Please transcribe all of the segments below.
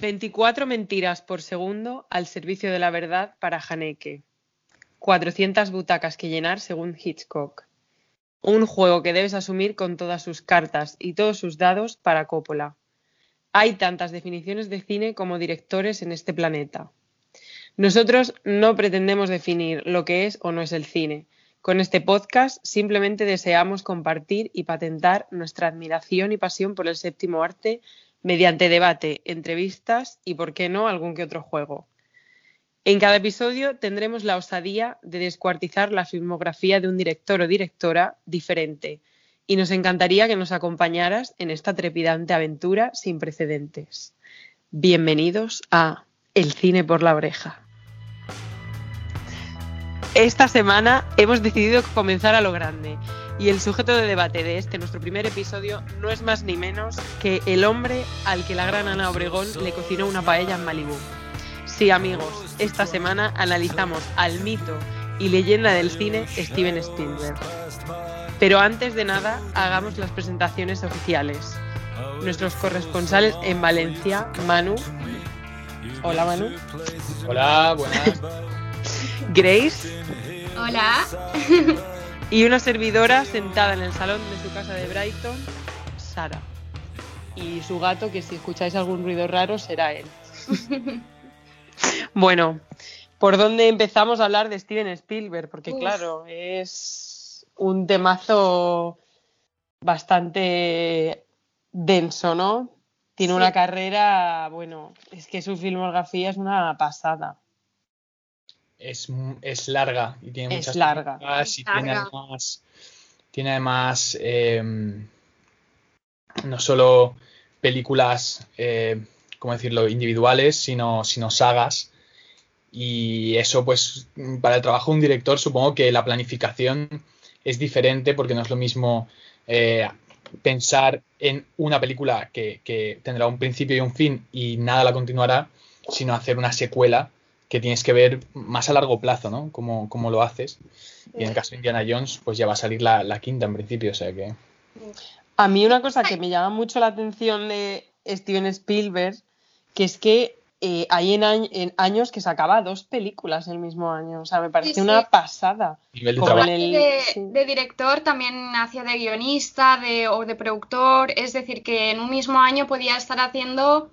24 mentiras por segundo al servicio de la verdad para Haneke. 400 butacas que llenar según Hitchcock. Un juego que debes asumir con todas sus cartas y todos sus dados para Coppola. Hay tantas definiciones de cine como directores en este planeta. Nosotros no pretendemos definir lo que es o no es el cine. Con este podcast simplemente deseamos compartir y patentar nuestra admiración y pasión por el séptimo arte mediante debate, entrevistas y, por qué no, algún que otro juego. En cada episodio tendremos la osadía de descuartizar la filmografía de un director o directora diferente y nos encantaría que nos acompañaras en esta trepidante aventura sin precedentes. Bienvenidos a El cine por la oreja. Esta semana hemos decidido comenzar a lo grande y el sujeto de debate de este, nuestro primer episodio, no es más ni menos que el hombre al que la gran Ana Obregón le cocinó una paella en Malibú. Sí, amigos, esta semana analizamos al mito y leyenda del cine Steven Spielberg. Pero antes de nada, hagamos las presentaciones oficiales. Nuestros corresponsales en Valencia, Manu. Hola, Manu. Hola, buenas. Grace. Hola. Y una servidora sentada en el salón de su casa de Brighton, Sara. Y su gato, que si escucháis algún ruido raro, será él. bueno, ¿por dónde empezamos a hablar de Steven Spielberg? Porque Uf. claro, es un temazo bastante denso, ¿no? Tiene Sí. una carrera, bueno, es que su filmografía es una pasada. Es, es larga y tiene Es muchas larga. películas y Es tiene además, tiene además em, no solo películas, eh, ¿cómo decirlo?, individuales, sino, sino sagas. Y eso, pues, para el trabajo de un director, supongo que la planificación es diferente porque no es lo mismo eh, pensar en una película que, que tendrá un principio y un fin y nada la continuará, sino hacer una secuela que tienes que ver más a largo plazo, ¿no? Cómo, cómo lo haces. Y en el caso de Indiana Jones, pues ya va a salir la, la quinta en principio, o sea que... A mí una cosa que me llama mucho la atención de Steven Spielberg, que es que eh, hay en, en años que sacaba dos películas el mismo año. O sea, me parece Sí, una sí. pasada. Nivel de Como trabajo. en el- de, sí. de director también hacía de guionista de, o de productor, es decir, que en un mismo año podía estar haciendo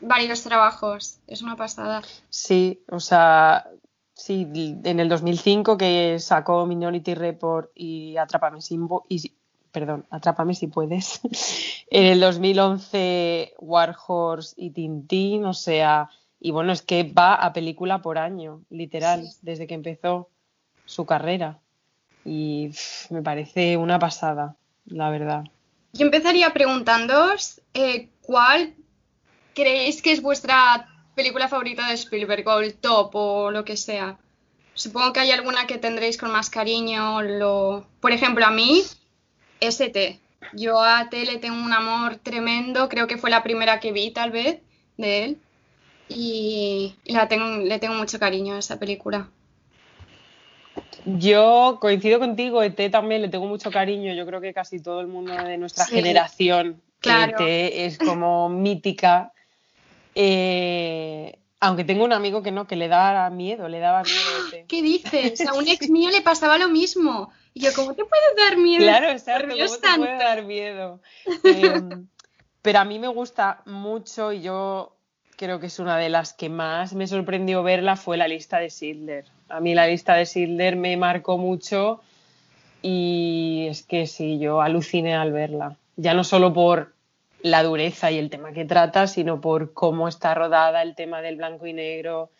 varios trabajos. Es una pasada. Sí, o sea, sí, en el 2005 que sacó Minority Report y Atrápame si, vo- y, perdón, Atrápame si puedes. en el 2011 War Horse y Tintín, o sea, y bueno, es que va a película por año, literal, Sí. desde que empezó su carrera. Y pff, me parece una pasada, la verdad. Yo empezaría preguntándoos eh, cuál creéis que es vuestra película favorita de Spielberg o el top o lo que sea. Supongo que hay alguna que tendréis con más cariño. Lo... Por ejemplo, a mí, ST. Yo a T le tengo un amor tremendo. Creo que fue la primera que vi, tal vez, de él. Y la tengo, le tengo mucho cariño a esa película. Yo coincido contigo, ET también le tengo mucho cariño. Yo creo que casi todo el mundo de nuestra Sí, generación, claro. ET es como mítica. Eh, aunque tengo un amigo que no, que le daba miedo, le daba miedo ET. ¿Qué dices? A un ex mío le pasaba lo mismo. Y yo, ¿cómo te puede dar miedo? Claro, exacto, ¿cómo te puede dar miedo? Eh, pero a mí me gusta mucho y yo creo que es una de las que más me sorprendió verla fue la lista de Schindler. A mí la lista de Schindler me marcó mucho y es que sí, yo aluciné al verla. Ya no solo por la dureza y el tema que trata, sino por cómo está rodada, el tema del blanco y negro.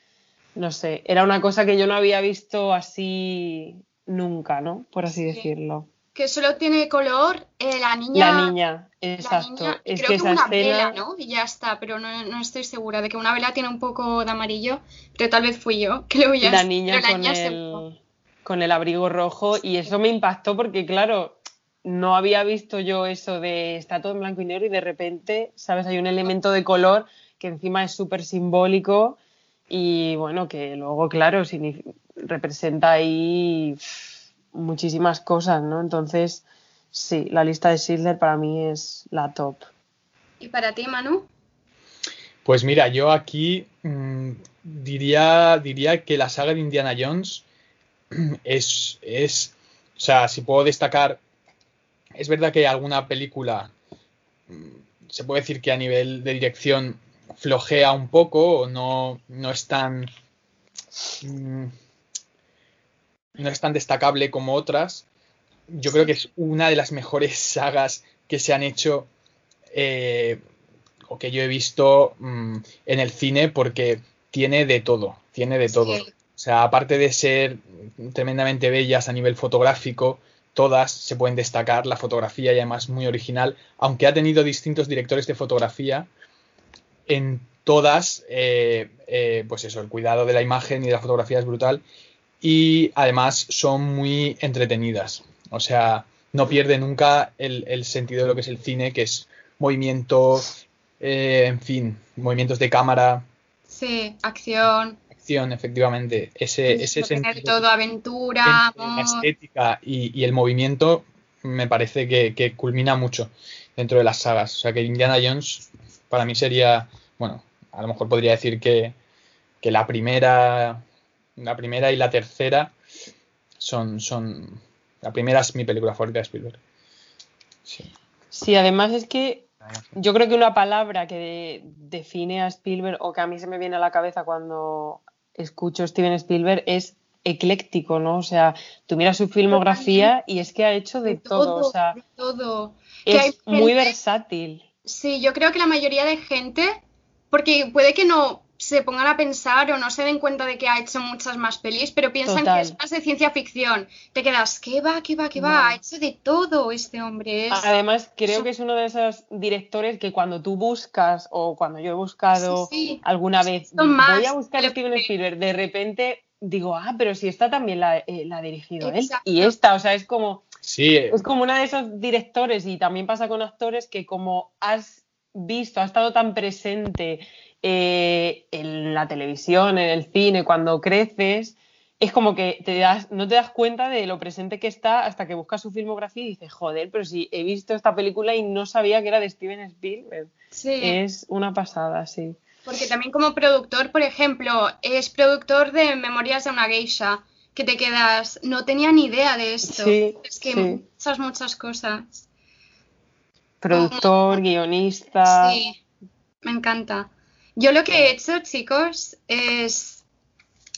No sé, era una cosa que yo no había visto así nunca, ¿no? Por así Sí. decirlo. Que solo tiene color eh, la niña. La niña, la exacto. niña, y es creo que que, esa una escena. vela, ¿no? Y ya está, pero no, no estoy segura de que una vela tiene un poco de amarillo, pero tal vez fui yo que lo vi la niña pero la con niña se- el, con el abrigo rojo y eso me impactó porque, claro, no había visto yo eso de está todo en blanco y negro y de repente, ¿sabes? Hay un elemento de color que encima es súper simbólico y, bueno, que luego, claro, representa ahí muchísimas cosas, ¿no? Entonces, sí, la lista de Schindler para mí es la top. ¿Y para ti, Manu? Pues mira, yo aquí mm, diría, diría que la saga de Indiana Jones es, es, o sea, si puedo destacar, es verdad que alguna película mm, se puede decir que a nivel de dirección flojea un poco o no, no es tan mm, no es tan destacable como otras. Yo creo que es una de las mejores sagas que se han hecho eh, o que yo he visto mm, en el cine porque tiene de todo, tiene de todo. O sea, aparte de ser tremendamente bellas a nivel fotográfico, todas se pueden destacar, la fotografía y además muy original, aunque ha tenido distintos directores de fotografía, en todas, eh, eh, pues eso, el cuidado de la imagen y de la fotografía es brutal y además son muy entretenidas. O sea, no pierde nunca el, sentido de lo que es el cine, que es movimiento, eh, en fin, movimientos de cámara. Sí, acción. Acción, efectivamente. Ese, ese sentido. todo aventura, La estética y, el movimiento me parece que, culmina mucho dentro de las sagas. O sea que Indiana Jones para mí sería, bueno, a lo mejor podría decir que, que la primera la primera y la tercera son, son. La primera es mi película favorita de Spielberg. Sí. sí, además es que yo creo que una palabra que define a Spielberg o que a mí se me viene a la cabeza cuando escucho Steven Spielberg es ecléctico, ¿no? O sea, tú miras su filmografía y es que ha hecho de, todo, o sea, todo. es muy versátil. Sí, yo creo que la mayoría de gente, porque puede que no se pongan a pensar o no se den cuenta de que ha hecho muchas más pelis, pero piensan que es más de ciencia ficción. Te quedas, ¿qué va, qué va, qué va? Ha hecho de todo este hombre. Además, creo que es uno de esos directores que cuando tú buscas o cuando yo he buscado alguna vez, voy a buscar a Steven Spielberg, de repente digo, ah, pero si esta también la, eh, ha dirigido él. Y esta, o sea, es como, sí. es como uno de esos directores y también pasa con actores que como has visto, ha estado tan presente eh, en la televisión, en el cine, cuando creces, es como que te das, no te das cuenta de lo presente que está hasta que buscas su filmografía y dices, joder, pero si he visto esta película y no sabía que era de Steven Spielberg. Es una pasada, sí. Porque también como productor, por ejemplo, es productor de Memorias de una geisha, que te quedas, no tenía ni idea de esto. es que muchas, muchas cosas. Productor, guionista. Sí, me encanta. Yo lo que he hecho, chicos, es.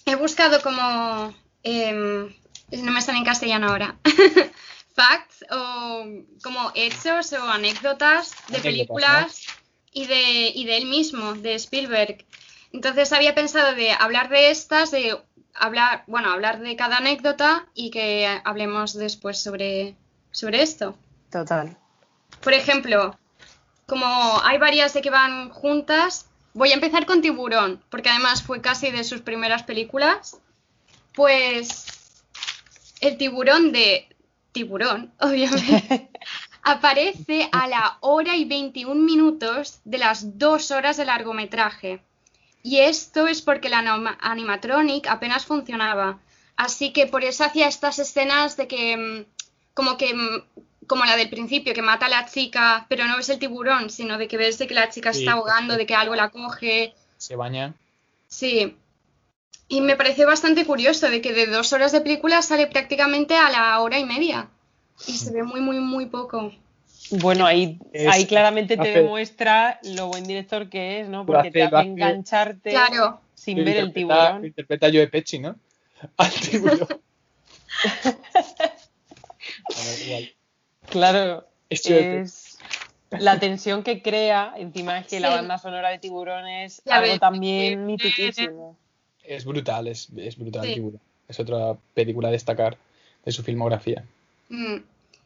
He buscado como. Em, no me sale en castellano ahora. facts o como hechos o anécdotas de películas y, de, y de él mismo, de Spielberg. Entonces había pensado de hablar de estas, de hablar, bueno, hablar de cada anécdota y que hablemos después sobre, sobre esto. Total. Por ejemplo, como hay varias de que van juntas, Voy a empezar con Tiburón, porque además fue casi de sus primeras películas. Pues el tiburón de Tiburón, obviamente, aparece a la hora y 21 minutos de las dos horas de largometraje. Y esto es porque la animatronic apenas funcionaba. Así que por eso hacía estas escenas de que mm, como que mm, como la del principio, que mata a la chica, pero no es el tiburón, sino de que ves de que la chica está ahogando, de que algo la coge. Se baña. Sí. Y me pareció bastante curioso de que de dos horas de película sale prácticamente a la hora y media. Y se ve muy, muy, muy poco. Bueno, ahí, ahí claramente te demuestra lo buen director que es, ¿no? Porque te hace, engancharte sin ver el tiburón. Interpreta a Joe Pesci, ¿no? Al tiburón. Claro, es la tensión que crea, encima es que la banda sonora de Tiburón es algo también mitiquísimo. Es brutal, es, brutal Tiburón. Es otra película a destacar de su filmografía. Mm.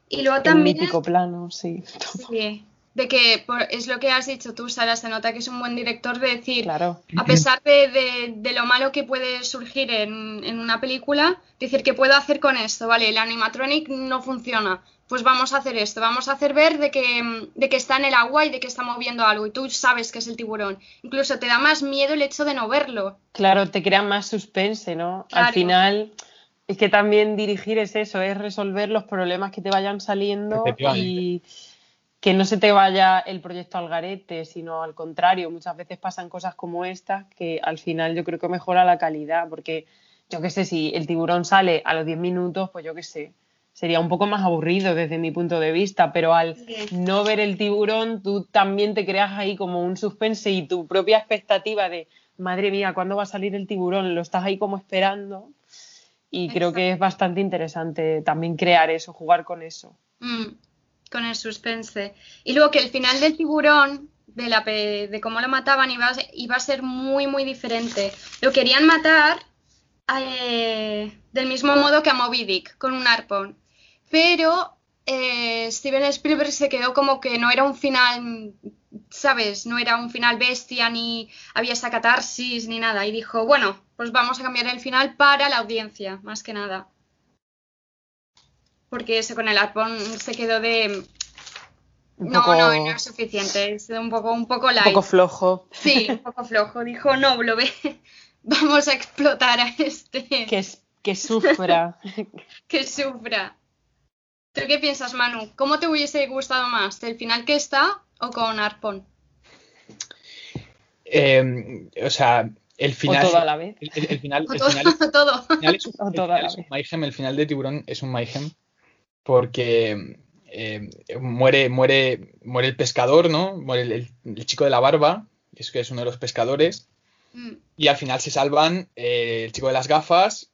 Y luego también... mítico plano, sí. Sí, de que es lo que has dicho tú, Sara, se nota que es un buen director de decir, claro. a pesar de, de, lo malo que puede surgir en, en, una película, decir que puedo hacer con esto, vale, el animatronic no funciona, pues vamos a hacer esto, vamos a hacer ver de que, de que está en el agua y de que está moviendo algo y tú sabes que es el tiburón. Incluso te da más miedo el hecho de no verlo. Claro, te crea más suspense, ¿no? Al final es que también dirigir es eso, es resolver los problemas que te vayan saliendo y que no se te vaya el proyecto al garete, sino al contrario, muchas veces pasan cosas como estas que al final yo creo que mejora la calidad, porque yo qué sé, si el tiburón sale a los 10 minutos, pues yo qué sé, sería un poco más aburrido desde mi punto de vista, pero al no ver el tiburón, tú también te creas ahí como un suspense y tu propia expectativa de, madre mía, ¿cuándo va a salir el tiburón? Lo estás ahí como esperando. Y creo que es bastante interesante también crear eso, jugar con eso. Mm, con el suspense. Y luego que el final del tiburón, de, la, de cómo lo mataban, iba, iba a ser muy, muy diferente. Lo querían matar eh, del mismo modo que a Moby Dick, con un arpón pero eh, Steven Spielberg se quedó como que no era un final, ¿sabes? No era un final bestia, ni había esa catarsis, ni nada. Y dijo, bueno, pues vamos a cambiar el final para la audiencia, más que nada. Porque ese con el arpón se quedó de... No, no, no es suficiente, es un poco, un poco light. Un poco flojo. Sí, un poco flojo. Dijo, no, lo ve, vamos a explotar a este. Que, que sufra. que sufra. ¿Tú qué piensas, Manu? ¿Cómo te hubiese gustado más? ¿El final que está o con Arpon? Em, o sea, el final. O todo a la vez. El, final, todo. todo. El final es un, el final de Tiburón es un Mayhem porque em, muere, muere, muere el pescador, ¿no? Muere el, chico de la barba, que es, uno de los pescadores. Mm. Y al final se salvan eh, el chico de las gafas,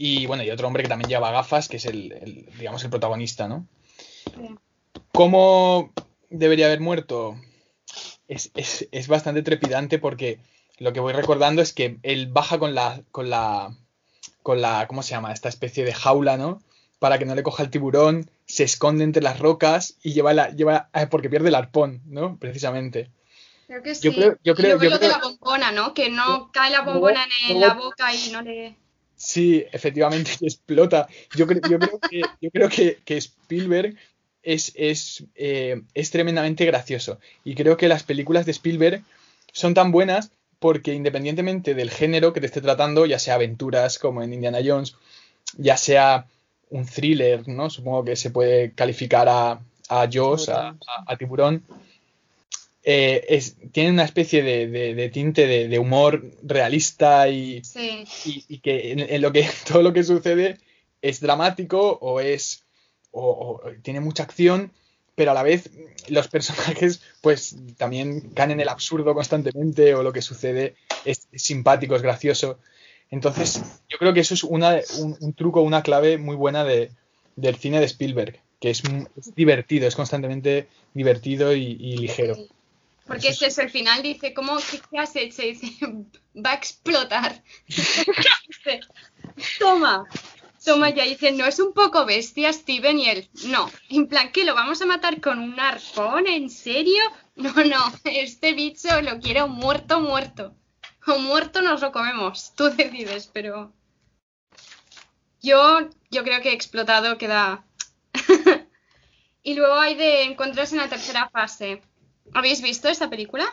y bueno, y otro hombre que también lleva gafas, que es el, digamos, el protagonista, ¿no? ¿Cómo debería haber muerto? Es, bastante trepidante porque lo que voy recordando es que él baja con la, con la, con la, ¿cómo se llama? Esta especie de jaula, ¿no? Para que no le coja el tiburón, se esconde entre las rocas y lleva la, lleva, eh, porque pierde el arpón, ¿no? Precisamente. Creo que sí. Yo creo, yo creo, y lo de la bombona, ¿no? Que no cae la bombona en la boca y no le... Sí, efectivamente, explota. Yo, creo, que, yo creo que, Spielberg es, es, eh, es, tremendamente gracioso. Y creo que las películas de Spielberg son tan buenas porque independientemente del género que te esté tratando, ya sea aventuras como en Indiana Jones, ya sea un thriller, ¿no? Supongo que se puede calificar a, a Jaws, a, Tiburón. Eh, tiene una especie de, tinte de, humor realista y, y, que en, lo que todo lo que sucede es dramático o es o, tiene mucha acción pero a la vez los personajes pues también caen en el absurdo constantemente o lo que sucede es, simpático, es gracioso. Entonces yo creo que eso es una, un, truco, una clave muy buena de, del cine de Spielberg, que es, divertido, es constantemente divertido y ligero. Porque es el final, dice, ¿cómo qué has hecho? dice, va a explotar. dice, toma, toma ya. dice, no es un poco bestia Steven y él, no. En plan, ¿qué lo vamos a matar con un arpón? ¿En serio? No, no, este bicho lo quiero muerto, muerto. O muerto nos lo comemos, tú decides, pero... Yo, yo creo que explotado queda... y luego hay de encontrarse en la tercera fase ¿Habéis visto esta película?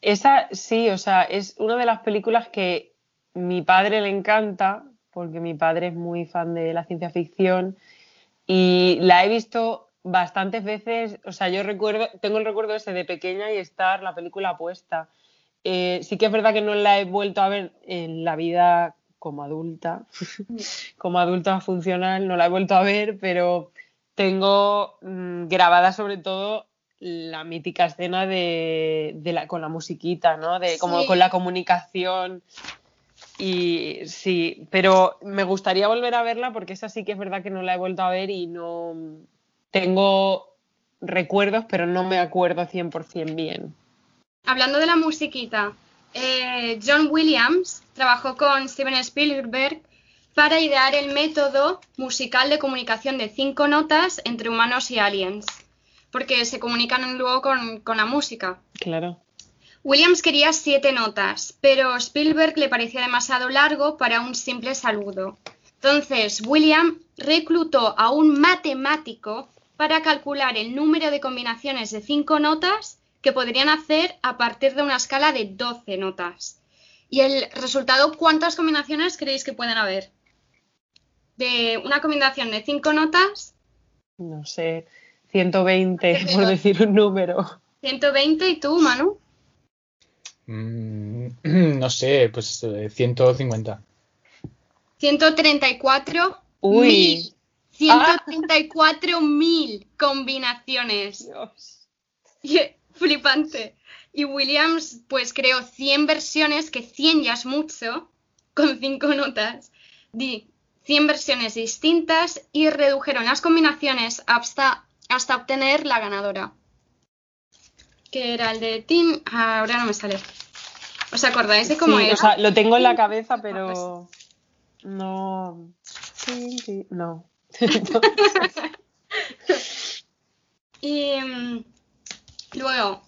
Esa sí, o sea, es una de las películas que mi padre le encanta, porque mi padre es muy fan de la ciencia ficción y la he visto bastantes veces, o sea, yo recuerdo, tengo el recuerdo ese de pequeña y estar la película puesta. Eh, sí que es verdad que no la he vuelto a ver en la vida como adulta, como adulta funcional, no la he vuelto a ver, pero tengo mm, grabada sobre todo la mítica escena de, la, con la musiquita, ¿no? De como con la comunicación. Y sí, pero me gustaría volver a verla porque esa sí que es verdad que no la he vuelto a ver y no tengo recuerdos, pero no me acuerdo 100% bien. Hablando de la musiquita, eh, John Williams trabajó con Steven Spielberg para idear el método musical de comunicación de cinco notas entre humanos y aliens porque se comunican luego con, la música. Claro. Williams quería siete notas, pero Spielberg le parecía demasiado largo para un simple saludo. Entonces, William reclutó a un matemático para calcular el número de combinaciones de cinco notas que podrían hacer a partir de una escala de 12 notas. Y el resultado, ¿cuántas combinaciones creéis que pueden haber? De una combinación de cinco notas. No sé, 120, por decir un número. 120 y tú, Manu. Mm, no sé, pues eh, 150. 134 Uy. mil. 134 mil combinaciones. Dios. Y- Flipante. Y Williams pues creó 100 versiones, que 100 ya es mucho, con 5 notas. Di 100 versiones distintas y redujeron las combinaciones hasta, hasta obtener la ganadora. Que era el de Tim. Ahora no me sale. ¿Os acordáis de cómo Sí, era? o sea, lo tengo en la cabeza, pero no. Sí, sí, no. Y mm, luego,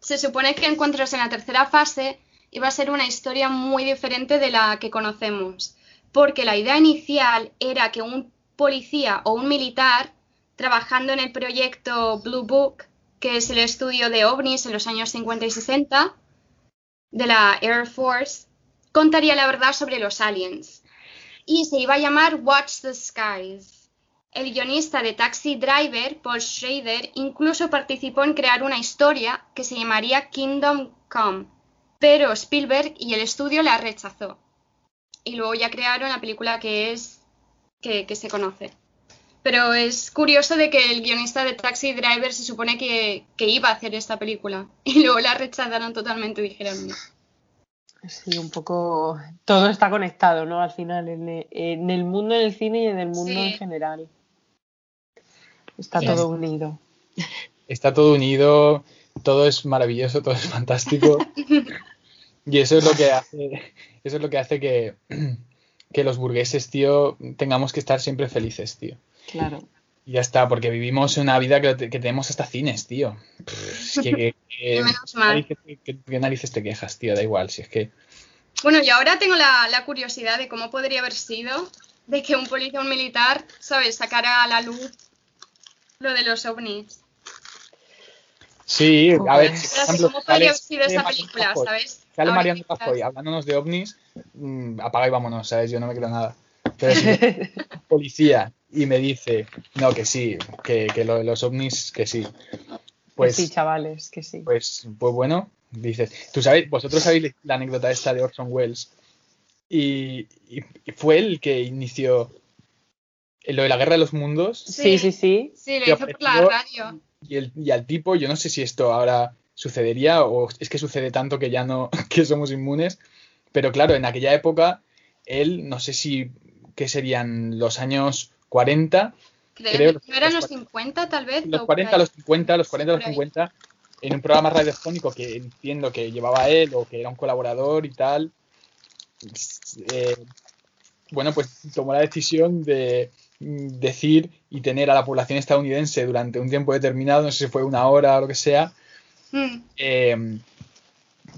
se supone que Encuentros en la tercera fase iba a ser una historia muy diferente de la que conocemos, porque la idea inicial era que un policía o un militar, trabajando en el proyecto Blue Book, que es el estudio de ovnis en los años 50 y 60 de la Air Force, contaría la verdad sobre los aliens. Y se iba a llamar Watch the Skies. El guionista de Taxi Driver, Paul Schrader, incluso participó en crear una historia que se llamaría Kingdom Come, pero Spielberg y el estudio la rechazó. Y luego ya crearon la película que es que, que se conoce. Pero es curioso de que el guionista de Taxi Driver se supone que, que iba a hacer esta película y luego la rechazaron totalmente y dijeron no. Sí, un poco. Todo está conectado, ¿no? Al final, en el, mundo del cine y en el mundo Sí. en general. Está todo unido. Está todo unido, todo es maravilloso, todo es fantástico. Y eso es lo que hace, eso es lo que hace que, que los burgueses, tío, tengamos que estar siempre felices, tío. Claro. Y ya está, porque vivimos una vida que, que tenemos hasta cines, tío. Es que- que narices te quejas, tío, da igual, si es que... Bueno, y ahora tengo la, la curiosidad de cómo podría haber sido de que un policía o un militar, ¿sabes?, sacara a la luz lo de los ovnis. Sí, a ver, si, por ejemplo, ¿Cómo podría haber sido sale esa Mariano película, ¿sabes? Sale Ahora Mariano Rajoy hablándonos de ovnis, mm, apaga y vámonos, ¿sabes? Yo no me creo nada. Pero si policía y me dice, no, que sí, que, que lo de los ovnis, que sí. Pues, sí, chavales, que sí. pues, pues bueno, dices, tú sabéis, vosotros sabéis la anécdota esta de Orson Welles y, y- y fue el que inició lo de la guerra de los mundos Sí, sí, sí. Sí, lo hizo por la radio. y, el, y al tipo, yo no sé si esto ahora sucedería o es que sucede tanto que ya no, que somos inmunes, pero claro, en aquella época, él, no sé si, ¿qué serían los años 40? Creo, creo ¿No eran los los 50 tal vez? Los o por 40, ahí? los 50, los 40, los Por ahí. 50, en un programa radiofónico que entiendo que llevaba él o que era un colaborador y tal, eh, bueno, pues tomó la decisión de decir y tener a la población estadounidense durante un tiempo determinado, no sé si fue una hora o lo que sea, Mm, eh,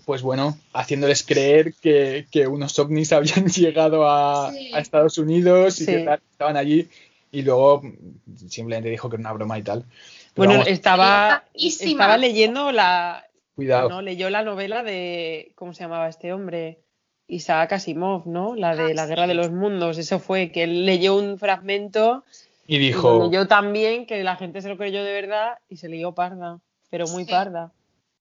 pues bueno, haciéndoles creer que, que unos ovnis habían llegado a, Sí. a Estados Unidos y Sí. que tal, estaban allí y luego simplemente dijo que era una broma y tal. Pero Bueno, vamos, estaba, estaba leyendo la. cuidado. No, leyó la novela de. ¿Cómo se llamaba este hombre? Isaac Asimov, ¿no? La de Ah, La sí. Guerra de los Mundos. Eso fue, que él leyó un fragmento Y y dijo, lo leyó tan bien que la gente se lo creyó de verdad y se leyó parda, pero muy Sí. parda.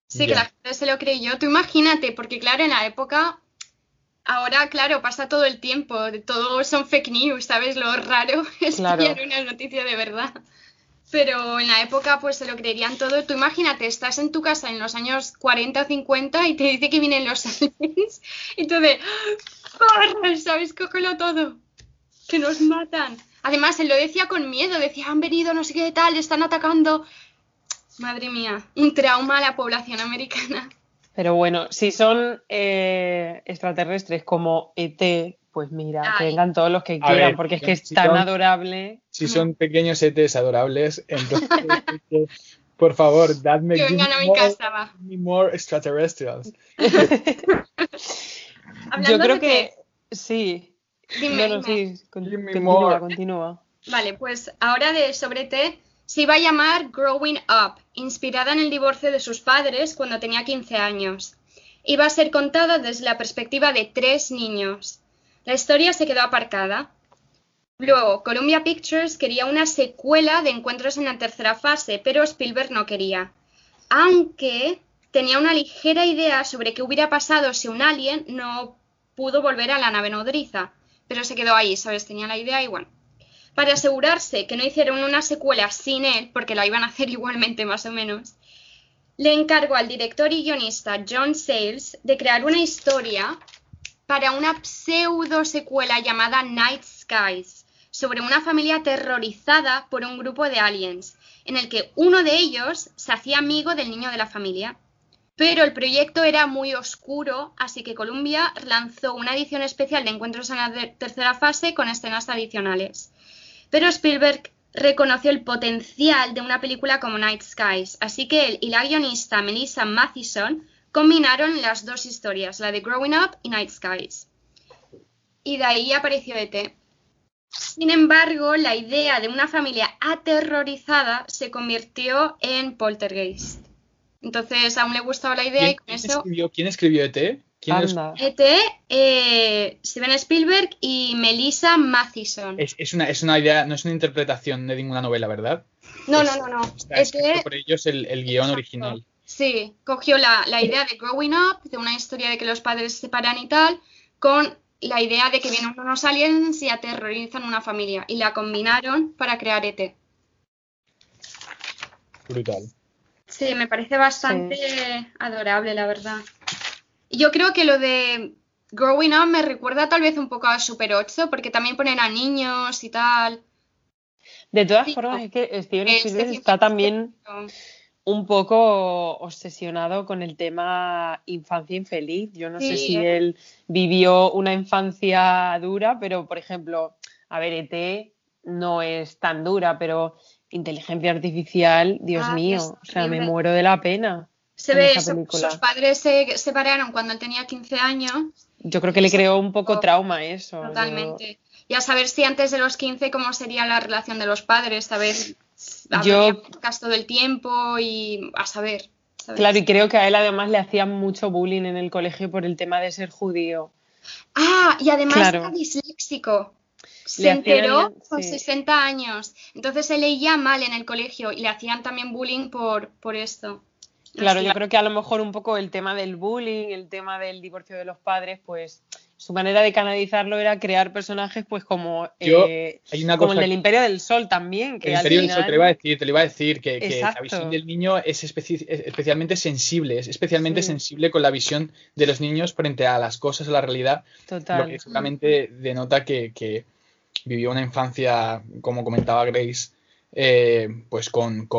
Sí, que la gente se lo creyó. Tú imagínate, porque claro, en la época, ahora, claro, pasa todo el tiempo, todo son fake news, ¿sabes? Lo raro es Claro. una noticia de verdad. Pero en la época, pues se lo creerían todo. Tú imagínate, estás en tu casa en los años 40 o 50 y te dice que vienen los aliens y tú de, ¡corre! ¿Sabes? Cógelo todo. Que nos matan. Además, él lo decía con miedo, decía, han venido, no sé qué tal, están atacando. Madre mía, un trauma a la población americana. Pero bueno, si son eh, extraterrestres como ET, pues mira, que vengan todos los que A quieran, ver, porque es que es si tan son- adorable. si son pequeños ETs adorables, entonces, por favor, dadme Que vengan me a mi more- casa, va. more extraterrestrials. Yo creo de que sí. Dime, No, no, dime. sí, con- continúa, more. continúa. Vale, pues ahora de sobre T se iba a llamar Growing Up, inspirada en el divorcio de sus padres cuando tenía 15 años. Iba a ser contada desde la perspectiva de tres niños. La historia se quedó aparcada. Luego, Columbia Pictures quería una secuela de Encuentros en la tercera fase, pero Spielberg no quería. Aunque tenía una ligera idea sobre qué hubiera pasado si un alien no pudo volver a la nave nodriza. Pero se quedó ahí, ¿sabes? Tenía la idea y bueno. Para asegurarse que no hicieron una secuela sin él, porque la iban a hacer igualmente más o menos, le encargó al director y guionista John Sayles de crear una historia para una pseudo secuela llamada Night Skies, sobre una familia aterrorizada por un grupo de aliens, en el que uno de ellos se hacía amigo del niño de la familia. Pero el proyecto era muy oscuro, así que Columbia lanzó una edición especial de Encuentros en la tercera fase con escenas adicionales. Pero Spielberg reconoció el potencial de una película como Night Skies, así que él y la guionista Melissa Mathison combinaron las dos historias, la de Growing Up y Night Skies. Y de ahí apareció ET. Sin embargo, la idea de una familia aterrorizada se convirtió en Poltergeist. Entonces, aún le gustaba la idea y con eso. ¿Quién escribió ET? ¿Quién ET, eh, Steven Spielberg y Melissa Mathison. Es, una, es, una, idea, no es una interpretación de ninguna novela, ¿verdad? No, no, no, no. Es por ellos el, el guion original. Sí, cogió la, la, idea de Growing Up, de una historia de que los padres se separan y tal, con la idea de que vienen unos aliens y aterrorizan una familia. Y la combinaron para crear ET. Brutal. Sí, me parece bastante adorable, la verdad. Yo creo que lo de Growing Up me recuerda tal vez un poco a Super 8, porque también ponen a niños y tal. De todas formas, es que Steven Spielberg está también un poco obsesionado con el tema infancia infeliz. Yo no sé si él vivió una infancia dura, pero por ejemplo, a ver, ET no es tan dura, pero inteligencia artificial, Dios ah, mío, o sea, me muero de la pena. Se ve sus padres se separaron cuando él tenía 15 años. Yo creo que le creó un poco trauma eso. Totalmente. Y a saber si antes de los 15 cómo sería la relación de los padres, a ver, yo todo el tiempo y a saber. Claro, y creo que a él además le hacían mucho bullying en el colegio por el tema de ser judío. Ah, y además era disléxico. Se enteró con 60 años. Entonces se leía mal en el colegio y le hacían también bullying por, por esto. Claro, yo creo que a lo mejor un poco el tema del bullying, el tema del divorcio de los padres, pues su manera de canalizarlo era crear personajes pues como, eh, como el del Imperio del Sol también. Que el Imperio del Sol te lo iba a decir, te lo iba a decir que, la visión del niño es especialmente sensible, es especialmente sensible con la visión de los niños frente a las cosas, a la realidad. Total. Lo que seguramente denota que, vivió una infancia, como comentaba Grace, eh, pues con,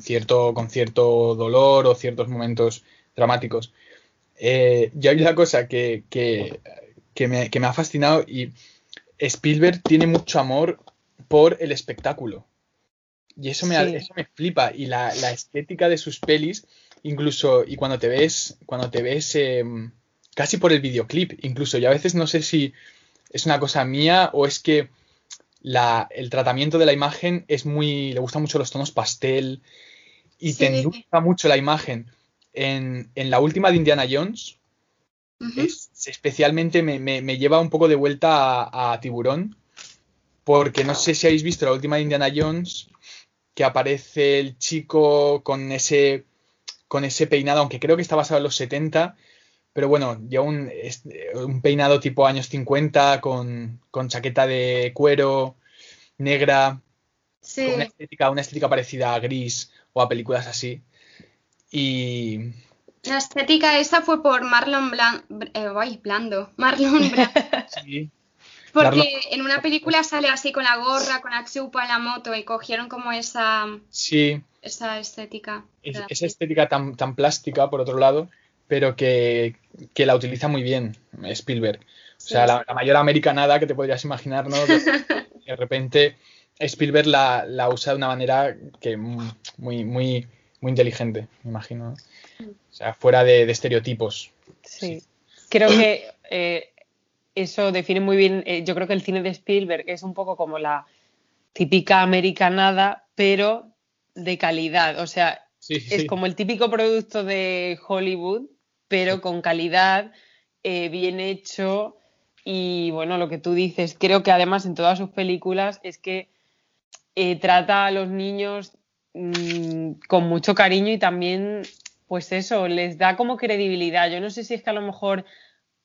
cierto, con cierto dolor o ciertos momentos dramáticos. Eh, y hay una cosa que, me, ha fascinado y Spielberg tiene mucho amor por el espectáculo. Y eso me, eso me flipa. Y la, estética de sus pelis, incluso, y cuando te ves, cuando te ves em, casi por el videoclip, incluso, y a veces no sé si es una cosa mía o es que el tratamiento de la imagen es muy. le gustan mucho los tonos pastel y te endulza mucho la imagen. En, la última de Indiana Jones, especialmente me, lleva un poco de vuelta a, Tiburón, porque no sé si habéis visto la última de Indiana Jones, que aparece el chico con ese, con ese peinado, aunque creo que está basado en los 70, pero bueno, ya un, un peinado tipo años 50 con, con chaqueta de cuero negra, sí. una, estética, una estética parecida a Gris o a películas así. Y... La estética esa fue por Marlon eh, Blando. Marlon Brando. sí. Porque en una película sale así con la gorra, con la chupa en la moto y cogieron como esa, sí. esa estética. esa estética tan, tan plástica, por otro lado, pero que, la utiliza muy bien Spielberg. O sea, la, mayor americanada que te podrías imaginar, ¿no? De, repente Spielberg la, usa de una manera que muy, muy, muy inteligente, me imagino. O sea, fuera de, estereotipos. Sí. Creo que eh, eso define muy bien. Eh, yo creo que el cine de Spielberg es un poco como la típica americanada, pero de calidad. O sea, es como el típico producto de Hollywood, pero con calidad, eh, bien hecho, Y bueno, lo que tú dices, creo que además en todas sus películas es que eh, trata a los niños mm, con mucho cariño y también, pues eso, les da como credibilidad. Yo no sé si es que a lo mejor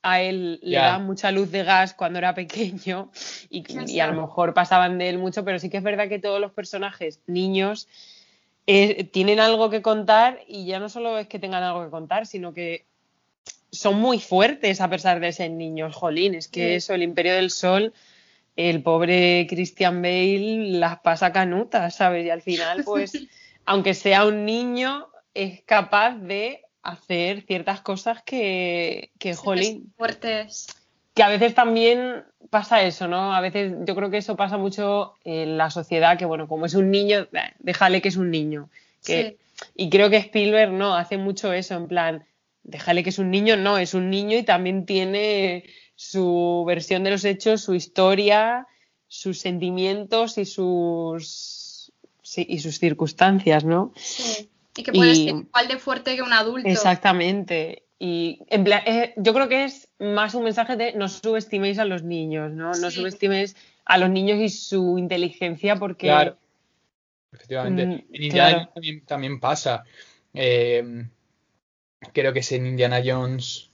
a él le da mucha luz de gas cuando era pequeño y, ¿Quién y a lo mejor pasaban de él mucho, pero sí que es verdad que todos los personajes niños eh, tienen algo que contar y ya no solo es que tengan algo que contar, sino que son muy fuertes a pesar de ser niños, jolín, es que Sí. eso, el Imperio del Sol, el pobre Christian Bale las pasa canutas, ¿sabes? Y al final, pues, aunque sea un niño, es capaz de hacer ciertas cosas que, que Sí, jolín, Fuertes. que a veces también pasa eso, ¿no? A veces yo creo que eso pasa mucho en la sociedad, que bueno, como es un niño, bah, déjale que es un niño. Que, Y creo que Spielberg no, hace mucho eso, en plan, déjale que es un niño, no, es un niño y también tiene su versión de los hechos, su historia, sus sentimientos y sus, sí, y sus circunstancias, ¿no? Sí. Y que puede Y- ser igual de fuerte que un adulto. Exactamente. Y en plan, eh, yo creo que es más un mensaje de no subestiméis a los niños, ¿no? No Sí. subestiméis a los niños y su inteligencia porque Claro. Efectivamente. Mm, en Indiana claro. Jones también, también pasa. Eh, creo que es en Indiana Jones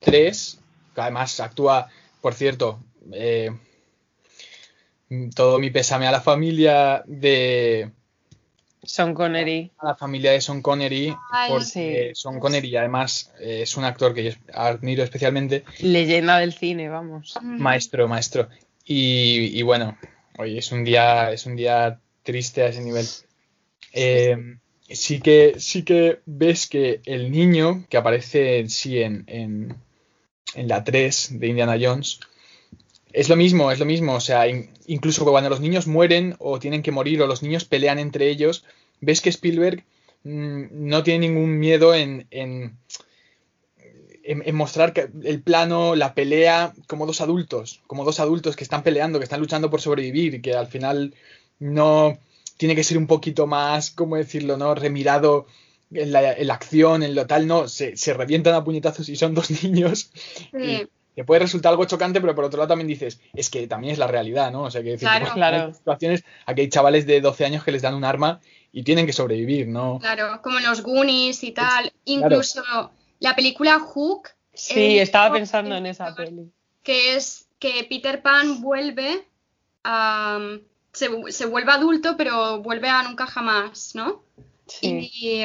3, que además actúa, por cierto, eh, todo mi pésame a la familia de Sean Connery. a la familia de Sean Connery, Ay, porque sí. Sean Connery además eh, es un actor que yo admiro especialmente, Leyenda del cine, vamos. Maestro, maestro. Y, y bueno, hoy es un día, es un día triste a ese nivel. Eh, sí que, sí que ves que el niño que aparece en sí en, en, en la 3 de Indiana Jones es lo mismo, es lo mismo. O sea, in- incluso cuando los niños mueren o tienen que morir o los niños pelean entre ellos, ves que Spielberg mm, no tiene ningún miedo en, en, en- mostrar el plano, la pelea, como dos adultos, como dos adultos que están peleando, que están luchando por sobrevivir, que al final no tiene que ser un poquito más, ¿cómo decirlo?, ¿no? Remirado en la, en la acción, en lo tal, no, se, se revientan a puñetazos y son dos niños. Sí. Que puede resultar algo chocante, pero por otro lado también dices, es que también es la realidad, ¿no? O sea, que decir, Claro. pues, Claro. estas situaciones, aquí hay chavales de 12 años que les dan un arma y tienen que sobrevivir, ¿no? Claro, como en los Goonies y tal. Incluso la película Hook, Sí, Eh, estaba pensando en esa peli. que es que Peter Pan vuelve a... Se, se vuelve adulto, pero vuelve a nunca jamás, ¿no? Sí. Y,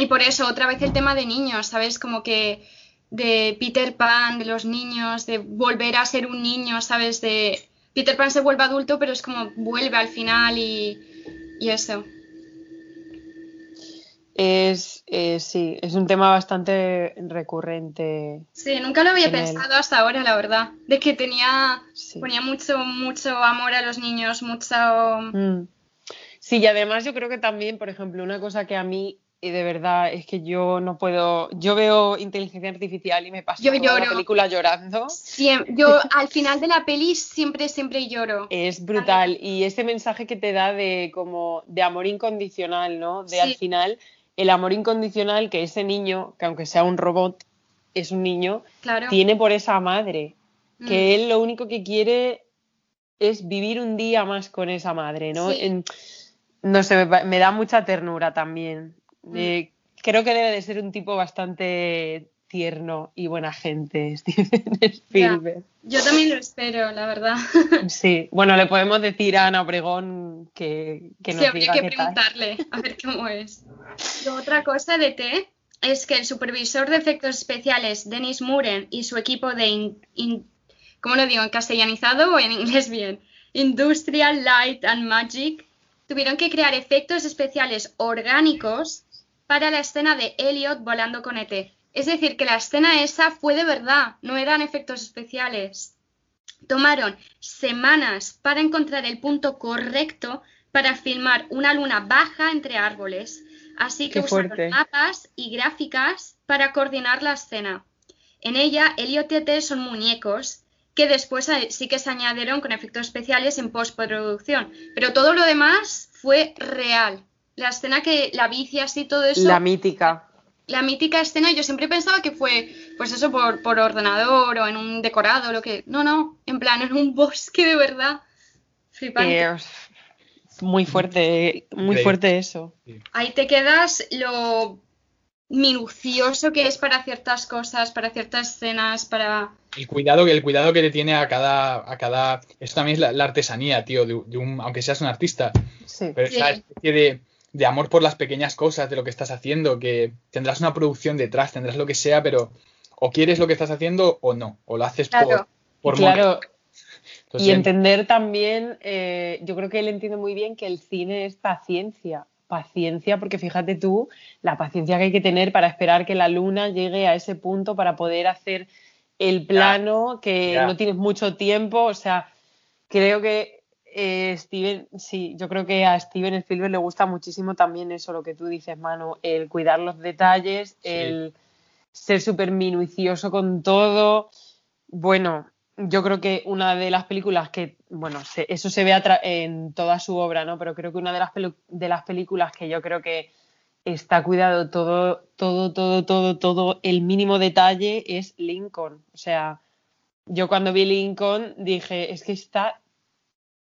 y por eso, otra vez el tema de niños, ¿sabes? Como que de Peter Pan, de los niños, de volver a ser un niño, ¿sabes? De Peter Pan se vuelve adulto, pero es como vuelve al final y, y eso. Es, eh, sí, es un tema bastante recurrente. Sí, nunca lo había pensado hasta ahora, la verdad. De que tenía, Sí. ponía mucho, mucho amor a los niños, mucho... Mm. Sí, y además yo creo que también, por ejemplo, una cosa que a mí eh, de verdad es que yo no puedo, yo veo inteligencia artificial y me paso Yo toda la película llorando. Siem- yo al final de la peli siempre, siempre lloro. Es brutal y ese mensaje que te da de como de amor incondicional, ¿no? De Sí. al final el amor incondicional que ese niño, que aunque sea un robot, es un niño, Claro. tiene por esa madre, que Mm. él lo único que quiere es vivir un día más con esa madre, ¿no? Sí. En- no sé, me da mucha ternura también. Mm. Eh, creo que debe de ser un tipo bastante tierno y buena gente, Steven Spielberg. Yo también lo espero, la verdad. Sí, bueno, le podemos decir a Ana Obregón que, que nos Sí, habría diga que qué tal. preguntarle a ver cómo es. Otra cosa de T es que el supervisor de efectos especiales, Dennis Muren, y su equipo de, in- in- ¿cómo lo digo? ¿En castellanizado o en inglés bien? Industrial Light and Magic, tuvieron que crear efectos especiales orgánicos para la escena de Elliot volando con ET. Es decir, que la escena esa fue de verdad, no eran efectos especiales. Tomaron semanas para encontrar el punto correcto para filmar una luna baja entre árboles. Así que Qué usaron fuerte. mapas y gráficas para coordinar la escena. En ella, Elliot y ET son muñecos que después sí que se añadieron con efectos especiales en postproducción. Pero todo lo demás fue real. La escena que la bici así, todo eso. La mítica. la mítica escena, yo siempre pensaba que fue, pues eso, por, por ordenador o en un decorado, lo que. No, no, en plan, en un bosque de verdad. Flipante. Eh, muy fuerte, muy Sí. fuerte eso. Ahí te quedas lo minucioso que es para ciertas cosas, para ciertas escenas, para. El cuidado, el cuidado que le tiene a cada, a cada. Esto también es la, la artesanía, tío, de, de un, aunque seas un artista. Sí. Pero esa especie de, de amor por las pequeñas cosas de lo que estás haciendo, que tendrás una producción detrás, tendrás lo que sea, pero o quieres lo que estás haciendo o no, o lo haces por, Claro. por claro, y entender también, eh, yo creo que él entiende muy bien que el cine es paciencia. Paciencia, porque fíjate tú, la paciencia que hay que tener para esperar que la luna llegue a ese punto para poder hacer el plano, que no tienes mucho tiempo. O sea, creo que eh, Steven, sí, yo creo que a Steven Spielberg le gusta muchísimo también eso, lo que tú dices, Manu, el cuidar los detalles, Sí. el ser súper minucioso con todo. Bueno, yo creo que una de las películas que, bueno, se- eso se ve en toda su obra, ¿no? Pero creo que una de las, de las películas que yo creo que está cuidado todo, todo, todo, todo, todo, el mínimo detalle es Lincoln. O sea, yo cuando vi Lincoln dije, es que está,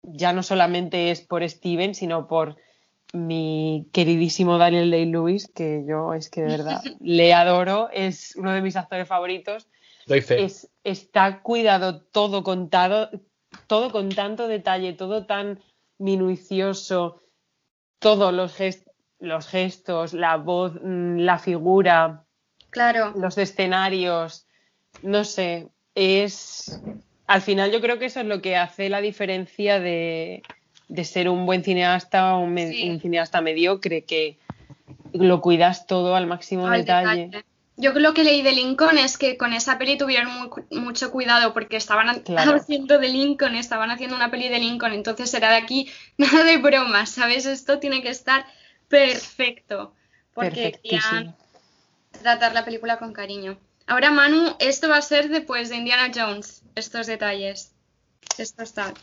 ya no solamente es por Steven, sino por mi queridísimo Daniel Day-Lewis, que yo es que de verdad le adoro, es uno de mis actores favoritos Doy fe. es, está cuidado todo contado, todo con tanto detalle, todo tan minucioso, todos los, los gestos, la voz, mm, la figura, Claro. los escenarios, no sé, es... Al final yo creo que eso es lo que hace la diferencia de, de ser un buen cineasta o un, me- Sí. un cineasta mediocre, que lo cuidas todo al máximo al detalle. detalle. Yo lo que leí de Lincoln es que con esa peli tuvieron muy mucho cuidado porque estaban Claro. haciendo de Lincoln, estaban haciendo una peli de Lincoln, entonces era de aquí nada de broma, ¿sabes? Esto tiene que estar perfecto porque querían tratar la película con cariño. Ahora, Manu, esto va a ser después de Indiana Jones, estos detalles. Esto está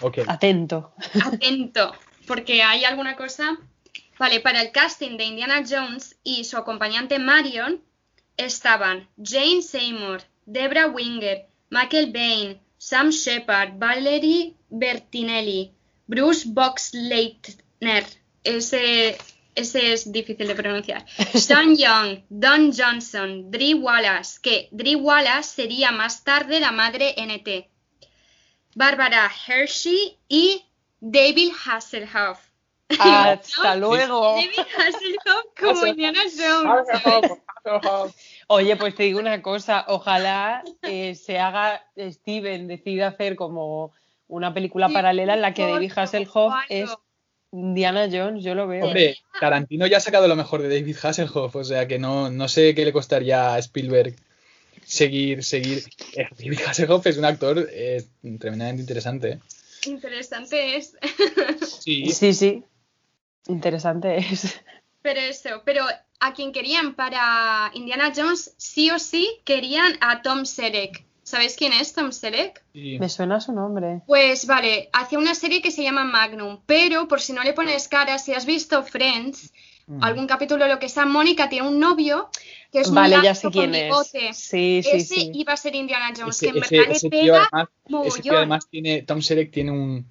Ok. Atento. atento, porque hay alguna cosa. Vale, para el casting de Indiana Jones y su acompañante Marion estaban Jane Seymour, Debra Winger, Michael Bain, Sam Shepard, Valerie Bertinelli, Bruce Boxleitner, ese, ese es difícil de pronunciar, Sean Young, Don Johnson, Dre Wallace, que Dre Wallace sería más tarde la madre NT, Barbara Hershey y David Hasselhoff. Hasta luego. David Hasselhoff como. Indiana Jones. Oye, pues te digo una cosa, ojalá eh, se haga, Steven decida hacer como una película Sí, paralela en la que David Hasselhoff es Indiana Jones, yo lo veo. Hombre, Tarantino ya ha sacado lo mejor de David Hasselhoff, o sea que no, no sé qué le costaría a Spielberg seguir, seguir. Eh, David Hasselhoff es un actor eh, tremendamente interesante. ¿eh? Interesante es. Sí, Sí, sí. Interesante es. Pero eso, pero a quien querían para Indiana Jones, sí o sí querían a Tom Selleck. ¿Sabéis quién es Tom Selleck? sí. Me suena su nombre. Pues vale, hacía una serie que se llama Magnum, pero por si no le pones cara, si has visto Friends, Mm. algún capítulo lo que sea, Mónica tiene un novio que es Vale, un ya sé con quién es. bigote. Sí, sí, Ese sí. iba a ser Indiana Jones, Ese, que en ese- verdad ese le tío pega además, ese tío además tiene, Tom Selleck tiene un,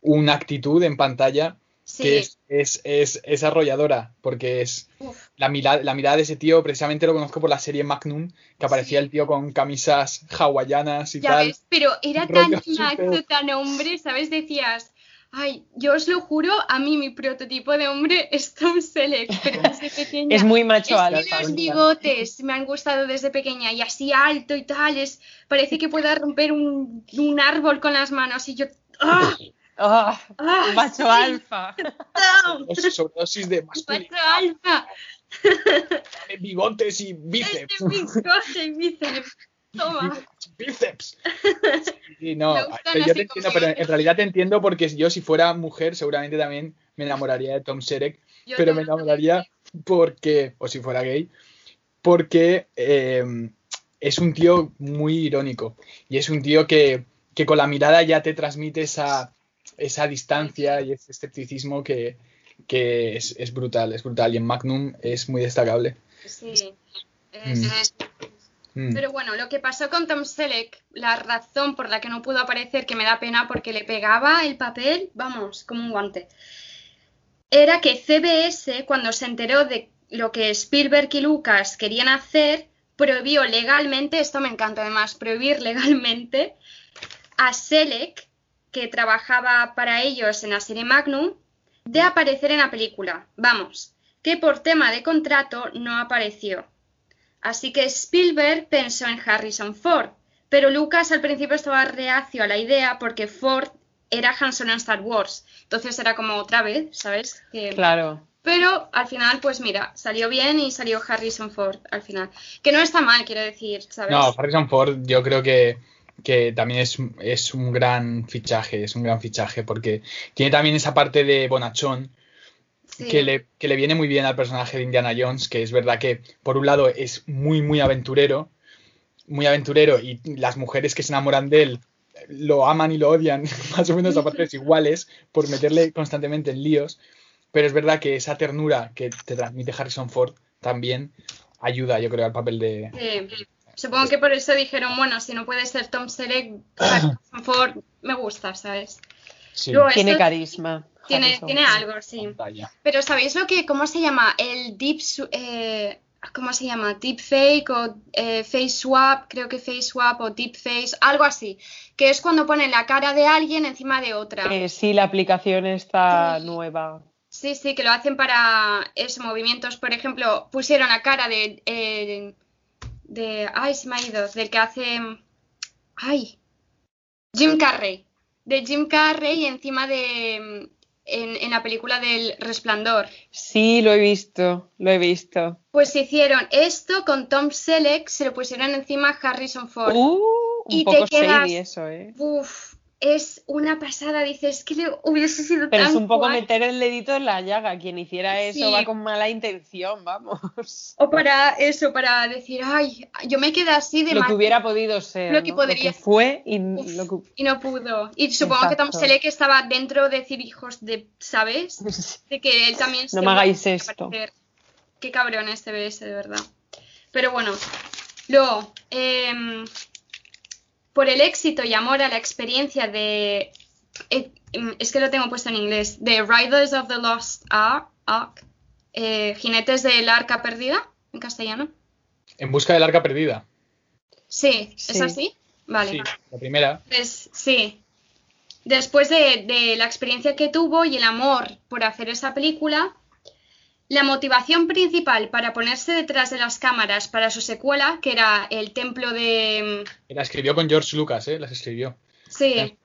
una actitud en pantalla Sí, que es, es, es, es arrolladora, porque es la mirada, la mirada de ese tío, precisamente lo conozco por la serie Magnum, que aparecía el tío con camisas hawaianas y ya tal. ves, pero era tan macho, tan hombre, ¿sabes? Decías, ay, yo os lo juro, a mí mi prototipo de hombre es Tom Selleck, pero desde pequeña. Es muy macho Es alfa. que los bigotes me han gustado desde pequeña y así alto y tal, es, parece que pueda romper un, un árbol con las manos y yo... ¡Ah! Ah, ¡Ah! macho sí, alfa. ¡no! Sobredosis- Sobredosis de ¡Macho masculinidad, alfa! bigotes y bíceps. Este bigote y bíceps. Toma. bíceps. Sí, no, gustan yo te entiendo, pero en realidad te entiendo porque yo si fuera mujer seguramente también me enamoraría de Tom Selleck, Yo pero me enamoraría porque, o si fuera gay, porque eh, es un tío muy irónico y es un tío que, que con la mirada ya te transmite esa, esa distancia y ese escepticismo que, que es, es brutal, es brutal y en Magnum es muy destacable. Sí. Es- Mm. Pero bueno, lo que pasó con Tom Selleck, la razón por la que no pudo aparecer, que me da pena porque le pegaba el papel, vamos, como un guante, era que CBS, cuando se enteró de lo que Spielberg y Lucas querían hacer, prohibió legalmente, esto me encanta además, prohibir legalmente a Selleck, que trabajaba para ellos en la serie Magnum, de aparecer en la película. Vamos, que por tema de contrato no apareció. Así que Spielberg pensó en Harrison Ford, pero Lucas al principio estaba reacio a la idea porque Ford era Han Solo en Star Wars. Entonces era como otra vez, ¿sabes? Que- Claro. Pero al final, pues mira, salió bien y salió Harrison Ford al final. Que no está mal, quiero decir, ¿sabes? No, Harrison Ford yo creo que, que también es, es un gran fichaje, es un gran fichaje porque tiene también esa parte de bonachón Sí. que le, que le viene muy bien al personaje de Indiana Jones, que es verdad que por un lado es muy, muy aventurero, muy aventurero y las mujeres que se enamoran de él lo aman y lo odian, más o menos a partes iguales, por meterle constantemente en líos, pero es verdad que esa ternura que te transmite Harrison Ford también ayuda, yo creo, al papel de... Sí. Supongo que por eso dijeron, bueno, si no puede ser Tom Selleck, Harrison Ford me gusta, ¿sabes? Sí, Luego, Tiene carisma. tiene, Harrison tiene algo, sí. pantalla. Pero ¿sabéis lo que, cómo se llama? El deep, eh, ¿cómo se llama? Deepfake o eh, face swap, creo que face swap o deep face, algo así. Que es cuando ponen la cara de alguien encima de otra. Eh, sí, la aplicación está Sí. nueva. Sí, sí, que lo hacen para esos movimientos. Por ejemplo, pusieron la cara de, eh, de, ay, se me ha ido, del que hace, ay, Jim Carrey, de Jim Carrey encima de, en, en la película del Resplandor. Sí, lo he visto, lo he visto. Pues hicieron esto con Tom Selleck, se lo pusieron encima a Harrison Ford. Uh, un Y te poco quedas- shady eso, ¿eh? Uf, es una pasada, dices que le hubiese sido Pero tan es un poco guay. meter el dedito en la llaga. Quien hiciera eso Sí. va con mala intención, vamos. O para eso, para decir, ay, yo me quedé así de Lo que hubiera podido ser. Lo que ¿no? podría- fue y Uf, lo que... y no pudo. Y supongo que Tom Exacto. Selleck estaba dentro de decir hijos de, ¿sabes? De que él también No se me hagáis esto. Qué cabrón este BS, de verdad. Pero bueno, luego, em, por el éxito y amor a la experiencia de. eh, em, es que lo tengo puesto en inglés. De Riders of the Lost Ark. Ark, eh, Jinetes del Arca Perdida, en castellano. En busca del arca perdida. Sí, ¿es Sí. así? Vale. Sí, la primera. Pues sí. Después de, de la experiencia que tuvo y el amor por hacer esa película, la motivación principal para ponerse detrás de las cámaras para su secuela, que era el templo de... La escribió con George Lucas, ¿eh? Las escribió. Sí,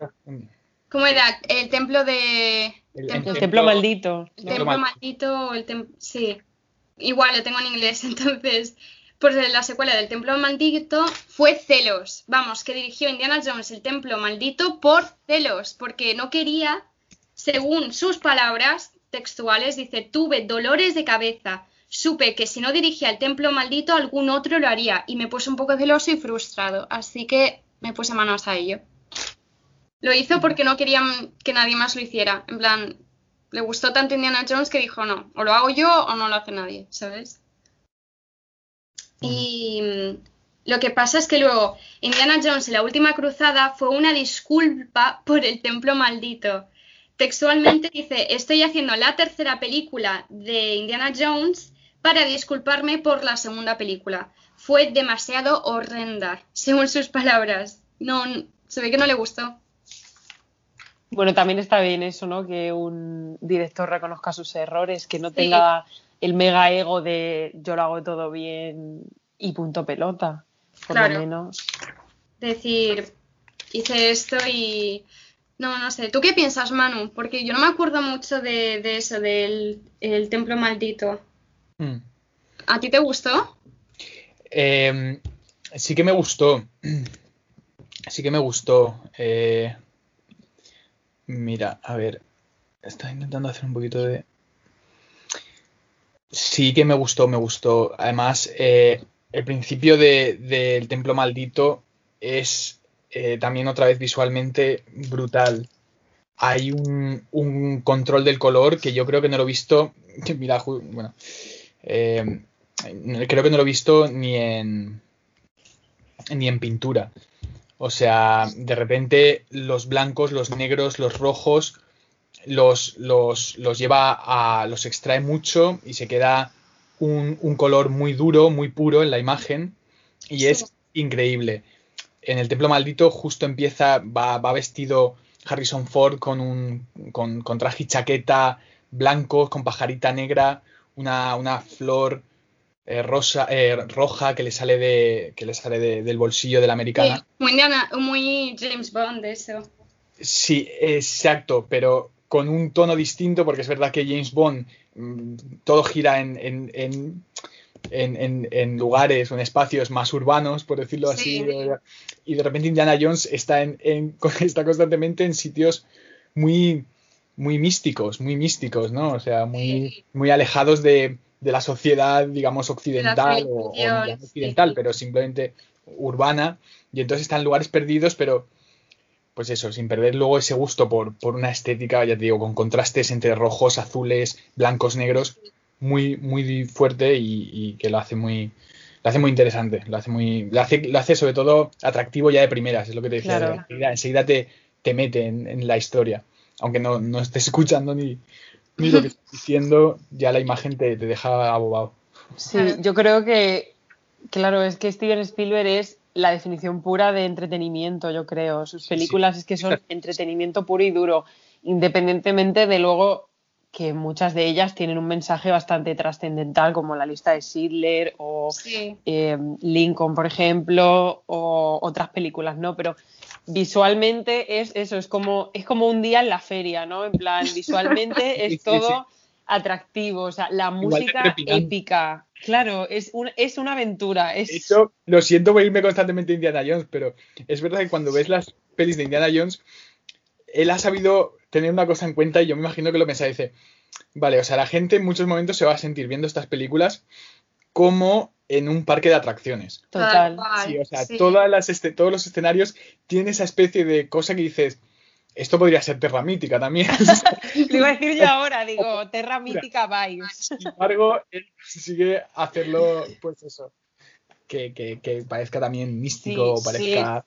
¿cómo era? El templo de... El- templo- El templo maldito. el templo mal- maldito, el tem- sí. Igual lo tengo en inglés, entonces. Pues la secuela del Templo Maldito fue Celos. Vamos, que dirigió Indiana Jones el Templo Maldito por celos, porque no quería, según sus palabras textuales, dice, tuve dolores de cabeza. Supe que si no dirigía el Templo Maldito, algún otro lo haría. Y me puse un poco celoso y frustrado. Así que me puse manos a ello. Lo hizo porque no querían que nadie más lo hiciera. En plan, le gustó tanto Indiana Jones que dijo no, o lo hago yo o no lo hace nadie, ¿sabes? Y lo que pasa es que luego Indiana Jones en la última cruzada fue una disculpa por el templo maldito. Textualmente dice, estoy haciendo la tercera película de Indiana Jones para disculparme por la segunda película. Fue demasiado horrenda, según sus palabras. No, se ve que no le gustó. Bueno, también está bien eso, ¿no? Que un director reconozca sus errores, que no Sí. tenga el mega ego de yo lo hago todo bien y punto pelota. Por Claro. lo menos. decir, hice esto y... No, no sé. ¿Tú qué piensas, Manu? Porque yo no me acuerdo mucho de, de eso, del el templo maldito. Mm. ¿A ti te gustó? Eh, sí que me gustó. Sí que me gustó. Eh, mira, a ver. Estaba intentando hacer un poquito de. Sí que me gustó, me gustó. Además, eh, el principio de- del templo maldito es eh, también otra vez visualmente brutal. Hay un, un control del color que yo creo que no lo he visto. Mira, bueno. eh, creo que no lo he visto ni en ni en pintura. O sea, de repente los blancos, los negros, los rojos los, los, los lleva a. los extrae mucho y se queda un, un color muy duro, muy puro en la imagen. Y es increíble. En el Templo Maldito justo empieza, va, va vestido Harrison Ford con un con, con traje y chaqueta blanco, con pajarita negra, una, una flor eh, rosa, eh, roja que le sale de que le sale de, del bolsillo de la americana. Sí, muy, James Bond eso. Sí, exacto, pero con un tono distinto, porque es verdad que James Bond mm, todo gira en, en, en, en- en- en lugares o en espacios más urbanos, por decirlo así, Sí. y de repente Indiana Jones está, en, en- está constantemente en sitios muy, muy místicos, muy místicos, ¿no? O sea, muy, Sí. muy alejados de, de la sociedad, digamos, occidental o, occidental, sí. pero simplemente urbana, y entonces está en lugares perdidos, pero pues eso, sin perder luego ese gusto por, por una estética, ya te digo, con contrastes entre rojos, azules, blancos, negros, muy, muy fuerte y, y que lo hace muy, lo hace muy interesante, lo hace muy, lo hace, lo hace sobre todo atractivo ya de primeras, es lo que te decía, Claro. enseguida, enseguida te, te mete en, en la historia, aunque no, no estés escuchando ni, ni lo que estás diciendo, ya la imagen te, te deja abobado. Sí, yo creo que, claro, es que Steven Spielberg es la definición pura de entretenimiento, yo creo. Sus películas es que son entretenimiento puro y duro, independientemente de luego que muchas de ellas tienen un mensaje bastante trascendental, como la lista de Schindler o Sí. eh, Lincoln, por ejemplo, o otras películas, ¿no? Pero visualmente es eso, es como, es como un día en la feria, ¿no? En plan, visualmente es sí, todo atractivo, o sea, la música épica, claro, es, un, es una aventura, es... Eso, lo siento por irme constantemente a Indiana Jones, pero es verdad que cuando ves las pelis de Indiana Jones, él ha sabido tener una cosa en cuenta y yo me imagino que lo pensaba y dice, vale, o sea, la gente en muchos momentos se va a sentir viendo estas películas como en un parque de atracciones. Total. Sí, o sea, sí. todas las este- todos los escenarios tienen esa especie de cosa que dices, esto podría ser Terra Mítica también. Lo iba a decir yo ahora, digo, Terra Mítica Vibes. Sin embargo, él consigue hacerlo, pues eso, que, que- que parezca también místico, Sí, parezca...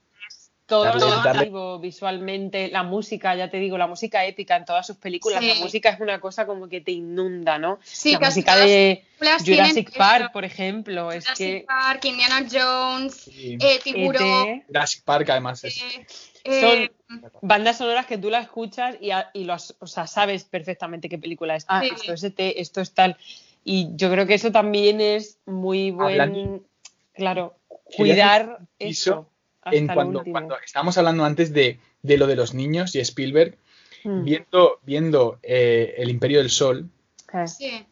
Todo Darle- lo activo visualmente, la música, ya te digo, la música épica en todas sus películas, Sí. la música es una cosa como que te inunda, ¿no? Sí, la casi música de Jurassic eso. Park, por ejemplo, es Jurassic que Park, Indiana Jones, Sí. eh, Tiburón. ET, Jurassic Park además es... eh, eh, bandas sonoras que tú la escuchas y, a- y los, o sea, sabes perfectamente qué película es. Ah, Sí. esto es ET, esto es tal. Y yo creo que eso también es muy buen, Hablando- claro, cuidar eso en cuando, cuando estábamos hablando antes de, de lo de los niños y Spielberg, Mm. viendo, viendo eh, El Imperio del Sol, Eh, sí.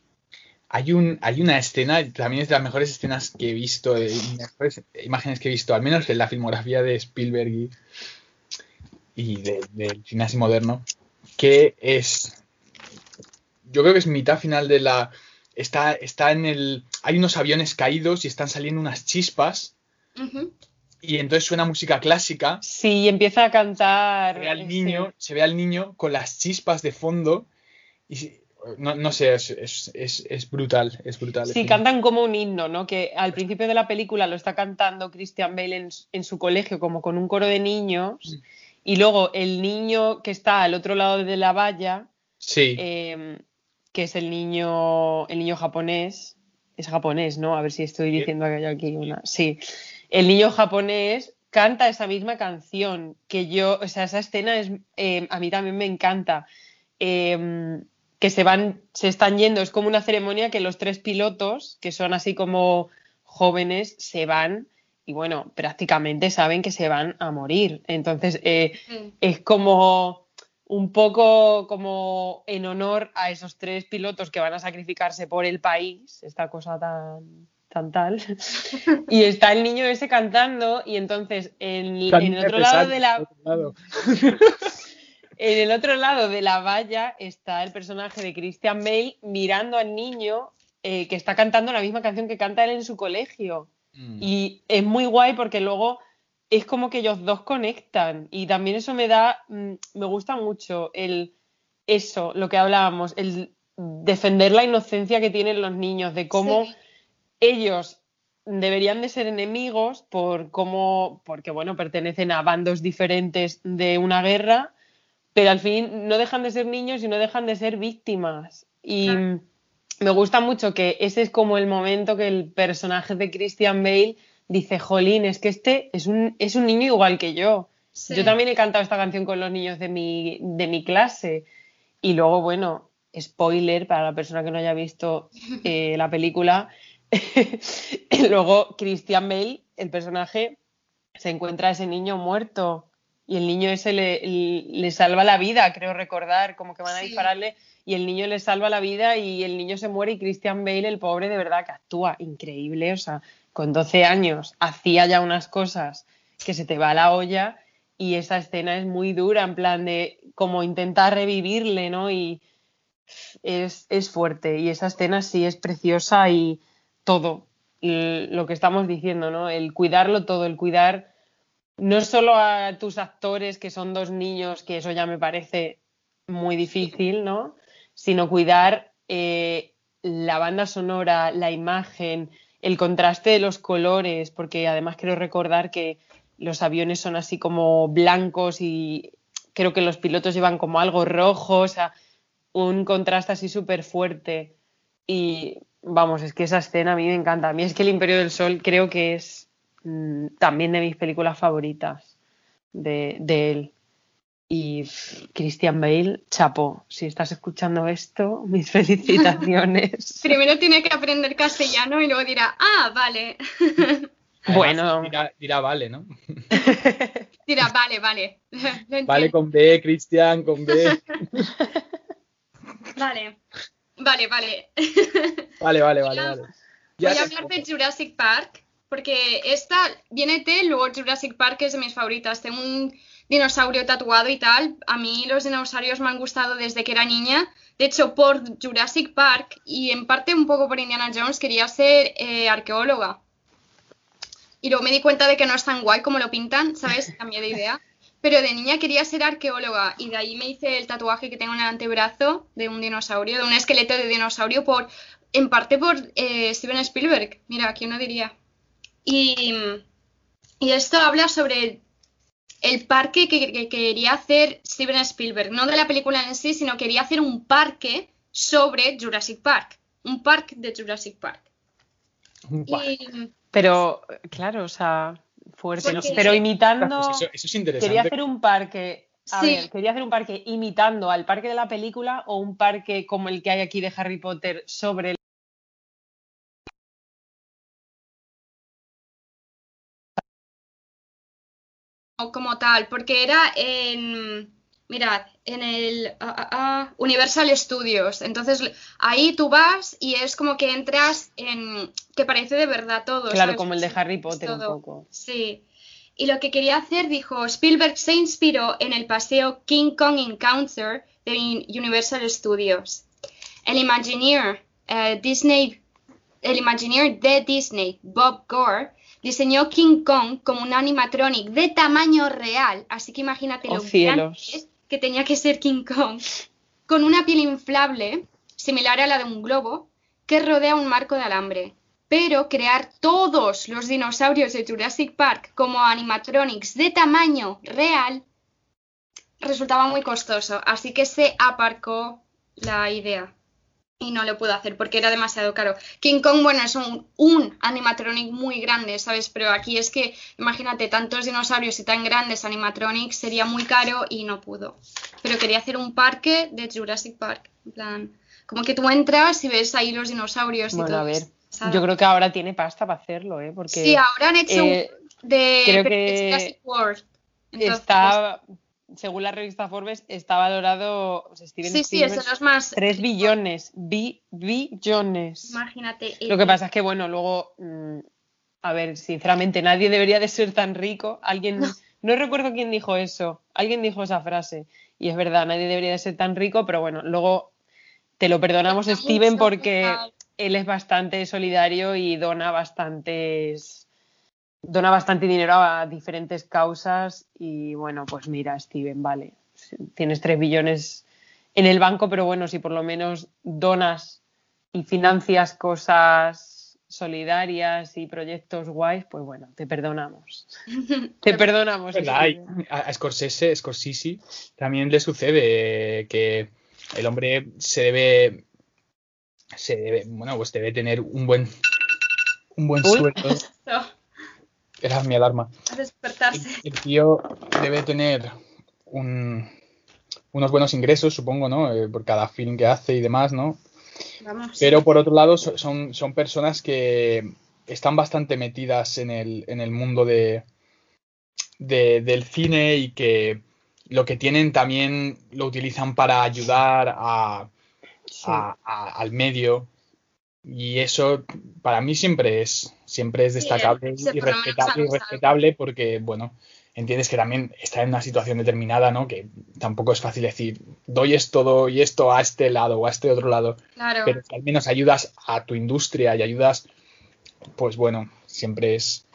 hay, un, hay una escena, también es de las mejores escenas que he visto, de las mejores imágenes que he visto, al menos en la filmografía de Spielberg y, y de- del cine así moderno, que es, yo creo que es mitad final de la, está, está en el, hay unos aviones caídos y están saliendo unas chispas. Y entonces suena música clásica. Sí, y empieza a cantar. Se ve al este, niño, se ve al niño con las chispas de fondo y no, no sé, es, es, es, es brutal, es brutal. Sí, cantan como un himno, ¿no? Que al principio de la película lo está cantando Christian Bale en, en su colegio como con un coro de niños Mm. y luego el niño que está al otro lado de la valla, Sí, eh, que es el niño, el niño japonés, es japonés, ¿no? A ver si estoy diciendo que hay aquí una. Sí, el niño japonés canta esa misma canción que yo, o sea, esa escena es, eh, a mí también me encanta. Eh, que se van, se están yendo, es como una ceremonia que los tres pilotos, que son así como jóvenes, se van y bueno, prácticamente saben que se van a morir. Entonces, eh, Sí. es como un poco como en honor a esos tres pilotos que van a sacrificarse por el país, esta cosa tan tan tal. Y está el niño ese cantando y entonces en, el otro lado de la en el otro lado de la valla está el personaje de Christian Bale mirando al niño eh, que está cantando la misma canción que canta él en su colegio. Mm. Y es muy guay porque luego es como que ellos dos conectan. Y también eso me da, mm, me gusta mucho el eso, lo que hablábamos, el defender la inocencia que tienen los niños, de cómo Sí. Ellos deberían de ser enemigos por cómo, porque bueno, pertenecen a bandos diferentes de una guerra, pero al fin no dejan de ser niños y no dejan de ser víctimas. Y me gusta mucho que ese es como el momento que el personaje de Christian Bale dice, Jolín, es que este es un, es un niño igual que yo. Yo también he cantado esta canción con los niños de mi, de mi clase. Y luego, bueno, spoiler para la persona que no haya visto eh, la película. luego, Christian Bale, el personaje, se encuentra a ese niño muerto. Y el niño ese le, le salva la vida, creo recordar, como que van a dispararle y el niño le salva la vida y el niño se muere y Christian Bale, el pobre, de verdad que actúa increíble. O sea, con 12 años hacía ya unas cosas que se te va a la olla y esa escena es muy dura, en plan de como intentar revivirle, ¿no? Y es, es fuerte y esa escena sí es preciosa y todo lo que estamos diciendo, ¿no? El cuidarlo todo, el cuidar no solo a tus actores, que son dos niños, que eso ya me parece muy difícil, ¿no? Sino cuidar eh, la banda sonora, la imagen, el contraste de los colores, porque además quiero recordar que los aviones son así como blancos y creo que los pilotos llevan como algo rojo, o sea, un contraste así súper fuerte. Y vamos, es que esa escena a mí me encanta. A mí es que El Imperio del Sol creo que es mm, también de mis películas favoritas de, de él. Y Christian Bale, chapo, si estás escuchando esto, mis felicitaciones. Primero tiene que aprender castellano y luego dirá, ah, vale. bueno. Dirá, vale, ¿no? dirá, vale, vale. vale con B, Cristian, con B. vale, vale, vale. vale, vale, vale, vale. Voy a hablar de Jurassic Park, porque esta viene de luego Jurassic Park es de mis favoritas. Tengo un dinosaurio tatuado y tal. A mí los dinosaurios me han gustado desde que era niña. De hecho, por Jurassic Park y en parte un poco por Indiana Jones quería ser eh, arqueóloga. Y luego me di cuenta de que no es tan guay como lo pintan, ¿sabes? Cambié de idea. Pero de niña quería ser arqueóloga y de ahí me hice el tatuaje que tengo en el antebrazo de un dinosaurio, de un esqueleto de dinosaurio, por, en parte por eh, Steven Spielberg. Mira, ¿quién no diría? Y, y esto habla sobre el parque que, quería hacer Steven Spielberg, no de la película en sí, sino quería hacer un parque sobre Jurassic Park, un parque de Jurassic Park. Pero, claro, o sea, fuerte, pero imitando... Eso, es interesante. Quería hacer un parque... A ver, quería hacer un parque imitando al parque de la película o un parque como el que hay aquí de Harry Potter sobre el como tal, porque era en, mirad, en el Universal Studios. Entonces ahí tú vas y es como que entras en que parece de verdad todo. Claro, como el de Harry Potter un poco. Sí. Y lo que quería hacer, dijo, Spielberg se inspiró en el paseo King Kong Encounter de Universal Studios. El Imagineer, eh, Disney, el Imagineer de Disney, Bob Gore, diseñó King Kong como un animatronic de tamaño real, así que imagínate lo oh, que tenía que ser King Kong, con una piel inflable, similar a la de un globo, que rodea un marco de alambre. Pero crear todos los dinosaurios de Jurassic Park como animatronics de tamaño real resultaba muy costoso, así que se aparcó la idea y no lo puedo hacer porque era demasiado caro. King Kong, bueno, es un, un, animatronic muy grande, ¿sabes? Pero aquí es que, imagínate, tantos dinosaurios y tan grandes animatronics sería muy caro y no pudo. Pero quería hacer un parque de Jurassic Park, en plan, como que tú entras y ves ahí los dinosaurios y todo. a ver, yo creo que ahora tiene pasta para hacerlo, ¿eh? Porque, sí, ahora han hecho eh, de creo que World. está según la revista Forbes, está valorado Steven sí, sí, es los más 3 billones, billones. Imagínate. Lo que pasa es que, bueno, luego, mm, a ver, sinceramente, nadie debería de ser tan rico. Alguien, no recuerdo quién dijo eso, alguien dijo esa frase, y es verdad, nadie debería de ser tan rico, pero bueno, luego te lo perdonamos, Steven, porque él es bastante solidario y dona bastantes dona bastante dinero a diferentes causas y bueno, pues mira, Steven, vale, tienes 3 billones en el banco, pero bueno, si por lo menos donas y financias cosas solidarias y proyectos guays, pues bueno, te perdonamos. te perdonamos. A, a Scorsese, Scorsese también le sucede que el hombre se debe se debe, bueno, pues debe tener un buen un buen sueldo. Era mi alarma. A despertarse. El, tío debe tener un, unos buenos ingresos, supongo, ¿no? Eh, por cada film que hace y demás, ¿no? Vamos. Pero por otro lado, son, son personas que están bastante metidas en el, en el mundo de, de, del cine y que lo que tienen también lo utilizan para ayudar a, Sí. a- a- al medio. Y eso para mí siempre es, siempre es destacable y, y respetable porque, bueno, entiendes que también está en una situación determinada, ¿no? Que tampoco es fácil decir, doy esto, doy esto a este lado o a este otro lado, Claro. pero que al menos ayudas a tu industria y ayudas, pues bueno, siempre es,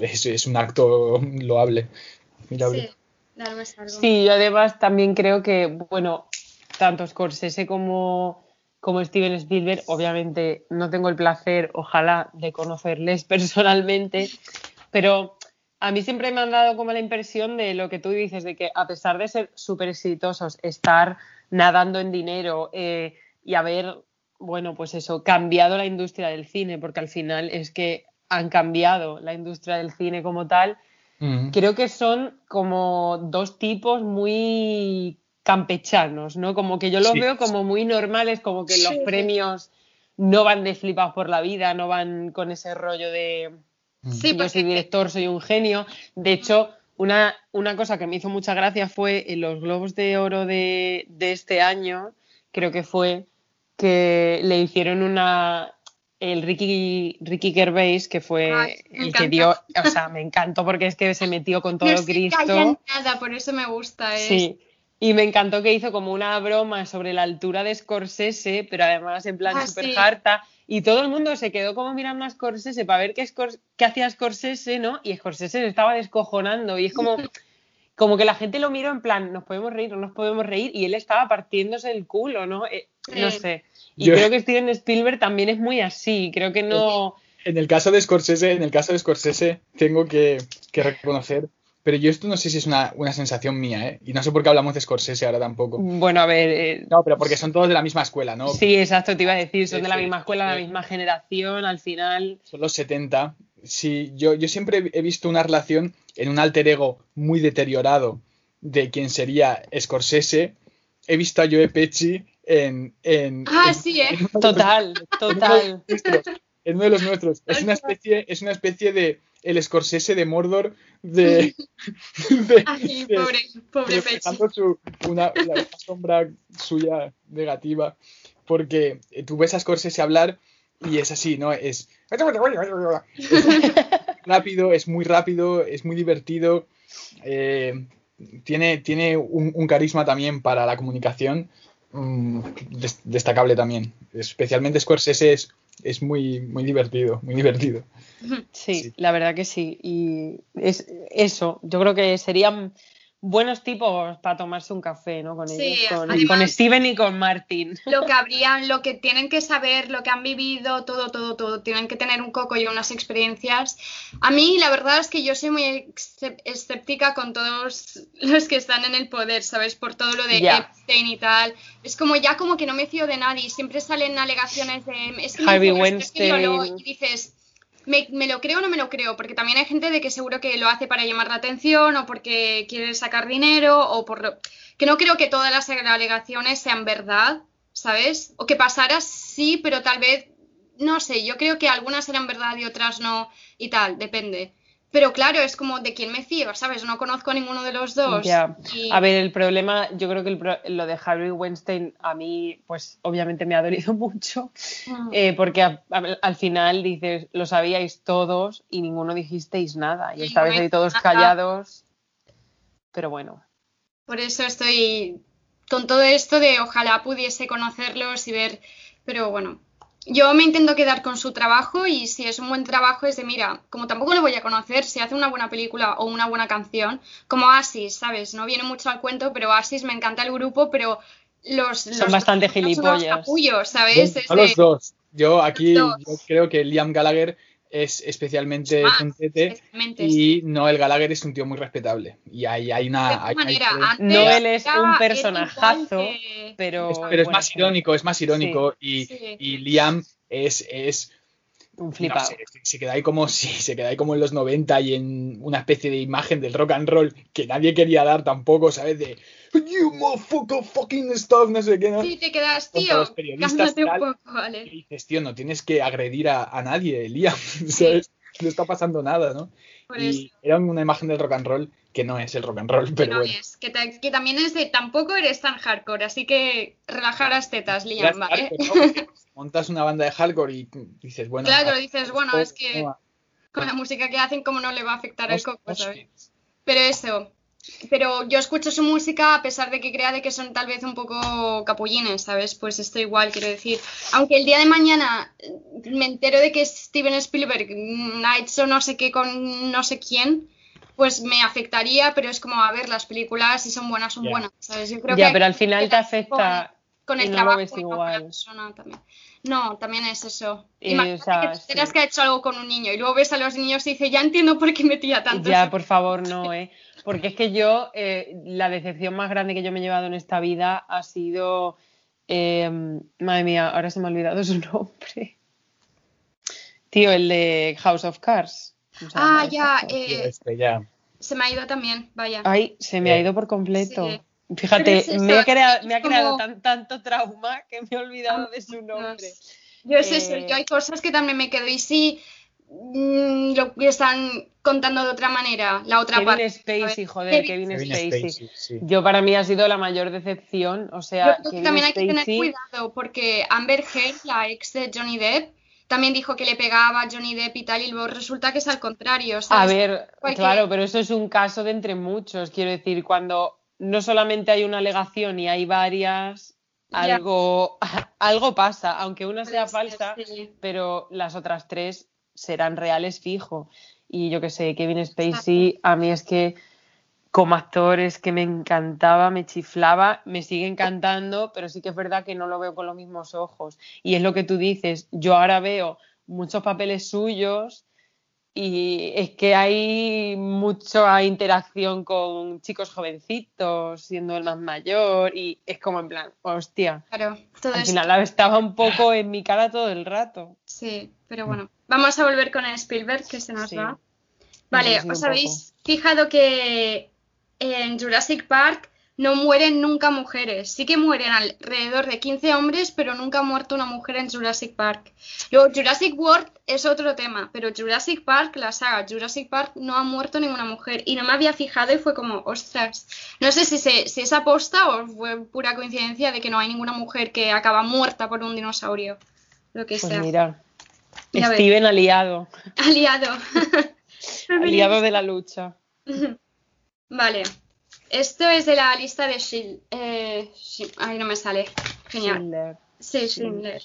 es, es un acto loable. Sí, algo. Sí, yo además también creo que, bueno, tanto Scorsese como, como Steven Spielberg, obviamente no tengo el placer, ojalá, de conocerles personalmente, pero a mí siempre me han dado como la impresión de lo que tú dices, de que a pesar de ser súper exitosos, estar nadando en dinero eh, y haber, bueno, pues eso, cambiado la industria del cine, porque al final es que han cambiado la industria del cine como tal, Mm. creo que son como dos tipos muy campechanos, ¿no? Como que yo los Sí. veo como muy normales, como que los premios no van de flipados por la vida, no van con ese rollo de Mm. Sí, yo soy director, soy un genio. De hecho, una, una cosa que me hizo mucha gracia fue en los Globos de Oro de, de este año, creo que fue, que le hicieron una el Ricky, Ricky Gervais, que fue Ay, el encanta. que dio, o sea, me encantó porque es que se metió con todo no Cristo. callan nada, por eso me gusta. Es... Sí. Y me encantó que hizo como una broma sobre la altura de Scorsese, pero además en plan Ah, sí. harta. Y todo el mundo se quedó como mirando a Scorsese para ver qué, hacía Scorsese, ¿no? Y Scorsese se estaba descojonando. Y es como, como que la gente lo miró en plan, nos podemos reír, no nos podemos reír. Y él estaba partiéndose el culo, ¿no? Eh, no sé. Y Yo- creo que Steven Spielberg también es muy así. Creo que no. En el caso de Scorsese, en el caso de Scorsese, tengo que, que reconocer, pero yo esto no sé si es una, una sensación mía, ¿eh? Y no sé por qué hablamos de Scorsese ahora tampoco. Bueno, a ver. eh, No, pero porque son todos de la misma escuela, ¿no? Sí, exacto, te iba a decir, son Sí, de la sí, misma escuela, la sí. misma generación, al final. Son los 70. Sí, yo, yo siempre he visto una relación en un alter ego muy deteriorado de quien sería Scorsese. He visto a Joe Pesci en... en Ah, en- sí, ¿eh? en uno de los- Total, en uno de total. los nuestros, en uno de los nuestros. Es una especie, es una especie de el Scorsese de Mordor de, de- Ay, de- pobre, su, una, sombra suya negativa. Porque eh, tú ves a Scorsese hablar y es así, ¿no? Es, es rápido, es muy rápido, es muy divertido. eh, tiene tiene un, un carisma también para la comunicación mm, des- destacable también. Especialmente Scorsese es, es muy, muy divertido, muy divertido. Sí, Sí. la verdad que sí. Y es eso, yo creo que serían buenos tipos para tomarse un café, ¿no? Con Sí, ellos, con, además- con Steven y con Martin. Lo que habrían, lo que tienen que saber, lo que han vivido, todo, todo, todo. Tienen que tener un coco y unas experiencias. A mí, la verdad es que yo soy muy escéptica con todos los que están en el poder, ¿sabes? Por todo lo de Ya. Epstein y tal. Es como ya como que no me fío de nadie. Siempre salen alegaciones de... Es que Harvey dicen, "Es que violó", Weinstein. Y dices... Me, me lo creo o no me lo creo? Porque también hay gente de que seguro que lo hace para llamar la atención o porque quiere sacar dinero o por lo... Que no creo que todas las alegaciones sean verdad, ¿sabes? O que pasara sí, pero tal vez, no sé, yo creo que algunas eran verdad y otras no y tal, depende. Pero claro, es como de quién me fío, ¿sabes? No conozco a ninguno de los dos. Ya. y- A ver, el problema, yo creo que el pro- lo de Harvey Weinstein a mí, pues obviamente me ha dolido mucho, Mm. eh, porque a- a- al final dices, lo sabíais todos y ninguno dijisteis nada. Y estabais ahí todos callados. Pero bueno, Por eso estoy con todo esto de ojalá pudiese conocerlos y ver, pero bueno, yo me intento quedar con su trabajo y si es un buen trabajo es de, mira, como tampoco lo voy a conocer, si hace una buena película o una buena canción, como Asis, ¿sabes? No viene mucho al cuento, pero Asis me encanta el grupo, pero los... Son los- bastante son gilipollas. capullos, ¿sabes? Es A los de- dos. yo aquí yo creo que Liam Gallagher es especialmente Más, puntete especialmente, y Noel Gallagher es un tío muy respetable. Y ahí hay una... hay- Noel es un personajazo, que- pero... Es- pero es bueno, más irónico, es más irónico. Y, Sí. y Liam es, es Un flipado. se queda ahí como si se queda ahí como en los 90 y en una especie de imagen del rock and roll que nadie quería dar tampoco, ¿sabes? De you motherfucker fucking stuff, no sé qué, ¿no? Sí, te quedas, tío. los periodistas, Cálmate un tal. poco, Y vale. dices, tío, no tienes que agredir a, a nadie, Liam, ¿sabes? No está pasando nada, ¿no? Por y eso. era una imagen del rock and roll que no es el rock and roll, Que pero no bueno. es, que, te- que también es de tampoco eres tan hardcore, así que relajar las tetas, Liam, ¿vale? hardcore, ¿no? Porque Montas una banda de hardcore y dices, bueno. Claro, ah, dices, bueno, es que no, con la música que hacen, ¿cómo no le va a afectar el coco, sabes? Pero eso, pero yo escucho su música a pesar de que crea de que son tal vez un poco capullines, ¿sabes? Pues esto igual, quiero decir. Aunque el día de mañana eh, me entero de que Steven Spielberg mm, ha hecho no sé qué con no sé quién, pues me afectaría, pero es como, a ver, las películas si son buenas, son buenas, ¿sabes? Yo creo Ya, que pero al final te afecta con el no trabajo de igual. persona también. No, también es eso. Eh, Imagínate o sea, que te sí. que ha hecho algo con un niño y luego ves a los niños y dices, ya entiendo por qué metía tanto. Ya, por favor, no, ¿eh? Porque es que yo, eh, la decepción más grande que yo me he llevado en esta vida ha sido. eh, madre mía, ahora se me ha olvidado su nombre. Tío, el de House of Cards. ¿Cómo se llama Ah, ya, eh, este, ya. se me ha ido también, vaya. Ay, se me ha Eh, ido por completo. sí. Fíjate, es eso, me ha creado, es me ha como- creado tan- tanto trauma que me he olvidado de su nombre. Yo es eso, eh, yo hay cosas que también me quedo y sí mm, lo están contando de otra manera, la otra Kevin parte. Spacey, joder, Kevin- Kevin, Kevin Spacey. Spacey, sí. Yo para mí ha sido la mayor decepción, o Yo sea, creo que Kevin también hay que tener cuidado porque Amber Heard, la ex de Johnny Depp, también dijo que le pegaba a Johnny Depp y tal, y luego resulta que es al contrario, A ¿sabes? ver, Cualquier- claro, pero eso es un caso de entre muchos. Quiero decir, cuando no solamente hay una alegación y hay varias, algo, algo pasa, aunque una sea falsa, pero las otras tres serán reales fijo. Y yo que sé, Kevin Spacey, a mí es que como actor es que me encantaba, me chiflaba, me sigue encantando, pero sí que es verdad que no lo veo con los mismos ojos. Y es lo que tú dices, yo ahora veo muchos papeles suyos y es que hay mucha interacción con chicos jovencitos, siendo el más mayor, y es como en plan, hostia. Claro, todo Al esto. final estaba un poco en mi cara todo el rato. Sí, pero bueno. Vamos a volver con Spielberg, que se nos Sí. va. Vale, ¿os habéis fijado que en Jurassic Park no mueren nunca mujeres? Sí que mueren alrededor de 15 hombres, pero nunca ha muerto una mujer en Jurassic Park. Luego, Jurassic World es otro tema, pero Jurassic Park, la saga Jurassic Park, no ha muerto ninguna mujer. Y no me había fijado y fue como, ostras. No sé si, se, si es aposta o fue pura coincidencia de que no hay ninguna mujer que acaba muerta por un dinosaurio. Lo que Pues sea. mira, Ya ves. Steven aliado, Aliado. aliado de la lucha. Vale. Esto es de la lista de Shield. Eh, Ay, no me sale. Genial. Schindler. Sí, Schindler.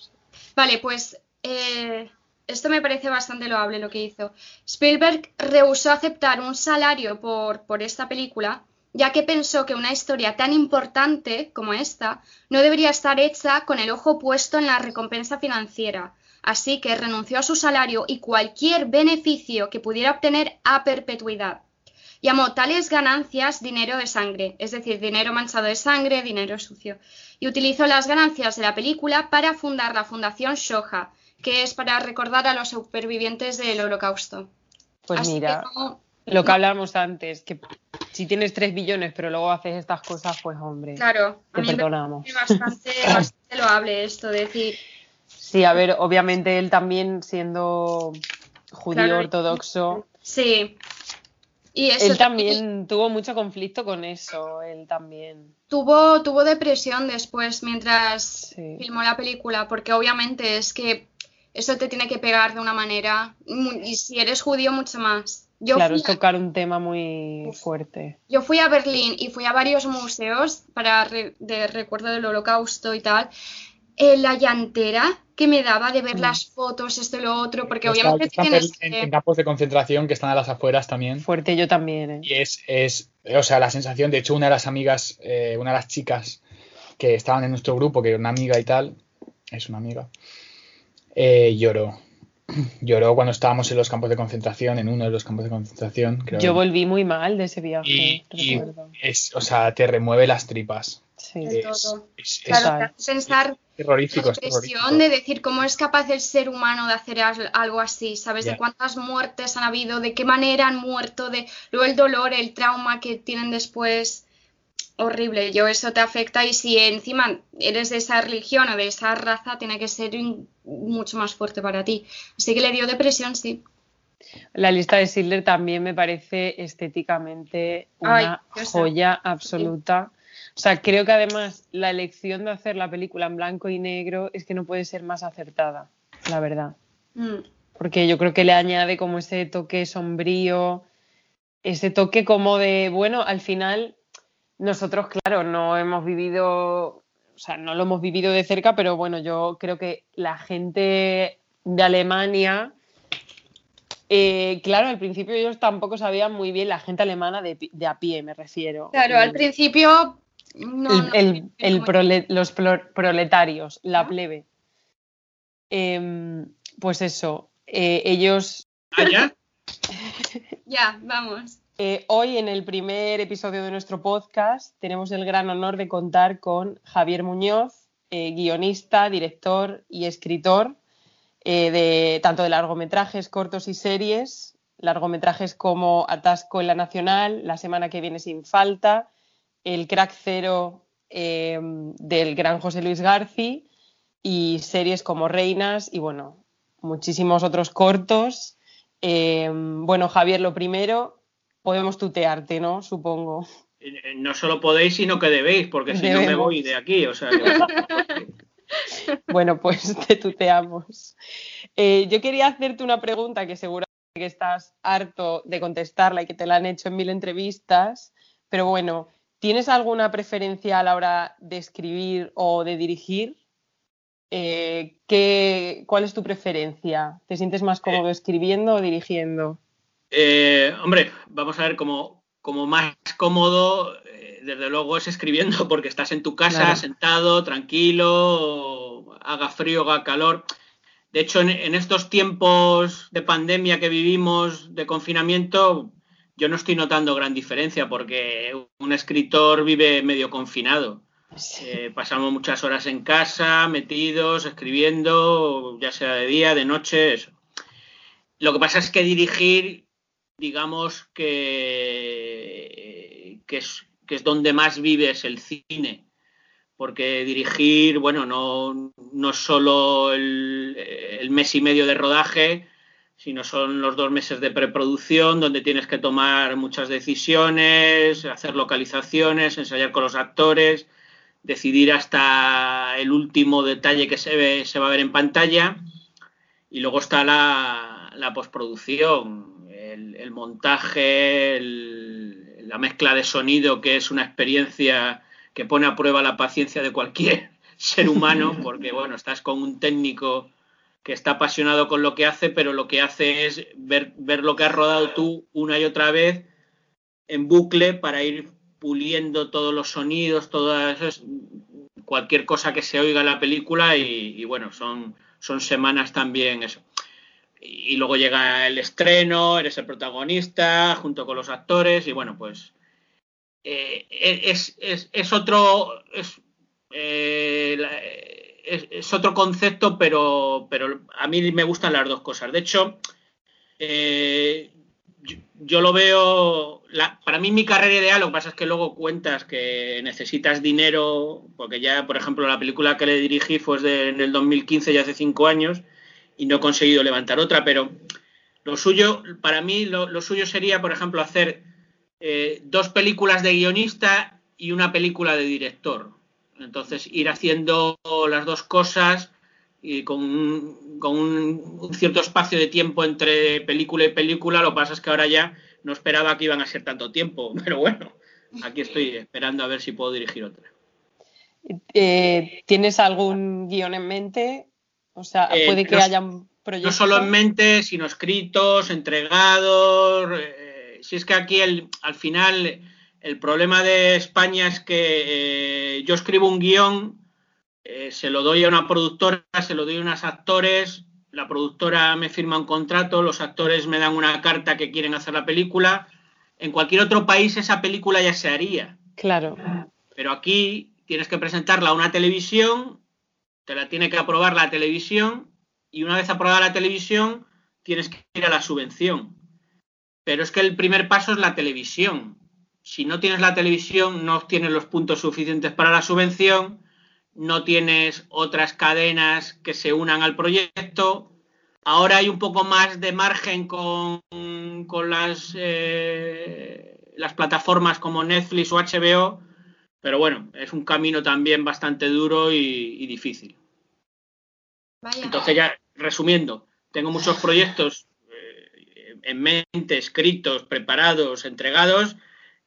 Vale, pues eh, esto me parece bastante loable lo que hizo. Spielberg rehusó aceptar un salario por, por esta película, ya que pensó que una historia tan importante como esta no debería estar hecha con el ojo puesto en la recompensa financiera. Así que renunció a su salario y cualquier beneficio que pudiera obtener a perpetuidad. Llamó tales ganancias dinero de sangre, es decir, dinero manchado de sangre, dinero sucio, y utilizó las ganancias de la película para fundar la Fundación Shoha, que es para recordar a los supervivientes del Holocausto. Pues Así mira, que no- lo que hablábamos antes, que si tienes 3 billones pero luego haces estas cosas, pues hombre, claro, a mí me perdonamos. parece bastante, bastante loable esto, de decir, Sí, a ver, obviamente él también siendo judío Claro, ortodoxo, sí. Y eso él también tuvo mucho conflicto con eso, él también. tuvo, tuvo depresión después mientras Sí. filmó la película, porque obviamente es que eso te tiene que pegar de una manera, y si eres judío, mucho más. Yo, claro, es a, tocar un tema muy Uf. fuerte. yo fui a Berlín y fui a varios museos para re- de recuerdo del holocausto y tal. Eh, la llantera que me daba de ver Mm. las fotos, esto y lo otro, porque Está- obviamente están tienes en, que... en campos de concentración que están a las afueras también. Fuerte yo también, ¿eh? Y es, es, o sea, la sensación, de hecho, una de las amigas, eh, una de las chicas que estaban en nuestro grupo, que era una amiga y tal, es una amiga, eh, lloró. Lloró cuando estábamos en los campos de concentración, en uno de los campos de concentración. Creo. Yo volví muy mal de ese viaje. y, y recuerdo. es, o sea, te remueve las tripas. Sí. De Es, todo. es- es Claro, Exacto. pensar terrorífico, la es expresión de decir cómo es capaz el ser humano de hacer al- algo así, ¿sabes? De cuántas muertes han habido, de qué manera han muerto, de luego el dolor, el trauma que tienen después. Horrible, yo eso te afecta y si encima eres de esa religión o de esa raza, tiene que ser in- mucho más fuerte para ti. Así que le dio depresión, sí. La lista de Schindler también me parece estéticamente una Ay, joya absoluta. O sea, creo que además la elección de hacer la película en blanco y negro es que no puede ser más acertada, la verdad. Mm. Porque yo creo que le añade como ese toque sombrío, ese toque como de, bueno, al final nosotros, claro, no hemos vivido, o sea, no lo hemos vivido de cerca, pero bueno, yo creo que la gente de Alemania, eh, claro, al principio ellos tampoco sabían muy bien la gente alemana de, a pie, me refiero. Claro, al El- principio no, el- no- el- prole- los pro- proletarios, la plebe. Em, pues eso, eh, ellos Ah, ya. Ya, vamos. Eh, hoy en el primer episodio de nuestro podcast tenemos el gran honor de contar con Javier Muñoz, eh, guionista, director y escritor eh, de tanto de largometrajes, cortos y series, largometrajes como Atasco en la Nacional, La semana que viene sin falta, El crack cero eh, del gran José Luis Garci y series como Reinas y bueno, muchísimos otros cortos. Eh, bueno, Javier, lo primero, podemos tutearte, ¿no? Supongo. Eh, No solo podéis, sino que debéis, porque si no me voy de aquí. O sea, que- Bueno, pues te tuteamos. Eh, yo quería hacerte una pregunta que seguramente que estás harto de contestarla y que te la han hecho en mil entrevistas, pero bueno, ¿tienes alguna preferencia a la hora de escribir o de dirigir? Eh, ¿qué- ¿Cuál es tu preferencia? ¿Te sientes más cómodo escribiendo o dirigiendo? Eh, hombre, vamos a ver, como, como más cómodo, eh, desde luego es escribiendo, porque estás en tu casa, Claro. sentado, tranquilo, haga frío, haga calor. De hecho, en, en estos tiempos de pandemia que vivimos, de confinamiento, yo no estoy notando gran diferencia, porque un escritor vive medio confinado. Eh, pasamos muchas horas en casa, metidos, escribiendo, ya sea de día, de noche, eso. Lo que pasa es que dirigir, digamos que, que, es, que es donde más vives el cine. Porque dirigir, bueno, no, no es solo el, el mes y medio de rodaje, sino son los dos meses de preproducción, donde tienes que tomar muchas decisiones, hacer localizaciones, ensayar con los actores, decidir hasta el último detalle que se, ve, se va a ver en pantalla. Y luego está la, la postproducción, el, montaje, la mezcla de sonido, que es una experiencia que pone a prueba la paciencia de cualquier ser humano, porque bueno, estás con un técnico que está apasionado con lo que hace, pero lo que hace es ver, ver lo que has rodado tú una y otra vez en bucle para ir puliendo todos los sonidos, todas esas, cualquier cosa que se oiga en la película y, bueno, son, son semanas también eso. Y, luego llega el estreno, eres el protagonista junto con los actores y bueno, pues eh, es, es, es, otro es, eh, es, otro concepto, pero, pero a mí me gustan las dos cosas. De hecho, eh, yo, yo, lo veo, la, para mí mi carrera ideal, lo que pasa es que luego cuentas que necesitas dinero, porque ya, por ejemplo, la película que le dirigí fue en el 2015, ya hace cinco años, y no he conseguido levantar otra, pero lo suyo, para mí, lo, lo suyo sería, por ejemplo, hacer eh, dos películas de guionista y una película de director. Entonces, ir haciendo las dos cosas y con, un, con un, un, cierto espacio de tiempo entre película y película. Lo que pasa es que ahora ya no esperaba que iban a ser tanto tiempo, pero bueno, aquí estoy esperando a ver si puedo dirigir otra. Eh, ¿Tienes algún guion en mente? O sea, puede que no, haya un proyecto. No solo en mente, sino escritos, entregados. Eh, si es que aquí el, al final el problema de España es que eh, yo escribo un guion, eh, se lo doy a una productora, se lo doy a unos actores la productora me firma un contrato, los actores me dan una carta que quieren hacer la película. En cualquier otro país esa película ya se haría. Claro. Pero aquí tienes que presentarla a una televisión, te la tiene que aprobar la televisión y una vez aprobada la televisión tienes que ir a la subvención. Pero es que el primer paso es la televisión. Si no tienes la televisión, no obtienes los puntos suficientes para la subvención no tienes otras cadenas que se unan al proyecto. Ahora hay un poco más de margen con, con las, eh, las plataformas como Netflix o HBO, pero bueno, es un camino también bastante duro y, difícil. Entonces ya, resumiendo, tengo muchos proyectos eh, en mente, escritos, preparados, entregados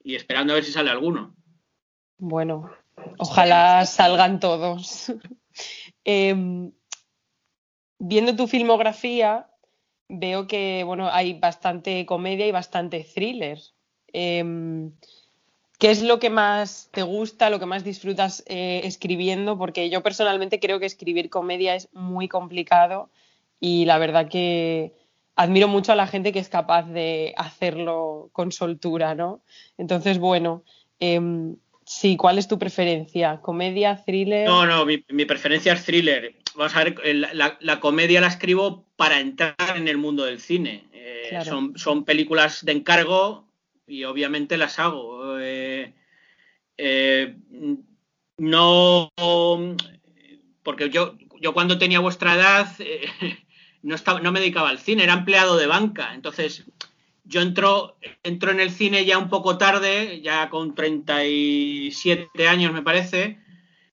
y esperando a ver si sale alguno. Bueno, Ojalá salgan todos. Em, viendo tu filmografía, veo que bueno, hay bastante comedia y bastante thriller. Em, ¿Qué es lo que más te gusta, lo que más disfrutas eh, escribiendo? Porque yo personalmente creo que escribir comedia es muy complicado y la verdad que admiro mucho a la gente que es capaz de hacerlo con soltura, ¿no? Entonces, bueno, em, Sí, ¿cuál es tu preferencia? ¿Comedia, thriller? No, no, mi, preferencia es thriller. Vamos a ver, la, comedia la escribo para entrar en el mundo del cine. Eh, son, películas de encargo y obviamente las hago. Eh, eh, no, porque yo, yo cuando tenía vuestra edad no, estaba, no me dedicaba al cine, era empleado de banca. Entonces, yo entro, entro en el cine ya un poco tarde, ya con 37 años me parece,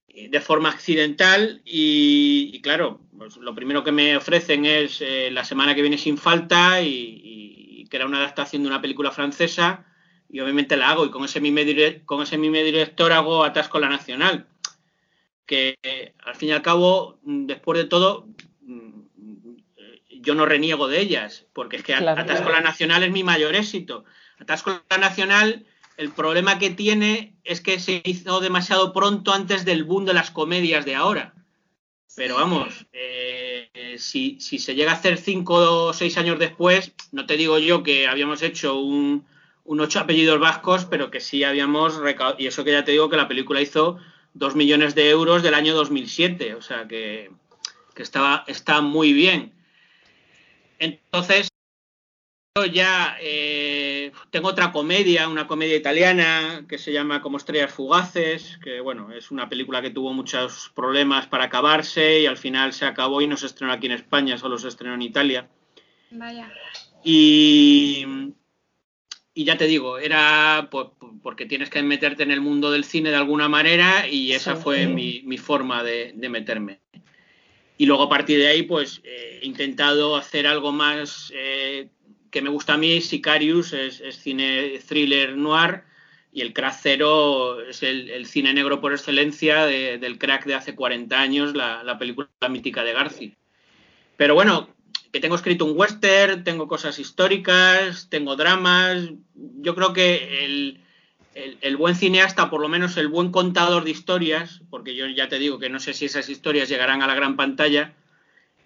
de forma accidental. Y, claro, pues lo primero que me ofrecen es eh, la semana que viene sin falta y, que era una adaptación de una película francesa. Y obviamente la hago. Y con ese mismo, con ese mismo director hago Atasco la Nacional, que al fin y al cabo, después de todo, yo no reniego de ellas, porque es que Atasco la Nacional es mi mayor éxito. Atasco la Nacional, el problema que tiene es que se hizo demasiado pronto antes del boom de las comedias de ahora. Pero vamos, eh, si, se llega a hacer cinco o seis años después, no te digo yo que habíamos hecho un, ocho apellidos vascos, pero que sí habíamos y eso que ya te digo que la película hizo dos millones de euros del año 2007, o sea que, que estaba, está muy bien. Entonces, yo ya eh, tengo otra comedia, una comedia italiana que se llama Como Estrellas Fugaces, que bueno, es una película que tuvo muchos problemas para acabarse y al final se acabó y no se estrenó aquí en España, solo se estrenó en Italia. Vaya. Y, y ya te digo, era porque tienes que meterte en el mundo del cine de alguna manera y esa fue mi, forma de meterme. Y luego a partir de ahí, pues eh, he intentado hacer algo más eh, que me gusta a mí. Sicarius es, cine thriller noir y el Crack Zero es el, cine negro por excelencia del crack de hace 40 años, la, película mítica de Garci. Pero bueno, que tengo escrito un western, tengo cosas históricas, tengo dramas. Yo creo que el, el, buen cineasta, por lo menos el buen contador de historias, porque yo ya te digo que no sé si esas historias llegarán a la gran pantalla,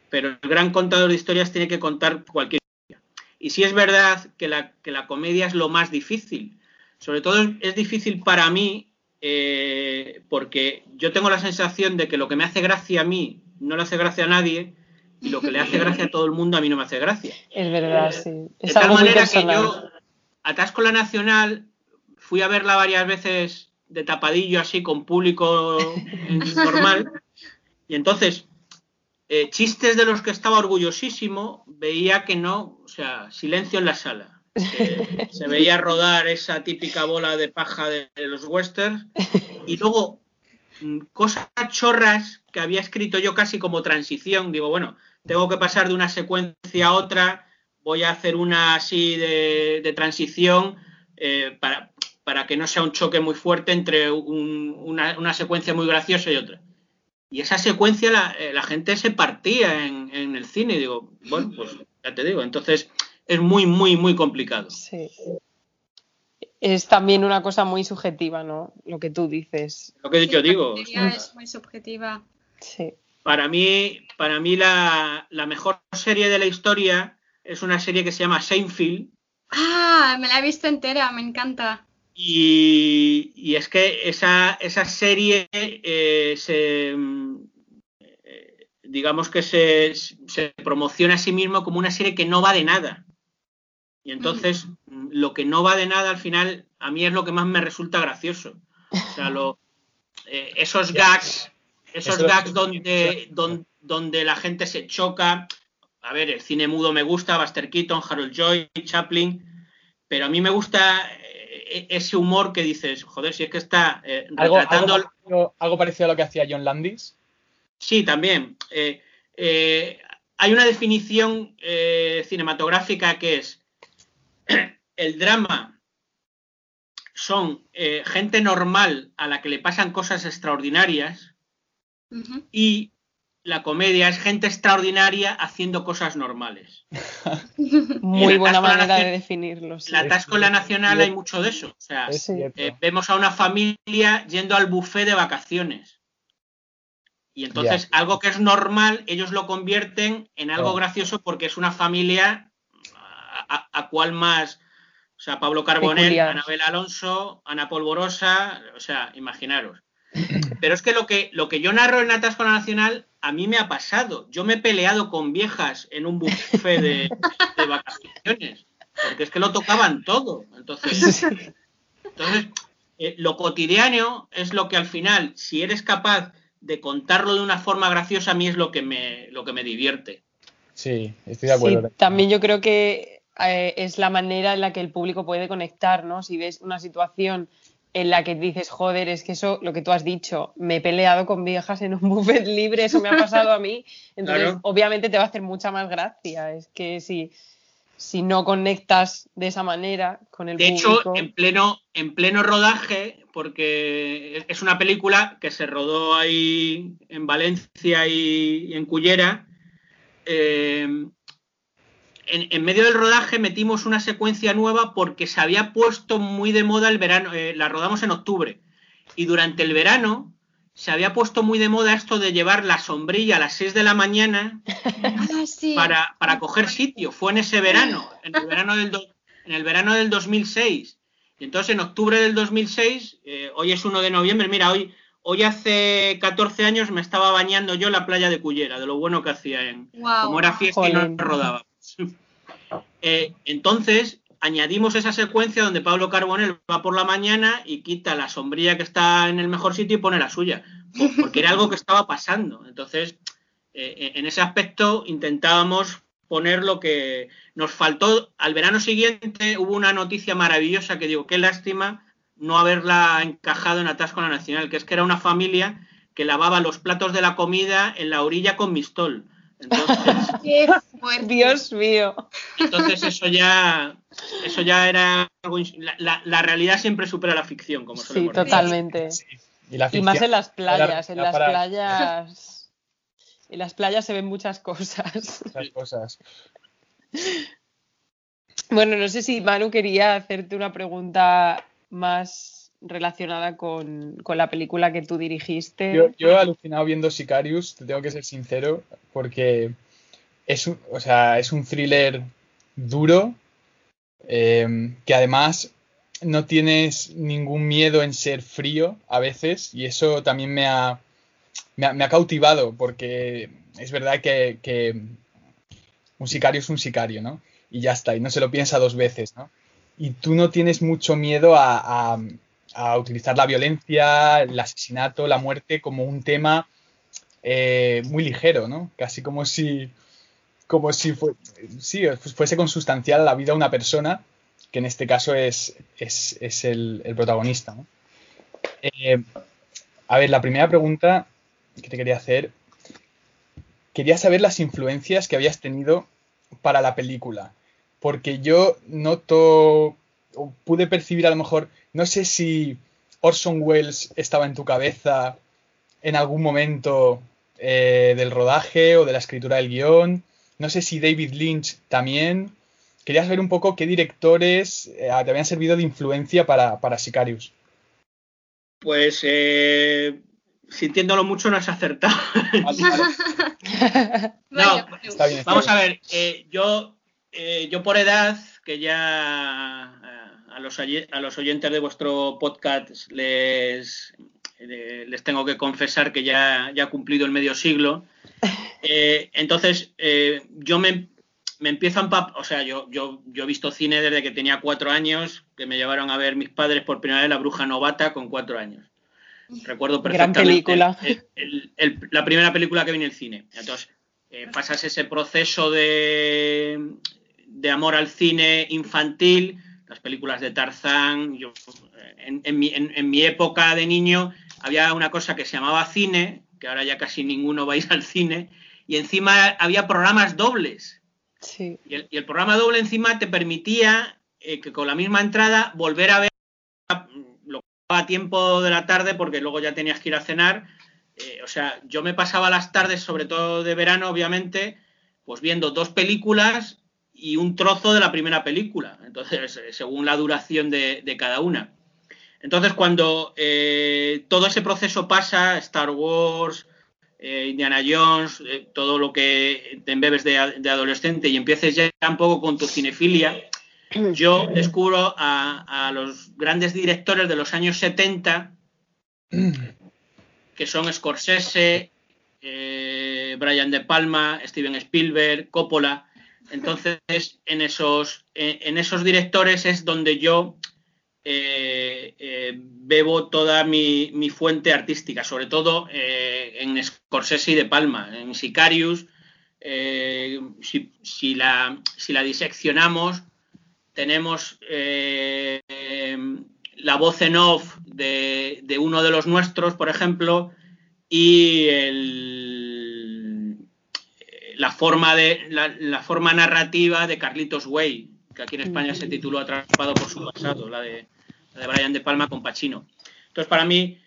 pero el gran contador de historias tiene que contar cualquier historia. Y sí es verdad que la, que la comedia es lo más difícil. Sobre todo es, difícil para mí eh, porque yo tengo la sensación de que lo que me hace gracia a mí no le hace gracia a nadie y lo que le hace gracia a todo el mundo a mí no me hace gracia. Es verdad, sí. de tal manera que yo atasco la nacional fui a verla varias veces de tapadillo así con público normal y entonces eh, chistes de los que estaba orgullosísimo veía que no, o sea, silencio en la sala. se veía rodar esa típica bola de paja de, los westerns y luego mm, cosas chorras que había escrito yo casi como transición. Digo, bueno, tengo que pasar de una secuencia a otra, voy a hacer una así de, transición eh, para, para que no sea un choque muy fuerte entre una, secuencia muy graciosa y otra. Y esa secuencia la, eh, gente se partía en, el cine y digo, bueno, pues ya te digo, entonces es muy, muy, muy complicado. Sí. Es también una cosa muy subjetiva, ¿no? Lo que tú dices. Lo que yo digo. es muy subjetiva. Sí. Para mí, para mí la, la mejor serie de la historia es una serie que se llama Seinfeld. Ah, me la he visto entera, me encanta. Y, y es que esa, esa serie eh, se, eh, digamos que se, se, promociona a sí mismo como una serie que no va de nada. Y entonces mm. lo que no va de nada al final a mí es lo que más me resulta gracioso. O sea, lo, eh, esos gags, esos Eso gags donde, donde, donde la gente se choca. A ver, el cine mudo me gusta, Buster Keaton, Harold Joy, Chaplin, pero a mí me gusta ese humor que dices, joder, si es que está eh, retratando... ¿Algo, algo, algo, parecido a lo que hacía John Landis? Sí, también. Eh, eh, hay una definición eh, cinematográfica que es el drama son eh, gente normal a la que le pasan cosas extraordinarias uh -huh. y la comedia es gente extraordinaria haciendo cosas normales. Muy buena manera de definirlo. Sí. La atasco en la nacional hay mucho de eso. O sea, eh, vemos a una familia yendo al buffet de vacaciones. Y entonces yeah. algo que es normal, ellos lo convierten en algo oh. gracioso porque es una familia a, a, a cual más, o sea, Pablo Carbonell, Anabel Alonso, Ana Polvorosa, o sea, imaginaros. Pero es que lo que, lo que yo narro en Atasco Nacional a mí me ha pasado. Yo me he peleado con viejas en un buffet de, de vacaciones, porque es que lo tocaban todo. Entonces, entonces eh, lo cotidiano es lo que al final, si eres capaz de contarlo de una forma graciosa, a mí es lo que me, lo que me divierte. Sí, estoy de acuerdo. Sí, también yo creo que eh, es la manera en la que el público puede conectar, ¿no? Si ves una situación en la que dices, joder, es que eso, lo que tú has dicho, me he peleado con viejas en un buffet libre, eso me ha pasado a mí. Entonces, claro. obviamente te va a hacer mucha más gracia. Es que si, si no conectas de esa manera con el de público. De hecho, en pleno, en pleno rodaje, porque es una película que se rodó ahí en Valencia y, y en Cullera, eh, en, en, medio del rodaje metimos una secuencia nueva porque se había puesto muy de moda el verano, eh, la rodamos en octubre, y durante el verano se había puesto muy de moda esto de llevar la sombrilla a las 6 de la mañana ah, sí. para, para, coger sitio. Fue en ese verano, en el verano del, do, en el verano del 2006. Y entonces en octubre del 2006, eh, hoy es 1 de noviembre, mira, hoy, hoy hace 14 años me estaba bañando yo en la playa de Cullera, de lo bueno que hacía en... Wow. Como era fiesta Joder. y no rodaba. Eh, entonces, añadimos esa secuencia donde Pablo Carbonell va por la mañana y quita la sombrilla que está en el mejor sitio y pone la suya, porque era algo que estaba pasando. Entonces, eh, en ese aspecto intentábamos poner lo que nos faltó. Al verano siguiente hubo una noticia maravillosa que digo, qué lástima no haberla encajado en Atasco la Nacional, que es que era una familia que lavaba los platos de la comida en la orilla con mistol. Entonces, Qué Dios mío. Entonces eso ya, eso ya era algo, la, la, la, realidad siempre supera la ficción, como Sí, totalmente. Sí. Y, y, más en las playas, en las para... playas, en las playas se ven muchas cosas. Muchas cosas. Bueno, no sé si Manu quería hacerte una pregunta más relacionada con, con, la película que tú dirigiste. Yo, he alucinado viendo Sicarius, te tengo que ser sincero, porque es un, o sea, es un thriller duro, eh, que además no tienes ningún miedo en ser frío a veces, y eso también me ha, me ha, cautivado, porque es verdad que, un sicario es un sicario, ¿no? Y ya está, y no se lo piensa dos veces, ¿no? Y tú no tienes mucho miedo a a utilizar la violencia, el asesinato, la muerte como un tema eh, muy ligero, ¿no? Casi como si, como si fue, sí, fuese consustancial a la vida de una persona, que en este caso es, el, protagonista. Eh, a ver, la primera pregunta que te quería hacer, quería saber las influencias que habías tenido para la película, porque yo noto, pude percibir a lo mejor no sé si Orson Welles estaba en tu cabeza en algún momento eh, del rodaje o de la escritura del guion. No sé si David Lynch también. Quería saber un poco qué directores eh, te habían servido de influencia para, para Sicarius. Pues eh, sintiéndolo mucho, no has acertado. no. Está bien. vamos a ver, eh, yo, eh, yo por edad, que ya a los, oye- a los oyentes de vuestro podcast les, les tengo que confesar que ya, ya he cumplido el medio siglo. Eh, entonces, eh, yo me, me empiezo a empap- o sea, yo, yo, yo he visto cine desde que tenía cuatro años, que me llevaron a ver mis padres por primera vez La Bruja Novata con cuatro años. Recuerdo Gran perfectamente película. el- el- el- la primera película que vi en el cine. Entonces, eh, pasas ese proceso de, de amor al cine infantil, las películas de Tarzán. Yo, eh, en, en mi, en- en mi época de niño había una cosa que se llamaba cine, que ahora ya casi ninguno vais al cine, y encima había programas dobles. Sí. Y el, y el programa doble encima te permitía eh, que con la misma entrada volver a ver mm, lo que a tiempo de la tarde porque luego ya tenías que ir a cenar. Eh, o sea, yo me pasaba las tardes, sobre todo de verano, obviamente, pues viendo dos películas y un trozo de la primera película. Entonces, eh, según la duración de, cada una. Entonces, cuando eh, todo ese proceso pasa, Star Wars, eh, Indiana Jones, todo lo que te embebes de, adolescente y empieces ya un poco con tu cinefilia, yo descubro a, los grandes directores de los años 70, que son Scorsese, Brian De Palma, Steven Spielberg, Coppola. Entonces, en esos, en, esos directores es donde yo eh, eh, bebo toda mi, mi fuente artística, sobre todo eh, en Scorsese y De Palma, en Sicarius. eh, si, si la, si la diseccionamos, tenemos la voz en off de, de uno de los nuestros, por ejemplo, y el, la, forma de, la, forma narrativa de Carlitos Way, que aquí en España se tituló Atrapado por su pasado, la de, la de Brian De Palma con Pacino. Entonces, para mí,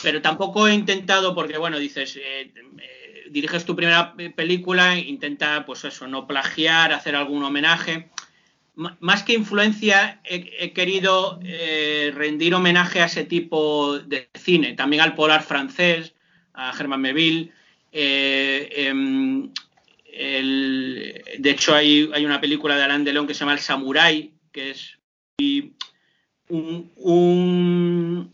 pero tampoco he intentado, porque bueno, dices, eh, eh, diriges tu primera pe- película, intenta, pues eso, no plagiar, hacer algún homenaje. Más que influencia, he, querido eh, rendir homenaje a ese tipo de cine, también al polar francés, a Germain Melville. Eh, em, de hecho, hay, una película de Alain Delon que se llama El Samurai, que es un,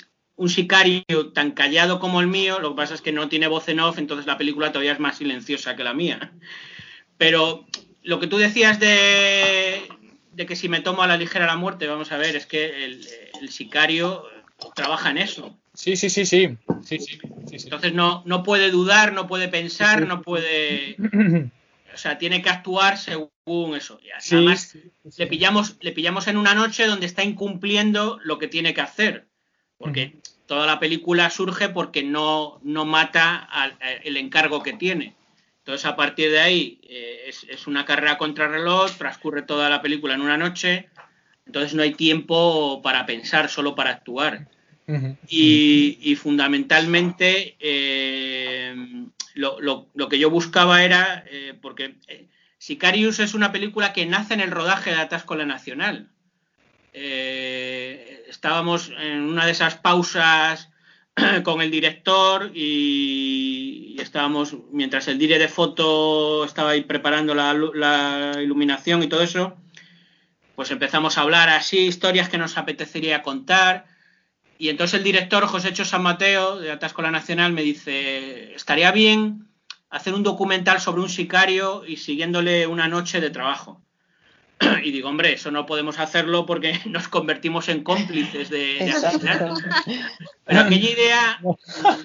sicario tan callado como el mío, lo que pasa es que no tiene voz en off, entonces la película todavía es más silenciosa que la mía. Pero lo que tú decías de, que si me tomo a la ligera la muerte, vamos a ver, es que el sicario trabaja en eso. Sí, sí, sí, sí. sí, sí, sí, sí. Entonces no, no puede dudar, no puede pensar, no puede... O sea, tiene que actuar según eso. Y además, le pillamos, le pillamos en una noche donde está incumpliendo lo que tiene que hacer. Porque toda la película surge porque no, no mata al- a- el encargo que tiene. Entonces, a partir de ahí, eh, es, es una carrera contra reloj, transcurre toda la película en una noche. Entonces, no hay tiempo para pensar, solo para actuar. Y, y fundamentalmente eh, lo, lo- lo que yo buscaba era, eh, porque eh, Sicarius es una película que nace en el rodaje de Atasco la Nacional. Eh, estábamos en una de esas pausas con el director y, y estábamos, mientras el dire de foto estaba ahí preparando la iluminación y todo eso, pues empezamos a hablar así, historias que nos apetecería contar. Y entonces el director José Cho San Mateo de Atasco la Nacional me dice, estaría bien hacer un documental sobre un sicario y siguiéndole una noche de trabajo. Y digo, hombre, eso no podemos hacerlo porque nos convertimos en cómplices de, de asesinatos. Pero aquella idea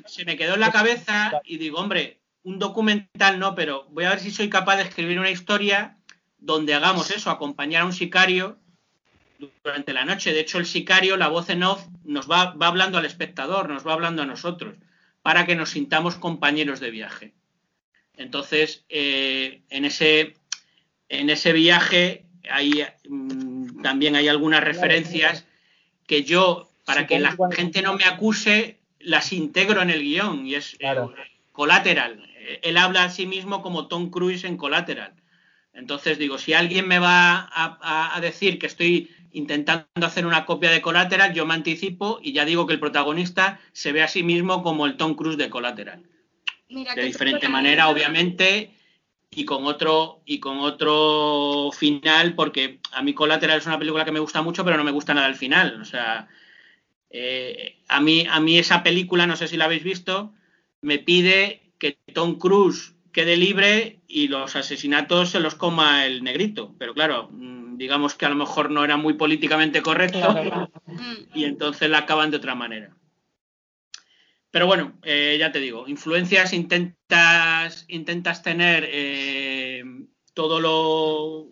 se me quedó en la cabeza y digo, hombre, un documental no, pero voy a ver si soy capaz de escribir una historia donde hagamos eso, acompañar a un sicario durante la noche. De hecho, el sicario, la voz en off, nos va, va hablando al espectador, nos va hablando a nosotros, para que nos sintamos compañeros de viaje. Entonces, eh, en, ese, en ese viaje hay, mm, también hay algunas referencias que yo, para que la gente no me acuse, las integro en el guion y es eh, Claro. colateral. Él habla a sí mismo como Tom Cruise en colateral. Entonces digo, si alguien me va a, a- a decir que estoy intentando hacer una copia de Collateral, yo me anticipo y ya digo que el protagonista se ve a sí mismo como el Tom Cruise de Collateral. de diferente manera, obviamente, y con otro y con otro final, porque a mí Collateral es una película que me gusta mucho, pero no me gusta nada el final. O sea, eh, a mí a mí esa película, no sé si la habéis visto, me pide que Tom Cruise quede libre y los asesinatos se los coma el negrito. Pero claro, mm, digamos que a lo mejor no era muy políticamente correcto y entonces la acaban de otra manera. Pero bueno, eh, ya te digo, influencias intentas, intentas tener eh, todo lo,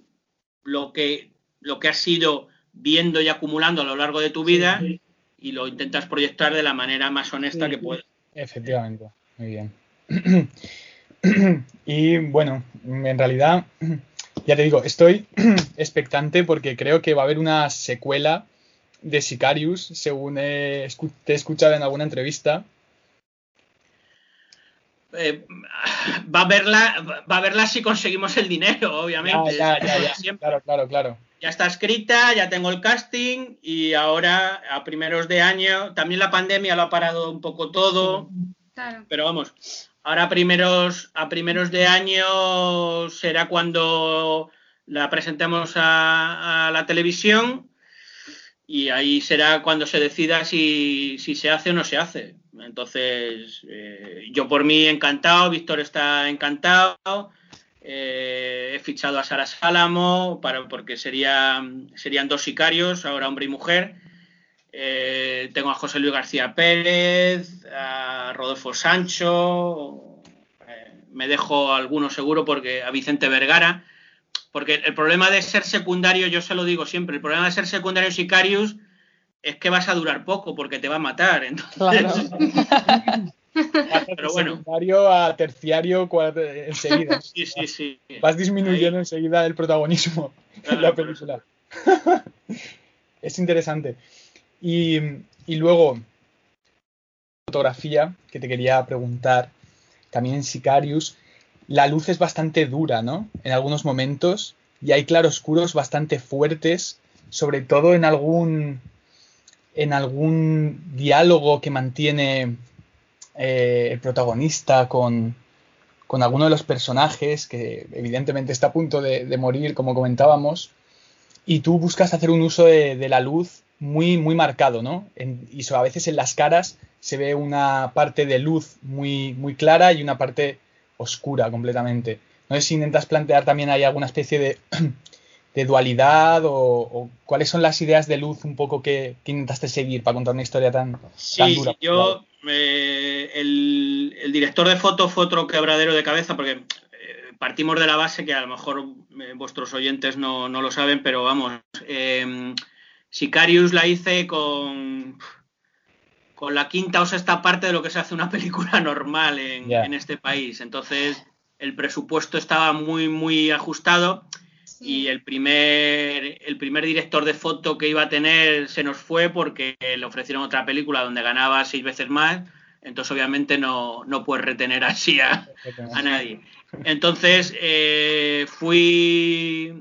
lo, que, lo que has ido viendo y acumulando a lo largo de tu vida y lo intentas proyectar de la manera más honesta que puedes. Efectivamente, muy bien. y bueno, en realidad, ya te digo, estoy expectante porque creo que va a haber una secuela de Sicarius, según te he escuchado en alguna entrevista. Eh, va a verla va a verla si conseguimos el dinero obviamente. Ya, ya, ya, claro claro claro. Ya está escrita ya tengo el casting y ahora a primeros de año también la pandemia lo ha parado un poco todo. Claro. pero vamos Ahora a primeros, a primeros de año será cuando la presentemos a, la televisión y ahí será cuando se decida si, se hace o no se hace. Entonces, eh, yo por mí encantado, Víctor está encantado, eh, he fichado a Sara Sálamo para, porque sería, serían dos sicarios, ahora hombre y mujer. Eh, tengo a José Luis García Pérez, a Rodolfo Sancho, eh, me dejo alguno seguro porque a Vicente Vergara, porque el problema de ser secundario, yo se lo digo siempre, el problema de ser secundario Sicarius es que vas a durar poco porque te va a matar. Entonces... Pero bueno. Secundario a terciario enseguida. Sí, sí, sí. Vas disminuyendo enseguida el protagonismo en la película. es interesante. Y, luego, fotografía, que te quería preguntar, también en Sicarius, la luz es bastante dura, ¿no? En algunos momentos, y hay claroscuros bastante fuertes, sobre todo en algún, en algún diálogo que mantiene eh, el protagonista con, con alguno de los personajes, que evidentemente está a punto de, morir, como comentábamos, y tú buscas hacer un uso de la luz muy, muy marcado, ¿no? y a veces en las caras se ve una parte de luz muy, muy clara y una parte oscura completamente. No sé si intentas plantear también hay alguna especie de, de dualidad o, cuáles son las ideas de luz un poco que, intentaste seguir para contar una historia tan, sí, dura. Yo, eh, el, director de foto fue otro quebradero de cabeza porque eh, partimos de la base que a lo mejor eh, vuestros oyentes no, no, lo saben, pero vamos, Sicarius la hice con, con la quinta o sexta parte de lo que se hace una película normal en, este país. Entonces, el presupuesto estaba muy, muy ajustado y el primer, el primer director de foto que iba a tener se nos fue porque le ofrecieron otra película donde ganaba seis veces más. Entonces, obviamente, no, no puedes retener así a, nadie. Entonces, eh, fui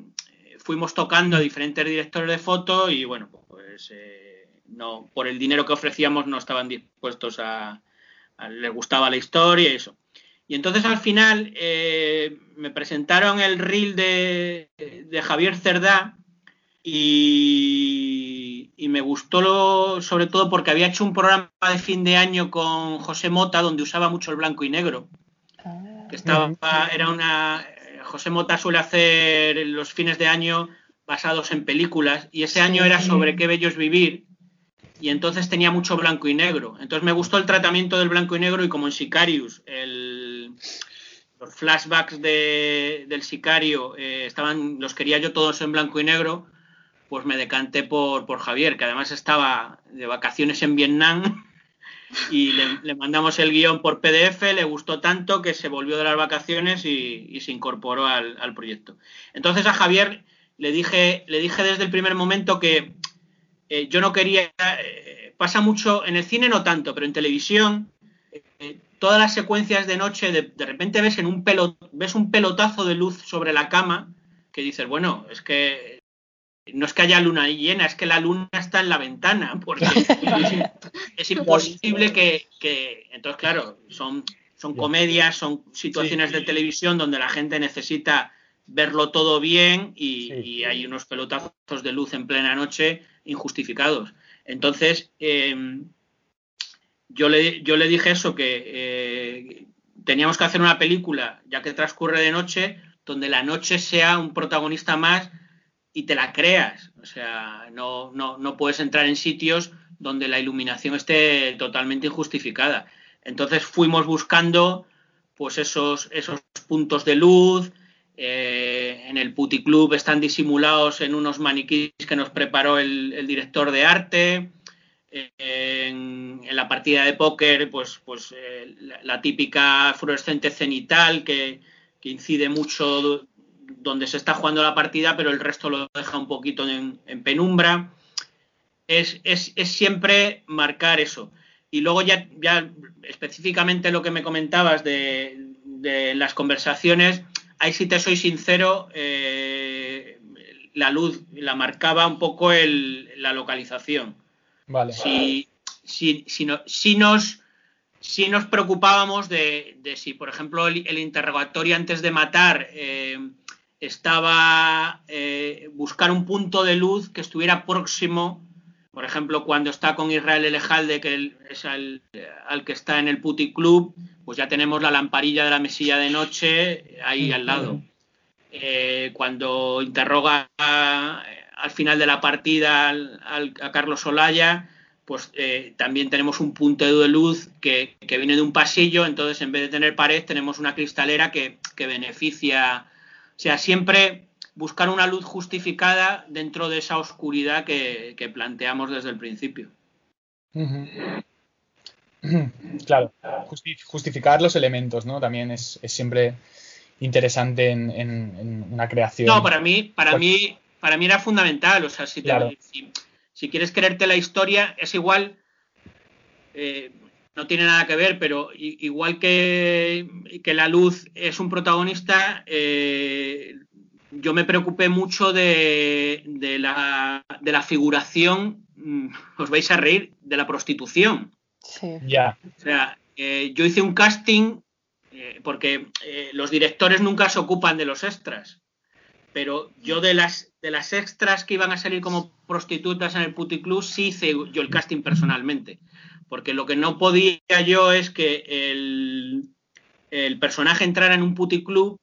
fuimos tocando a diferentes directores de foto y bueno, pues eh, no, por el dinero que ofrecíamos no estaban dispuestos a, les gustaba la historia y eso. Y entonces al final eh, me presentaron el reel de, Javier Cerdá y, me gustó sobre todo porque había hecho un programa de fin de año con José Mota donde usaba mucho el blanco y negro. Que estaba, era una, José Mota suele hacer los fines de año basados en películas y ese año era sobre qué bello es vivir y entonces tenía mucho blanco y negro. Entonces me gustó el tratamiento del blanco y negro y como en Sicarius los flashbacks del Sicario eh, estaban los quería yo todos en blanco y negro, pues me decanté por, por Javier, que además estaba de vacaciones en Vietnam y le, mandamos el guion por PDF, le gustó tanto que se volvió de las vacaciones y, se incorporó al, proyecto. Entonces a Javier le dije, le dije desde el primer momento que eh, yo no quería, eh, pasa mucho, en el cine no tanto, pero en televisión, eh, todas las secuencias de noche, de, repente ves, en un pelo, ves un pelotazo de luz sobre la cama que dices, bueno, es que no es que haya luna llena, es que la luna está en la ventana, porque es, imposible que, Entonces, claro, son, son comedias, son situaciones de televisión donde la gente necesita verlo todo bien y, hay unos pelotazos de luz en plena noche injustificados. Entonces, em, yo, le, yo le dije eso, que eh, teníamos que hacer una película, ya que transcurre de noche, donde la noche sea un protagonista más y te la creas. O sea, no, no, puedes entrar en sitios donde la iluminación esté totalmente injustificada. Entonces fuimos buscando pues esos, esos puntos de luz. Eh, en el puticlub están disimulados en unos maniquíes que nos preparó el, director de arte. en, la partida de póker, pues, pues eh, la, típica fluorescente cenital que incide mucho donde se está jugando la partida, pero el resto lo deja un poquito en, penumbra. Es, siempre marcar eso. Y luego ya, ya específicamente lo que me comentabas de, las conversaciones, ahí si te soy sincero, eh, la luz la marcaba un poco la localización. Vale. Si, si, si, nos si nos preocupábamos de, si, por ejemplo, el, interrogatorio antes de matar eh, estaba eh, buscar un punto de luz que estuviera próximo, por ejemplo, cuando está con Israel Elejalde, que es al, que está en el Puti Club, pues ya tenemos la lamparilla de la mesilla de noche ahí al lado. Eh, cuando interroga al final de la partida a Carlos Olaya, pues eh, también tenemos un punto de luz que, viene de un pasillo, entonces en vez de tener pared tenemos una cristalera que, que beneficia sea, siempre buscar una luz justificada dentro de esa oscuridad que, planteamos desde el principio. Claro, justificar los elementos, ¿no? También es, siempre interesante en, una creación. No, para mí, para mí, para mí era fundamental. O sea, si, si, quieres creerte la historia, es igual. Eh, no tiene nada que ver, pero igual que, que la luz es un protagonista, eh, yo me preocupé mucho de, la, de, la, figuración, mm, os vais a reír, de la prostitución. Sí. Ya. O sea, eh, yo hice un casting eh, porque los directores nunca se ocupan de los extras, pero yo de las, de las extras que iban a salir como prostitutas en el puticlub sí hice yo el casting personalmente porque lo que no podía yo es que el, personaje entrara en un puticlub.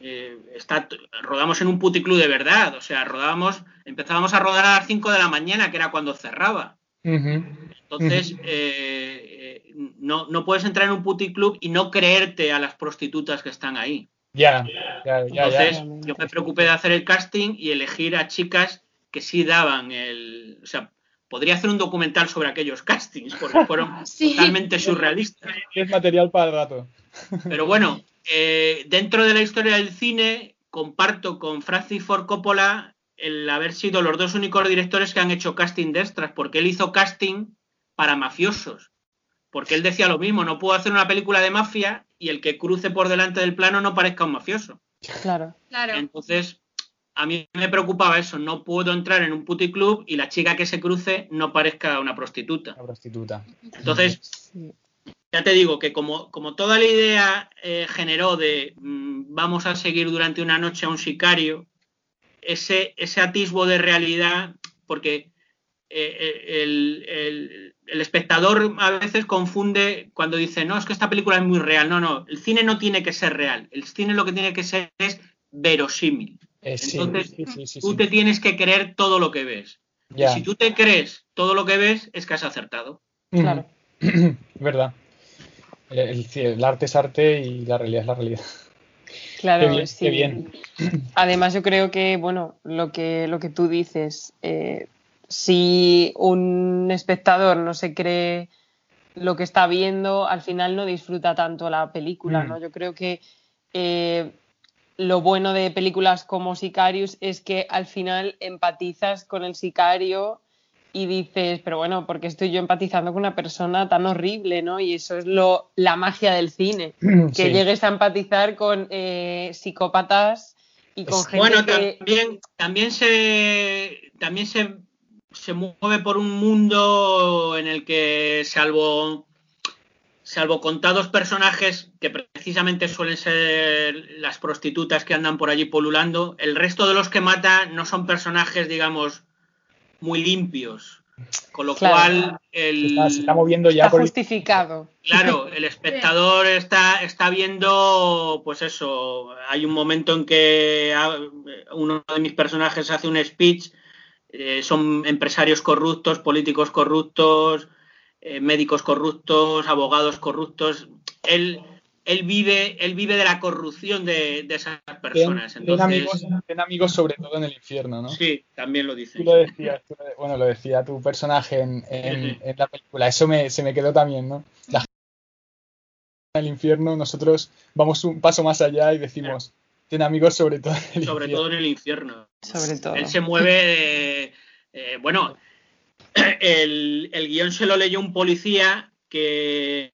Eh, está, rodamos en un puticlub de verdad, o sea, rodábamos, empezábamos a rodar a las 5 de la mañana, que era cuando cerraba. Entonces, eh, eh, no, no, puedes entrar en un puticlub y no creerte a las prostitutas que están ahí. Ya, ya, ya. Entonces, yo me preocupé de hacer el casting y elegir a chicas que sí daban el. O sea, podría hacer un documental sobre aquellos castings, porque fueron totalmente surrealistas. Es material para el rato. Pero bueno, eh, dentro de la historia del cine, comparto con Francis Ford Coppola el haber sido los dos únicos directores que han hecho casting de extras, porque él hizo casting para mafiosos. Porque él decía lo mismo, no puedo hacer una película de mafia y el que cruce por delante del plano no parezca un mafioso. Claro. claro. Entonces, a mí me preocupaba eso, no puedo entrar en un puticlub y la chica que se cruce no parezca una prostituta. Una prostituta. Entonces, ya te digo que como, como toda la idea eh, generó de mm, vamos a seguir durante una noche a un sicario, ese, ese atisbo de realidad, porque eh, eh, el, el, espectador a veces confunde cuando dice, no, es que esta película es muy real. No, no, el cine no tiene que ser real. El cine lo que tiene que ser es verosímil. Eh, Entonces, tú te tienes que creer todo lo que ves. Y si tú te crees todo lo que ves, es que has acertado. Claro. Verdad. El, arte es arte y la realidad es la realidad. Claro, sí. bien. Además, yo creo que, bueno, lo que, lo que tú dices, eh, si un espectador no se cree lo que está viendo, al final no disfruta tanto la película, mm. ¿no? Yo creo que eh, lo bueno de películas como Sicarius es que al final empatizas con el sicario y dices, pero bueno, porque estoy yo empatizando con una persona tan horrible, ¿no? Y eso es lo, la magia del cine, que llegues a empatizar con eh, psicópatas Y con gente Bueno, que... también, también se también se, se mueve por un mundo en el que salvo salvo contados personajes que precisamente suelen ser las prostitutas que andan por allí polulando, el resto de los que mata no son personajes, digamos, muy limpios. Con lo Claro. cual Se el está, se está moviendo ya Está por justificado. Claro, el espectador está, está viendo, pues eso, hay un momento en que ah, uno de mis personajes hace un speech, eh, son empresarios corruptos, políticos corruptos, eh, médicos corruptos, abogados corruptos. Él, él, vive, él vive de la corrupción de, de esas personas. Ten, ten Entonces, amigos, ten amigos sobre todo en el infierno, ¿no? sí, también lo dice. Tú lo decías, tú bueno, lo decía tu personaje en, en- Sí, sí. en la película. Eso me, se me quedó también, ¿no? La gente en el infierno, nosotros vamos un paso más allá y decimos, ten amigos sobre todo en el Sobre infierno. todo en el infierno. Sobre todo. Él se mueve de- eh, bueno, el, el guion se lo leyó un policía que,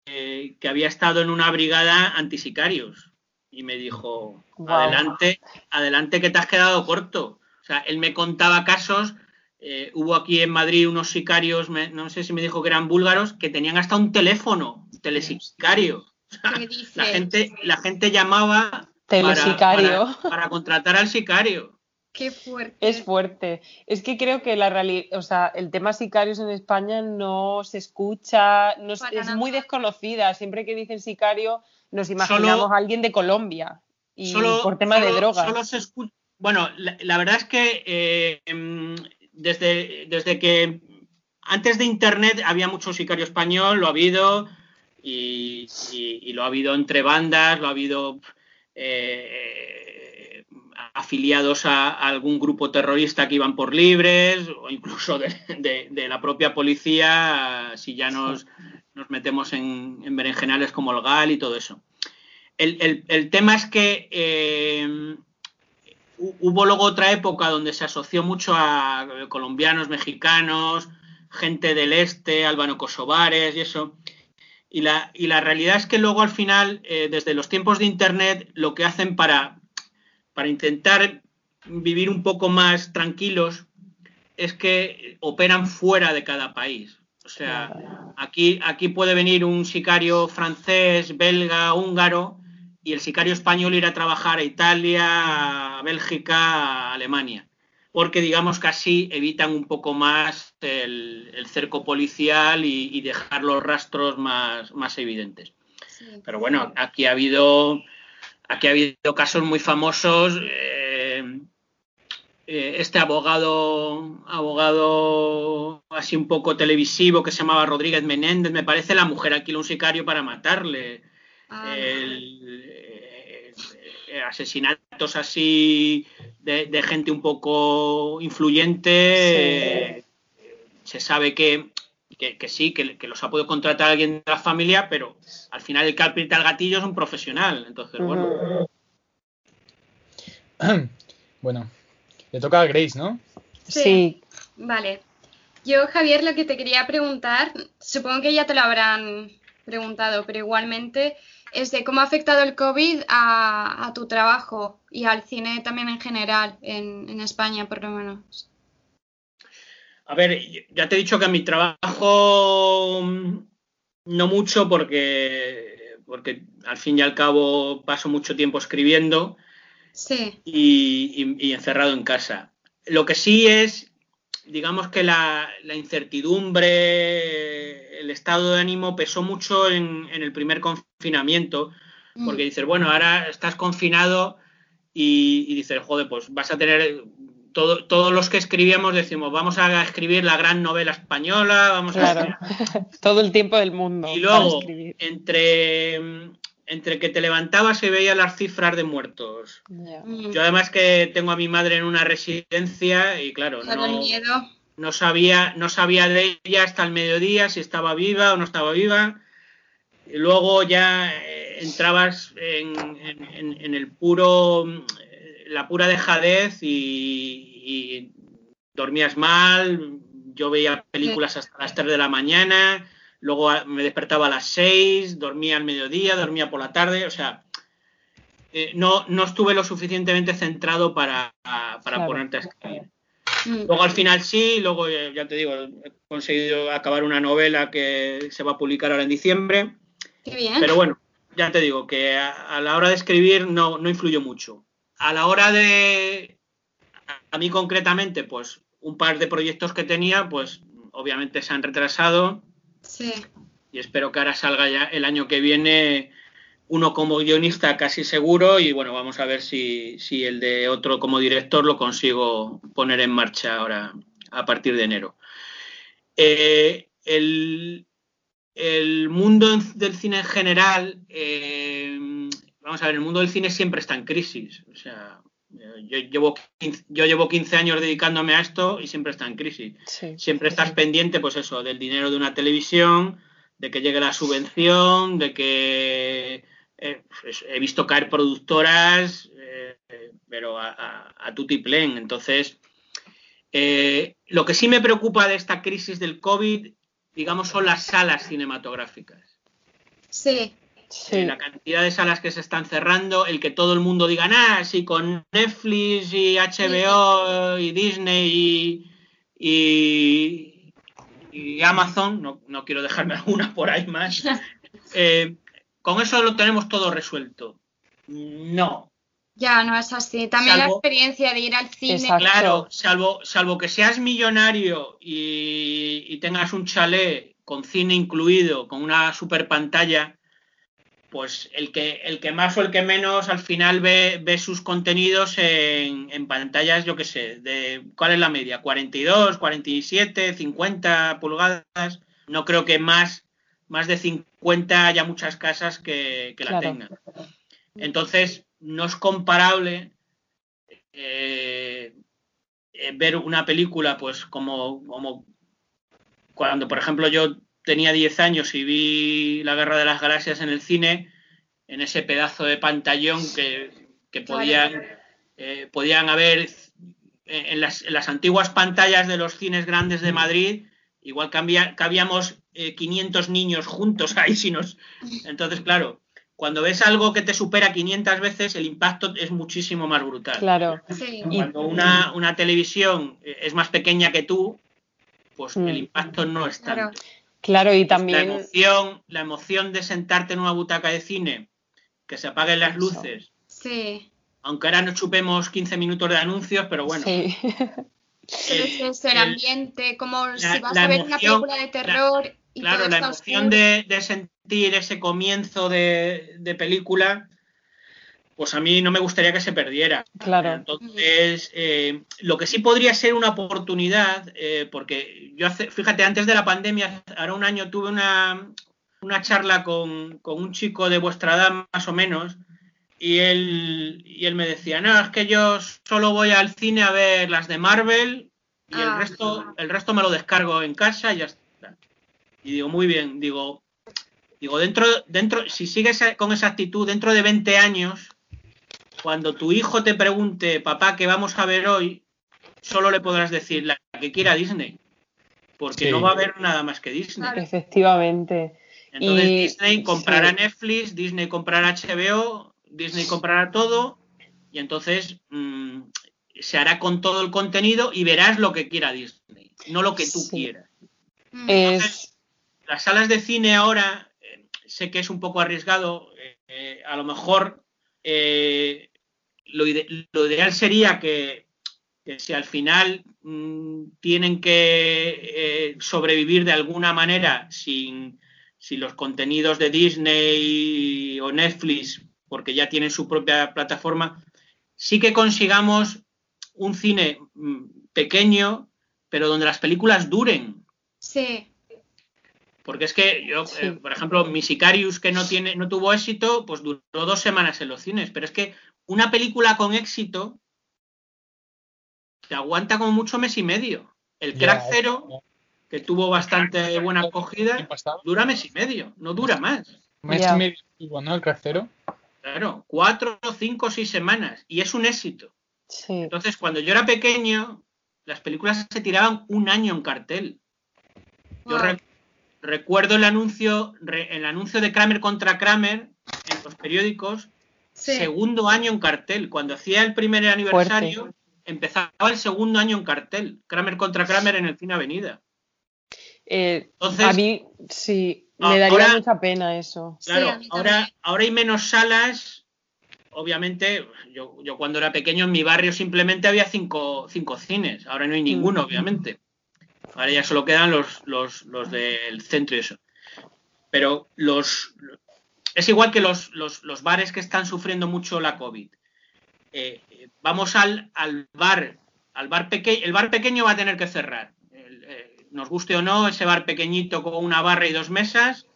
que había estado en una brigada antisicarios y me dijo, adelante, adelante que te has quedado corto. O sea, él me contaba casos, eh, hubo aquí en Madrid unos sicarios, me- no sé si me dijo que eran búlgaros, que tenían hasta un teléfono, telesicario. La gente, la gente llamaba para- para contratar al sicario. Qué fuerte. Es fuerte. Es que creo que la realidad, o sea, el tema sicarios en España no se escucha, no es, muy desconocida. Siempre que dicen sicario, nos imaginamos Solo- a alguien de Colombia. Y solo, por tema de drogas. solo se escu- Bueno, la, la verdad es que eh, desde, desde que antes de Internet había mucho sicario español, lo ha habido, y, y- y lo ha habido entre bandas, lo ha habido eh, afiliados a, a algún grupo terrorista que iban por libres, o incluso de, de- de la propia policía, si ya nos, nos metemos en, en berenjenales como el GAL y todo eso. El, el- el tema es que eh, hu- hubo luego otra época donde se asoció mucho a colombianos, mexicanos, gente del este, albano-kosovares y eso. Y la, y la realidad es que luego al final, eh, desde los tiempos de Internet, lo que hacen para, para intentar vivir un poco más tranquilos es que operan fuera de cada país. O sea, aquí, aquí puede venir un sicario francés, belga, húngaro, y el sicario español ir a trabajar a Italia, a Bélgica, a Alemania. Porque digamos que así evitan un poco más el, el cerco policial y, y dejar los rastros más, más evidentes. Sí. Pero bueno, aquí ha habido, aquí ha habido casos muy famosos. eh, eh, este abogado, abogado así un poco televisivo que se llamaba Rodríguez Menéndez, me parece la mujer alquiló un sicario para matarle. Ah, El- eh, asesinatos así de, de gente un poco influyente. se sabe que, que, que sí, que, que los ha podido contratar alguien de la familia, pero al final el que aprieta el gatillo es un profesional. Entonces, bueno. Bueno, le toca a Grace, ¿no? Sí. Vale. Yo, Javier, lo que te quería preguntar, supongo que ya te lo habrán preguntado, pero igualmente, es de cómo ha afectado el COVID a, a tu trabajo y al cine también en general, en, en España por lo menos. A ver, ya te he dicho que a mi trabajo mm, no mucho porque, porque al fin y al cabo paso mucho tiempo escribiendo Sí, y, y- y encerrado en casa. Lo que sí es, digamos que la, la incertidumbre, el estado de ánimo pesó mucho en, en el primer confinamiento, Mm. porque dices, bueno, ahora estás confinado y, y dices, joder, pues vas a tener... Todo, todos los que escribíamos decimos, vamos a escribir la gran novela española, vamos a Claro. Todo el tiempo del mundo. y luego, entre, entre que te levantabas y veías las cifras de muertos. Mm. Yo además que tengo a mi madre en una residencia y claro, el no, miedo. no sabía, no sabía de ella hasta el mediodía si estaba viva o no estaba viva. Y luego ya eh, entrabas en, en- en- en el puro, la pura dejadez y, y dormías mal. Yo veía películas hasta las 3 de la mañana, luego me despertaba a las 6, dormía al mediodía, dormía por la tarde, o sea, eh, no, no estuve lo suficientemente centrado para, para Claro. ponerte a escribir. Mm. Luego al final sí, luego eh, ya te digo, he conseguido acabar una novela que se va a publicar ahora en diciembre. Qué bien. Pero bueno, ya te digo que a, a la hora de escribir no, no influyó mucho. A la hora de, a- mí concretamente, pues un par de proyectos que tenía, pues obviamente se han retrasado Sí. y espero que ahora salga ya el año que viene uno como guionista casi seguro y bueno, vamos a ver si, si el de otro como director lo consigo poner en marcha ahora a partir de enero. Eh, el, el mundo del cine en general, eh, vamos a ver, el mundo del cine siempre está en crisis. O sea, yo llevo 15, yo llevo 15 años dedicándome a esto y siempre está en crisis Sí. siempre estás pendiente, pues eso, del dinero de una televisión, de que llegue la subvención, de que eh, pues, he visto caer productoras, eh, eh, pero a, a, a tutiplén. Entonces, eh, lo que sí me preocupa de esta crisis del COVID, digamos, son las salas cinematográficas. Sí. Sí. Eh, la cantidad de salas que se están cerrando, el que todo el mundo diga, ah, sí, con Netflix y HBO y Disney y, y, y Amazon, no, no quiero dejarme alguna por ahí más, eh, con eso lo tenemos todo resuelto. No, Ya, no es así. También la experiencia de ir al cine. Exacto. claro, salvo, salvo que seas millonario y, y tengas un chalet con cine incluido, con una super pantalla, pues el que, el que más o el que menos al final ve, ve sus contenidos en, en pantallas, yo qué sé, de ¿cuál es la media? 42, 47, 50 pulgadas. No creo que más, más de 50 haya muchas casas que, que la Claro. tengan. Entonces, no es comparable eh, eh, ver una película, pues como, como cuando, por ejemplo, yo tenía 10 años y vi La Guerra de las Galaxias en el cine, en ese pedazo de pantallón que, podían, eh, podían haber en las, en las antiguas pantallas de los cines grandes de Madrid, igual cambia- cabíamos eh, 500 niños juntos ahí. Si nos... Entonces, claro, cuando ves algo que te supera 500 veces, el impacto es muchísimo más brutal. Claro. Sí. Y- Cuando una, una televisión eh, es más pequeña que tú, pues Mm. el impacto no es tanto. Claro, y La también. emoción, la emoción de sentarte en una butaca de cine, que se apaguen las Eso. luces, Sí. aunque ahora nos chupemos 15 minutos de anuncios, pero bueno, Sí. Es el el- ambiente, como si vas la a ver una película de terror y claro, todo la emoción de, de sentir ese comienzo de, de película, pues a mí no me gustaría que se perdiera. Claro. Entonces, eh, lo que sí podría ser una oportunidad, eh, porque yo hace, fíjate, antes de la pandemia, ahora un año tuve una, una charla con, con un chico de vuestra edad más o menos, y él, y él me decía, no, es que yo solo voy al cine a ver las de Marvel y el Ah. resto, el resto me lo descargo en casa y ya está. Y digo, muy bien, digo, digo, dentro, dentro, si sigues con esa actitud, dentro de 20 años, cuando tu hijo te pregunte, papá, ¿qué vamos a ver hoy? Solo le podrás decir la que quiera Disney. Porque Sí. no va a haber nada más que Disney. Claro. Efectivamente. Entonces Y- Disney comprará sí. Netflix, Disney comprará HBO, Disney comprará todo y entonces mm, se hará con todo el contenido y verás lo que quiera Disney, no lo que tú Sí. quieras. Mm. Es. Las salas de cine ahora, eh, sé que es un poco arriesgado, eh, eh, a lo mejor eh, lo, ide- lo ideal sería que, que si al final mm, tienen que eh, sobrevivir de alguna manera sin, sin los contenidos de Disney o Netflix, porque ya tienen su propia plataforma, sí que consigamos un cine mm, pequeño, pero donde las películas duren. Sí. Porque es que yo, Sí. eh, por ejemplo, mi Sicarius, que no, tiene, no tuvo éxito, pues duró dos semanas en los cines. Pero es que una película con éxito te aguanta como mucho mes y medio. El Crack Zero, que tuvo bastante buena acogida, dura mes y medio, no dura más. Mes y medio ¿no? El craftero. Claro, cuatro, cinco, seis semanas. Y es un éxito. Sí. Entonces, cuando yo era pequeño, las películas se tiraban un año en cartel. Yo Wow. re- recuerdo el anuncio, re- el anuncio de Kramer contra Kramer en los periódicos Sí. segundo año en cartel. Cuando hacía el primer aniversario, empezaba el segundo año en cartel. Kramer contra Kramer en el Cine Avenida. Eh, Entonces- a mí sí, Ah, me daría ahora- mucha pena eso. Claro, ahora, ahora hay menos salas. Obviamente, yo, yo cuando era pequeño en mi barrio simplemente había cinco, cinco cines. Ahora no hay ninguno, Mm. obviamente. Ahora ya solo quedan los, los, los del centro y eso. Pero los es igual que los, los, los bares que están sufriendo mucho la COVID. Eh, eh, vamos al, al bar, al bar pequeño. El bar pequeño va a tener que cerrar. El, eh, nos guste o no, ese bar pequeñito con una barra y dos mesas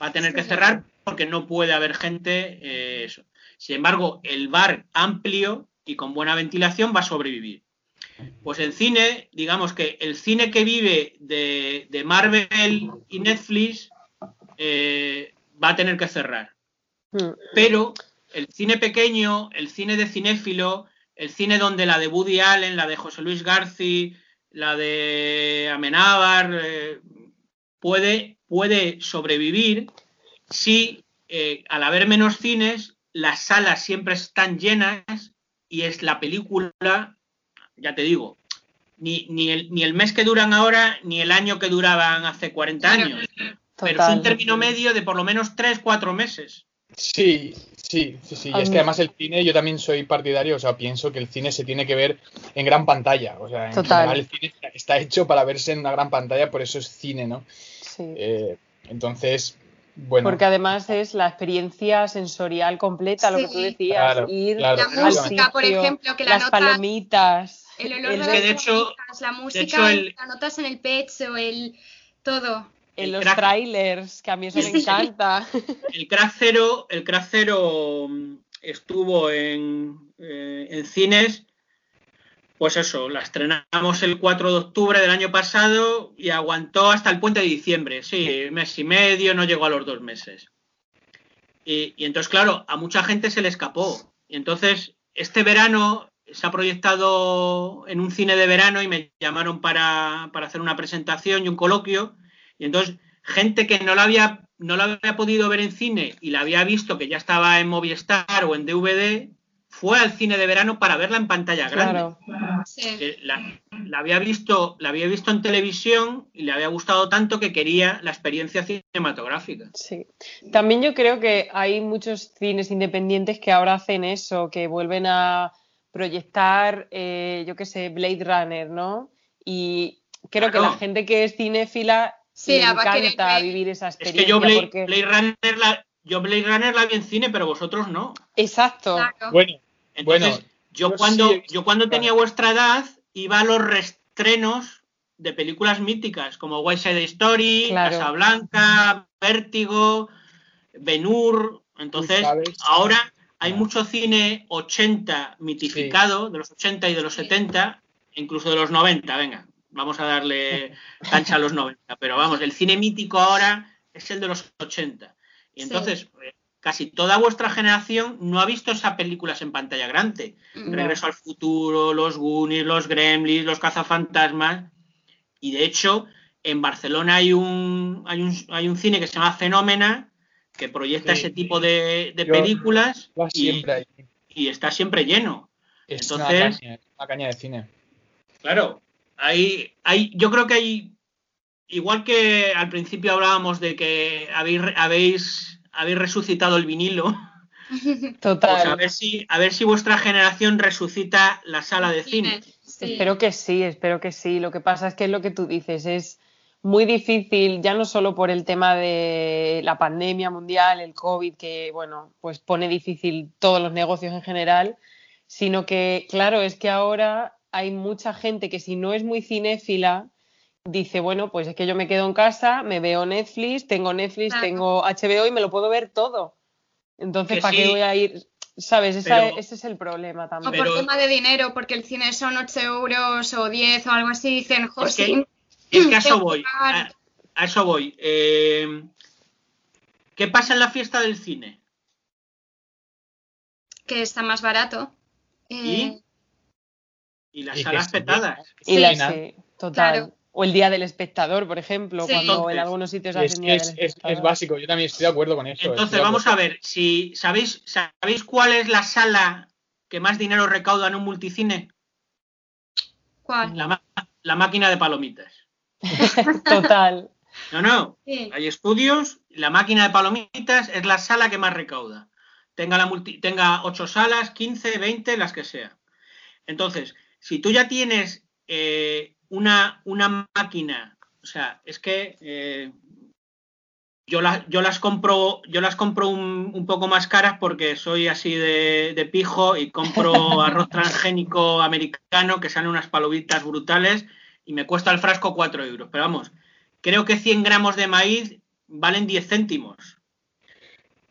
va a tener que Sí. cerrar porque no puede haber gente. eh, eso. Sin embargo, el bar amplio y con buena ventilación va a sobrevivir. Pues en cine, digamos que el cine que vive de, de Marvel y Netflix eh, va a tener que cerrar. Mm. Pero el cine pequeño, el cine de cinéfilo, el cine donde la de Woody Allen, la de José Luis Garci, la de Amenábar, eh, puede, puede sobrevivir si eh, al haber menos cines, las salas siempre están llenas y es la película, ya te digo, ni, ni, el, ni el mes que duran ahora, ni el año que duraban hace 40 años. Pero es un término medio de por lo menos 3-4 meses. Sí, sí, sí, sí. Y es que además el cine, yo también soy partidario, o sea, pienso que el cine se tiene que ver en gran pantalla. O sea, en Total. general el cine está- hecho para verse en una gran pantalla, por eso es cine, ¿no? Sí. Eh, entonces, bueno. Porque además es la experiencia sensorial completa, lo que tú decías, Claro, ir claro, La música, por ejemplo, que la las nota- palomitas, El olor el de las de hecho- la música, hecho el- las notas en el pecho, el todo. En el los crack. trailers, que a mí eso me encanta. El Crack Zero, el Crack Zero mm, estuvo en, eh, en cines, pues eso, la estrenamos el 4 de octubre del año pasado y aguantó hasta el puente de diciembre, sí, mes y medio, no llegó a los dos meses. Y, y entonces, claro, a mucha gente se le escapó. Y entonces, este verano se ha proyectado en un cine de verano y me llamaron para, para hacer una presentación y un coloquio. Y entonces, gente que no la había, no la había podido ver en cine y la había visto que ya estaba en Movistar o en DVD, fue al cine de verano para verla en pantalla grande. Claro. Sí. Que La, la había visto, la había visto en televisión y le había gustado tanto que quería la experiencia cinematográfica. Sí. También yo creo que hay muchos cines independientes que ahora hacen eso, que vuelven a proyectar, eh, yo qué sé, Blade Runner, ¿no? Y creo que la gente que es cinéfila Sí, querer encanta ver. vivir esa Es experiencia. que yo Blade, porque... Blade Runner la, yo Blade Runner la vi en cine, pero vosotros no. Exacto. Claro. Bueno, Entonces, Bueno, yo yo cuando, sí yo cuando tenía vuestra edad iba a los restrenos de películas míticas como White Side Story, Claro. Casablanca, Vértigo, Ben-Hur. Entonces, ¿sabes? ahora hay Ah. mucho cine 80 mitificado, de los 80 y de los Sí. 70, incluso de los 90, venga, vamos a darle cancha a los 90, pero vamos, el cine mítico ahora es el de los 80. Y entonces, eh, casi toda vuestra generación no ha visto esas películas en pantalla grande. Regreso al futuro, los Goonies, los Gremlins, los cazafantasmas. Y de hecho, en Barcelona hay un, hay un, hay un cine que se llama Fenómena, que proyecta Sí. ese tipo de, de Yo- películas y, está siempre lleno. Es Entonces- una, caña, una caña de cine. Claro, hay, hay, yo creo que hay, igual que al principio hablábamos de que habéis, habéis, habéis resucitado el vinilo, Total. pues a ver si, a ver si vuestra generación resucita la sala de cine. Sí. Espero que sí, espero que sí. Lo que pasa es que es lo que tú dices, es muy difícil, ya no solo por el tema de la pandemia mundial, el COVID, que bueno, pues pone difícil todos los negocios en general, sino que, claro, es que ahora hay mucha gente que si no es muy cinéfila, dice, bueno, pues es que yo me quedo en casa, me veo Netflix, tengo Netflix, Claro. tengo HBO y me lo puedo ver todo. Entonces, Que ¿para sí, qué voy a ir? ¿Sabes? Esa- pero- ese es el problema O también. Pero- por tema de dinero, porque el cine son 8 euros o 10 o algo así, dicen, Es José, que, es que a eso voy. pagar". A, a eso voy. Eh, ¿Qué pasa en la fiesta del cine? que está más barato. Eh, ¿Y? Y las salas sí, petadas. Y Sí, la final. sí, total. Claro. O el día del espectador, por ejemplo, Sí. cuando en algunos sitios Es, hacen día es- del es- espectador. es básico, yo también estoy de acuerdo con eso. Entonces, vamos a ver, si sabéis, ¿sabéis cuál es la sala que más dinero recauda en un multicine? ¿Cuál? La, la máquina de palomitas. Total. No, no, Sí. hay estudios, la máquina de palomitas es la sala que más recauda. Tenga, la multi- tenga 8 salas, 15, 20, las que sea. Entonces, si tú ya tienes eh, una, una máquina, o sea, es que eh, yo, la- yo las compro, yo las compro un, un poco más caras porque soy así de, de pijo y compro arroz transgénico americano que salen unas palomitas brutales y me cuesta el frasco 4 euros. Pero vamos, creo que 100 gramos de maíz valen 10 céntimos.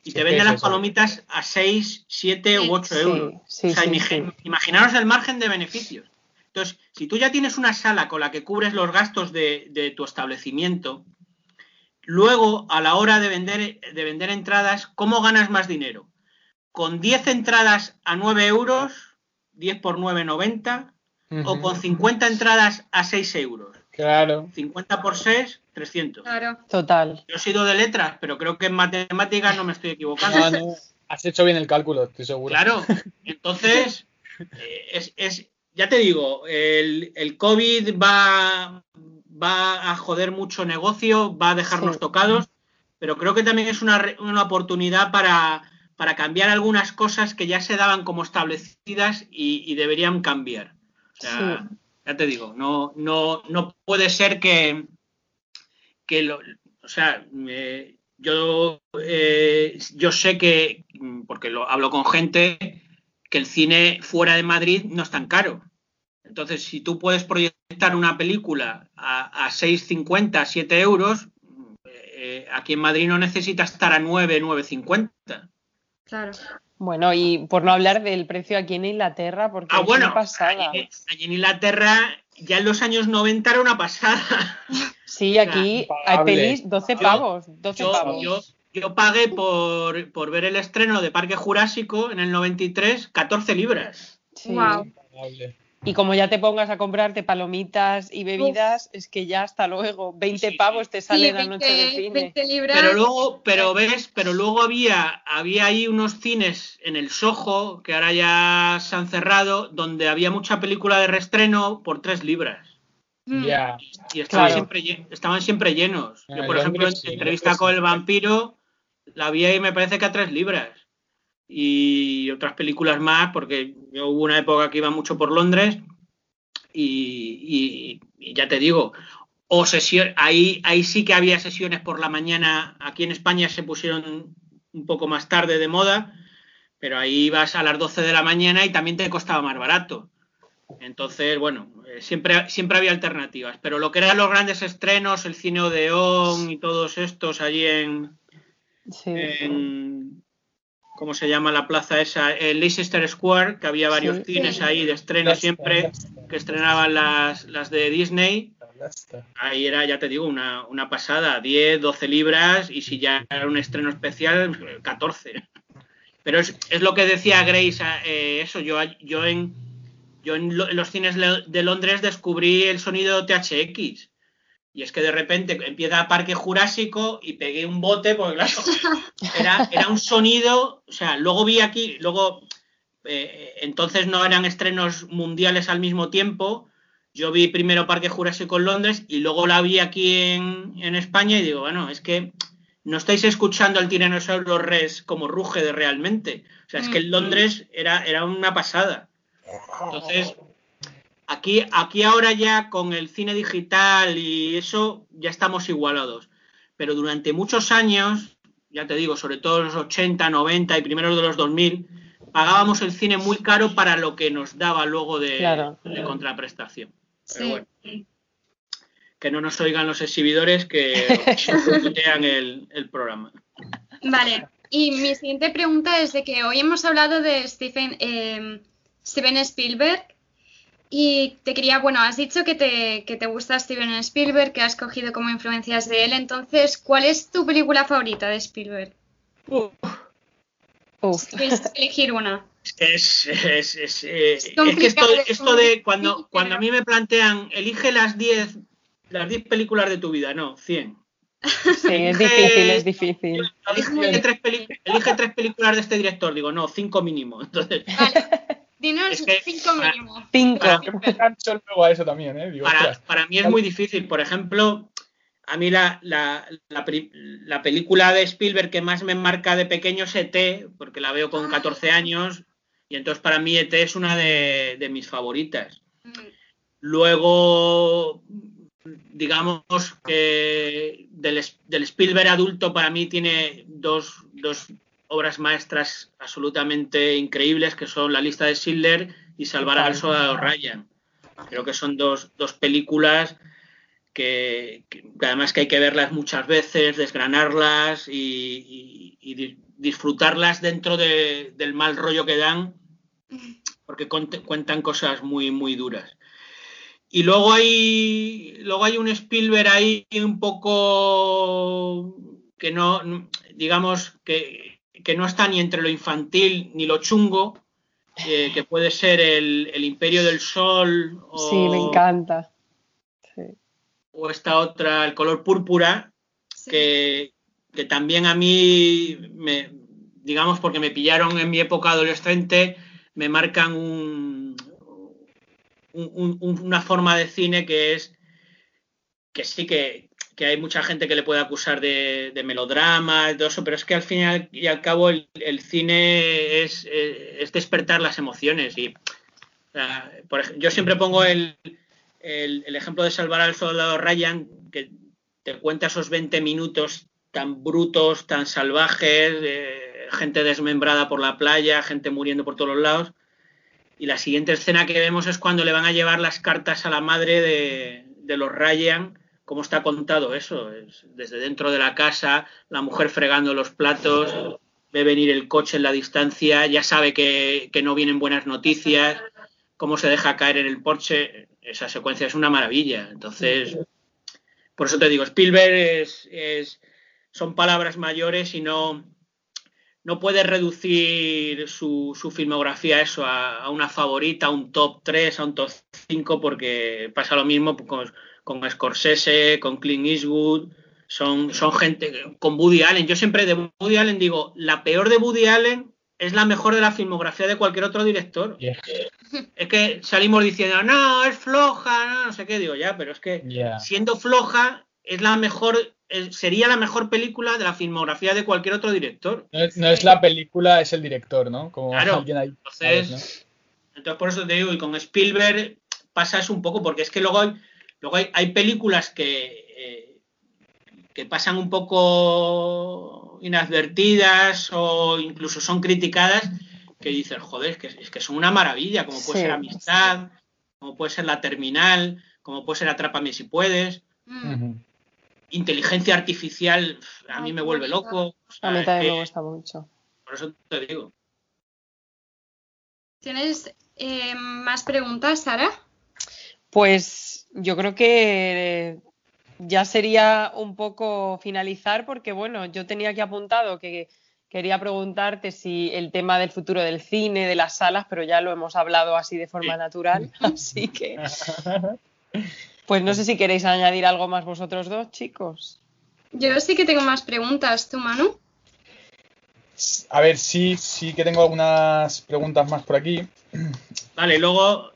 Y Sí, te ¿qué venden las eso? palomitas a 6, 7 Sí, u 8 sí, euros. sí, o sea, sí, imagi- sí. imaginaros el margen de beneficios. Entonces, si tú ya tienes una sala con la que cubres los gastos de, de tu establecimiento, luego a la hora de vender, de vender entradas, ¿cómo ganas más dinero? Con 10 entradas a 9 euros, 10 por 9, 90, o Ujú. con 50 entradas a 6 euros. Claro. 50 por 6, 300. Claro. Total. Yo he sido de letras, pero creo que en matemáticas no me estoy equivocando. No, no, Has hecho bien el cálculo, estoy seguro. Claro, entonces, eh, es, es- ya te digo, el, el COVID va, va a joder mucho negocio, va a dejarnos Sí. tocados, pero creo que también es una, re- una oportunidad para, para cambiar algunas cosas que ya se daban como establecidas y, y deberían cambiar. O sea, ya te digo, no, no, no puede ser que, que lo, o sea, eh, yo, eh, yo sé que, porque lo hablo con gente, que el cine fuera de Madrid no es tan caro. Entonces, si tú puedes proyectar una película a, a 6,50, 7 euros, eh, aquí en Madrid no necesita estar a 9, 9,50. Claro. Bueno, y por no hablar del precio aquí en Inglaterra, porque Ah, es bueno, una pasada. allí, allí en Inglaterra ya en los años 90 era una pasada. Sí, aquí hay impagable. pelis 12 Yo- pavos, 12 Yo, pavos. yo, yo pagué por, por ver el estreno de Parque Jurásico en el 93 14 libras. Sí. Guau. Y como ya te pongas a comprarte palomitas y bebidas, es que ya hasta luego, 20 Sí, pavos te sale Sí, la noche de 20, cine. 20 libras. Pero luego, pero ves, pero luego había, había ahí unos cines en el Soho, que ahora ya se han cerrado, donde había mucha película de reestreno por 3 libras. Mm. Ya. Y estaban, Claro. siempre, lle- estaban siempre llenos. Yo, por ejemplo, en sí, en entrevista con el vampiro, la vi ahí me parece que a 3 libras. Y otras películas más, porque yo hubo una época que iba mucho por Londres. Y, y- y ya te digo, o sesión, ahí, ahí sí que había sesiones por la mañana. Aquí en España se pusieron un poco más tarde de moda, pero ahí ibas a las 12 de la mañana y también te costaba más barato. Entonces, bueno, eh, siempre, siempre había alternativas. Pero lo que eran los grandes estrenos, el cine Odeón y todos estos allí en, Sí. en- ¿cómo se llama la plaza esa? En Leicester Square, que había varios Sí. cines ahí de estreno siempre, que estrenaban las, las de Disney. Ahí era, ya te digo, una, una pasada, 10, 12 libras, y si ya era un estreno especial, 14. Pero es, es lo que decía Grace, eh, eso, yo, yo, en, yo en, lo- en los cines de Londres descubrí el sonido THX. Y es que de repente empieza Parque Jurásico y pegué un bote, porque claro, era, era un sonido, o sea, luego vi aquí, luego, eh, entonces no eran estrenos mundiales al mismo tiempo, yo vi primero Parque Jurásico en Londres y luego la vi aquí en, en España y digo, bueno, es que no estáis escuchando al tiranosaurio Rex como ruge de realmente. O sea, es que en Londres era, era una pasada. Entonces, aquí, aquí ahora ya con el cine digital y eso ya estamos igualados. Pero durante muchos años, ya te digo, sobre todo los 80, 90 y primeros de los 2000, pagábamos el cine muy caro para lo que nos daba luego de, Claro. de contraprestación. Pero Sí. bueno, que no nos oigan los exhibidores que boicotean el, el programa. Vale, y mi siguiente pregunta es de que hoy hemos hablado de Stephen, eh, Steven Spielberg y te quería, bueno, has dicho que te, que te gusta Steven Spielberg, que has cogido como influencias de él, entonces, ¿cuál es tu película favorita de Spielberg? Uf. Si tienes que elegir una. Es, es, es, eh, es que complicado esto, de- esto de cuando, cuando a mí me plantean, elige las 10 las 10 películas de tu vida, no, 100. Sí, es difícil, es difícil. Elige tres, peli- elige tres películas de este director, digo, no, cinco mínimo. Entonces, Vale. Dinos Es que- cinco para- mínimo. Cinco. Para- Yo me engancho luego a eso también, ¿eh? Digo, para, ostras, para mí es muy difícil. Por ejemplo, a mí la, la, la película de Spielberg que más me marca de pequeño es ET, porque la veo con 14 años, y entonces para mí ET es una de, de mis favoritas. Mm, Luego, digamos que del, del Spielberg adulto para mí tiene dos, dos obras maestras absolutamente increíbles, que son La lista de Schindler y Salvar al soldado Ryan. Creo que son dos, dos películas que, que además que hay que verlas muchas veces, desgranarlas y, y- y di- disfrutarlas dentro de- del mal rollo que dan, porque cuentan cosas muy, muy duras. Y luego hay, luego hay un Spielberg ahí un poco que no, digamos, que, que no está ni entre lo infantil ni lo chungo, eh, que puede ser el, el Imperio del Sol o, Sí, me encanta. Sí. o esta otra, el color púrpura, sí. que, que también a mí, me, digamos, porque me pillaron en mi época adolescente, me marcan un, un- un- una forma de cine que es que sí que, que hay mucha gente que le puede acusar de, melodrama todo eso, pero es que al fin y al, cabo el, cine es, eh, es despertar las emociones. Y, yo siempre pongo el, ejemplo de salvar al soldado Ryan, que te cuenta esos 20 minutos tan brutos, tan salvajes, gente desmembrada por la playa, gente muriendo por todos los lados. Y la siguiente escena que vemos es cuando le van a llevar las cartas a la madre de los Ryan. ¿Cómo está contado eso? Es desde dentro de la casa, la mujer fregando los platos, ve venir el coche en la distancia, ya sabe que, no vienen buenas noticias, cómo se deja caer en el porche. Esa secuencia es una maravilla. Entonces, por eso te digo, Spielberg es, es- son palabras mayores y no, no puede reducir su, su filmografía a eso, a, una favorita, a un top 3, a un top 5, porque pasa lo mismo con, con Scorsese, con Clint Eastwood, son, son gente, con Woody Allen. Yo siempre de Woody Allen digo, la peor de Woody Allen es la mejor de la filmografía de cualquier otro director. Yeah. Es que salimos diciendo, no, es floja, no, no sé qué, digo, ya, pero es que Yeah. siendo floja es la mejor, sería la mejor película de la filmografía de cualquier otro director. No, es, no es la película, es el director, ¿no? Como Claro, alguien ahí. Entonces, ¿sabes, entonces por eso te digo, y con Spielberg pasa eso un poco, porque es que luego hay, luego hay, hay películas que, eh, que pasan un poco inadvertidas o incluso son criticadas, que dices, joder, es que, es que son una maravilla, como puede Sí. ser Amistad, como puede ser La Terminal, como puede ser Atrápame si puedes. Mm. Inteligencia artificial, a mí Ay, me vuelve loco. o sea, A mí también me gusta mucho. Por eso te digo. ¿Tienes eh, más preguntas, Sara? Pues yo creo que ya sería un poco finalizar porque, bueno, yo tenía aquí apuntado que quería preguntarte si el tema del futuro del cine, de las salas, pero ya lo hemos hablado así de forma Sí. natural, así que, pues no sé si queréis añadir algo más vosotros dos, chicos. Yo sí que tengo más preguntas, ¿tú, Manu? A ver, sí, sí que tengo algunas preguntas más por aquí. Vale, luego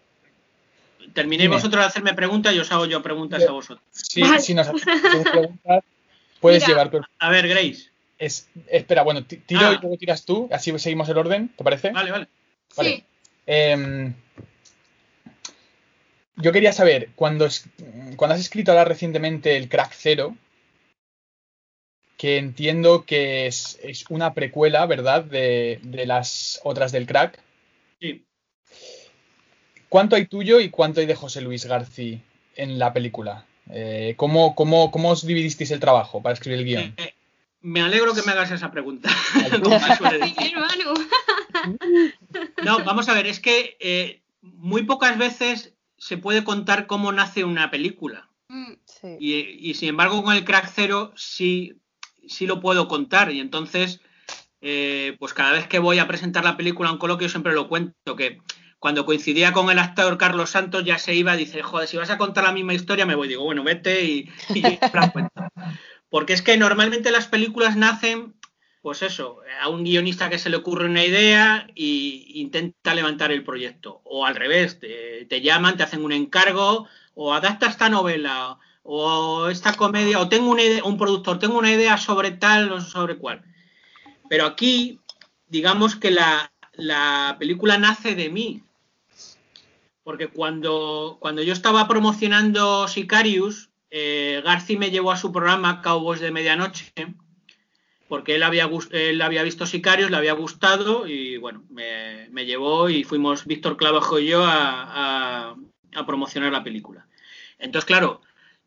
terminéis Dime. vosotros de hacerme preguntas y os hago yo preguntas a vosotros. Sí, Vale. si nos haces preguntas, puedes Mira. llevar tu. A ver, Grace. Es, espera, bueno, ti- tiro Ah. y luego tiras tú, así seguimos el orden, ¿te parece? Vale, vale. Vale. Sí. Em, yo quería saber, cuando, es- cuando has escrito ahora recientemente el Crack Zero, que entiendo que es, es una precuela, ¿verdad?, de, de las otras del Crack. Sí. ¿Cuánto hay tuyo y cuánto hay de José Luis García en la película? Eh, ¿cómo, cómo, cómo os dividisteis el trabajo para escribir el guion? Eh, me alegro que me hagas esa pregunta. No, vamos a ver, es que eh, muy pocas veces se puede contar cómo nace una película. Mm, Sí. Y, y, sin embargo, con el crack cero sí, sí lo puedo contar. Y entonces, eh, pues cada vez que voy a presentar la película a un coloquio siempre lo cuento, que cuando coincidía con el actor Carlos Santos ya se iba, dice, joder, si vas a contar la misma historia me voy. Digo, bueno, vete y, y la. Porque es que normalmente las películas nacen, pues eso, a un guionista que se le ocurre una idea e intenta levantar el proyecto. O al revés, te, te llaman, te hacen un encargo, o adapta esta novela, o esta comedia, o tengo una idea, un productor, tengo una idea sobre tal o sobre cual. Pero aquí, digamos que la, la película nace de mí. Porque cuando, cuando yo estaba promocionando Sicarius, eh, Garci me llevó a su programa Cowboys de Medianoche, porque él había, él había visto Sicarius, le había gustado y bueno, me, me llevó y fuimos Víctor Clavajo y yo a, a, promocionar la película. Entonces, claro,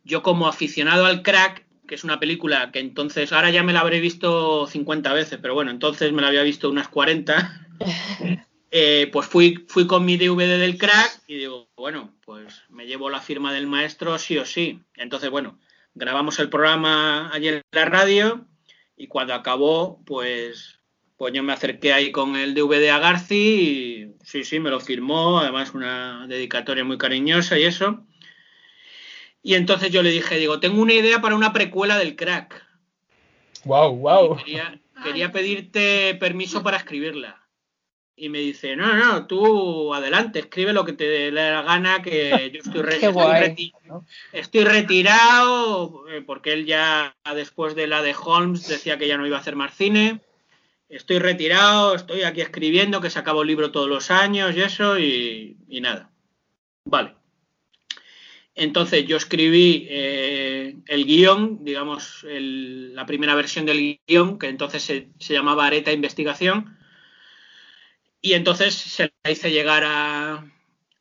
yo como aficionado al crack, que es una película que entonces, ahora ya me la habré visto 50 veces, pero bueno, entonces me la había visto unas 40. Eh, pues fui, fui con mi DVD del crack y digo, bueno, pues me llevo la firma del maestro sí o sí. Entonces, bueno, grabamos el programa ayer en la radio y cuando acabó, pues, pues yo me acerqué ahí con el DVD a Garci y sí, sí, me lo firmó, además una dedicatoria muy cariñosa y eso. Y entonces yo le dije, digo, tengo una idea para una precuela del crack. Wow, wow. Quería, quería pedirte permiso para escribirla y me dice, no, no, tú adelante, escribe lo que te dé la gana, que yo estoy, re estoy, reti estoy, retirado, eh, porque él ya después de la de Holmes decía que ya no iba a hacer más cine. Estoy retirado, estoy aquí escribiendo, que se acabó el libro todos los años y eso, y, y nada. Vale. Entonces yo escribí eh, el guion, digamos, el, la primera versión del guion, que entonces se, se llamaba Areta Investigación y entonces se la hice llegar a,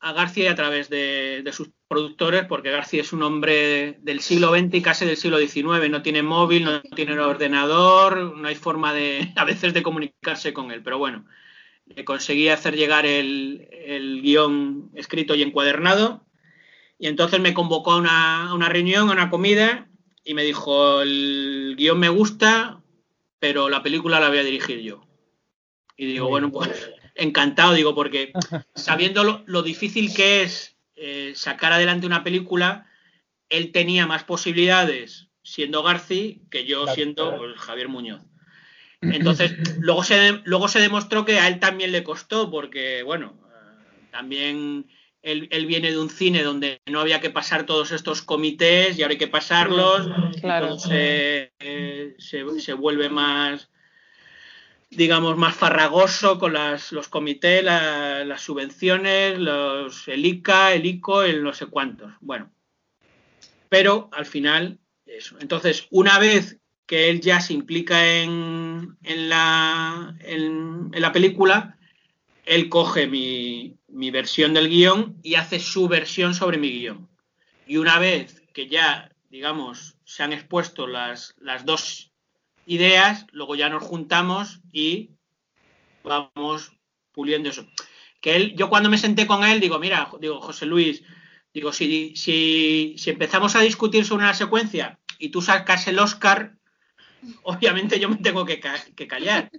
a García a través de, de, sus productores, porque García es un hombre del siglo XX y casi del siglo XIX. No tiene móvil, no tiene ordenador, no hay forma de a veces de comunicarse con él. Pero bueno, le conseguí hacer llegar el, el guion escrito y encuadernado. Y entonces me convocó a una, a una reunión, a una comida, y me dijo, el guion me gusta, pero la película la voy a dirigir yo. Y digo, bueno, pues encantado, digo, porque sabiendo lo, lo difícil que es eh, sacar adelante una película, él tenía más posibilidades siendo Garci que yo siendo pues, Javier Muñoz. Entonces, luego se, luego se demostró que a él también le costó, porque, bueno, eh, también él, él, viene de un cine donde no había que pasar todos estos comités y ahora hay que pasarlos, claro. entonces eh, se, se vuelve más digamos, más farragoso con las, los comités, la, las subvenciones, los, el ICA, el ICO, el no sé cuántos. Bueno, pero al final, eso. Entonces, una vez que él ya se implica en, en, la, en, en la película, él coge mi, versión del guion y hace su versión sobre mi guion. Y una vez que ya, digamos, se han expuesto las dos ideas, luego ya nos juntamos y vamos puliendo eso. Que él, yo cuando me senté con él, digo, mira, digo, José Luis, digo, si, si, si empezamos a discutir sobre una secuencia y tú sacas el Oscar, obviamente yo me tengo que, que callar.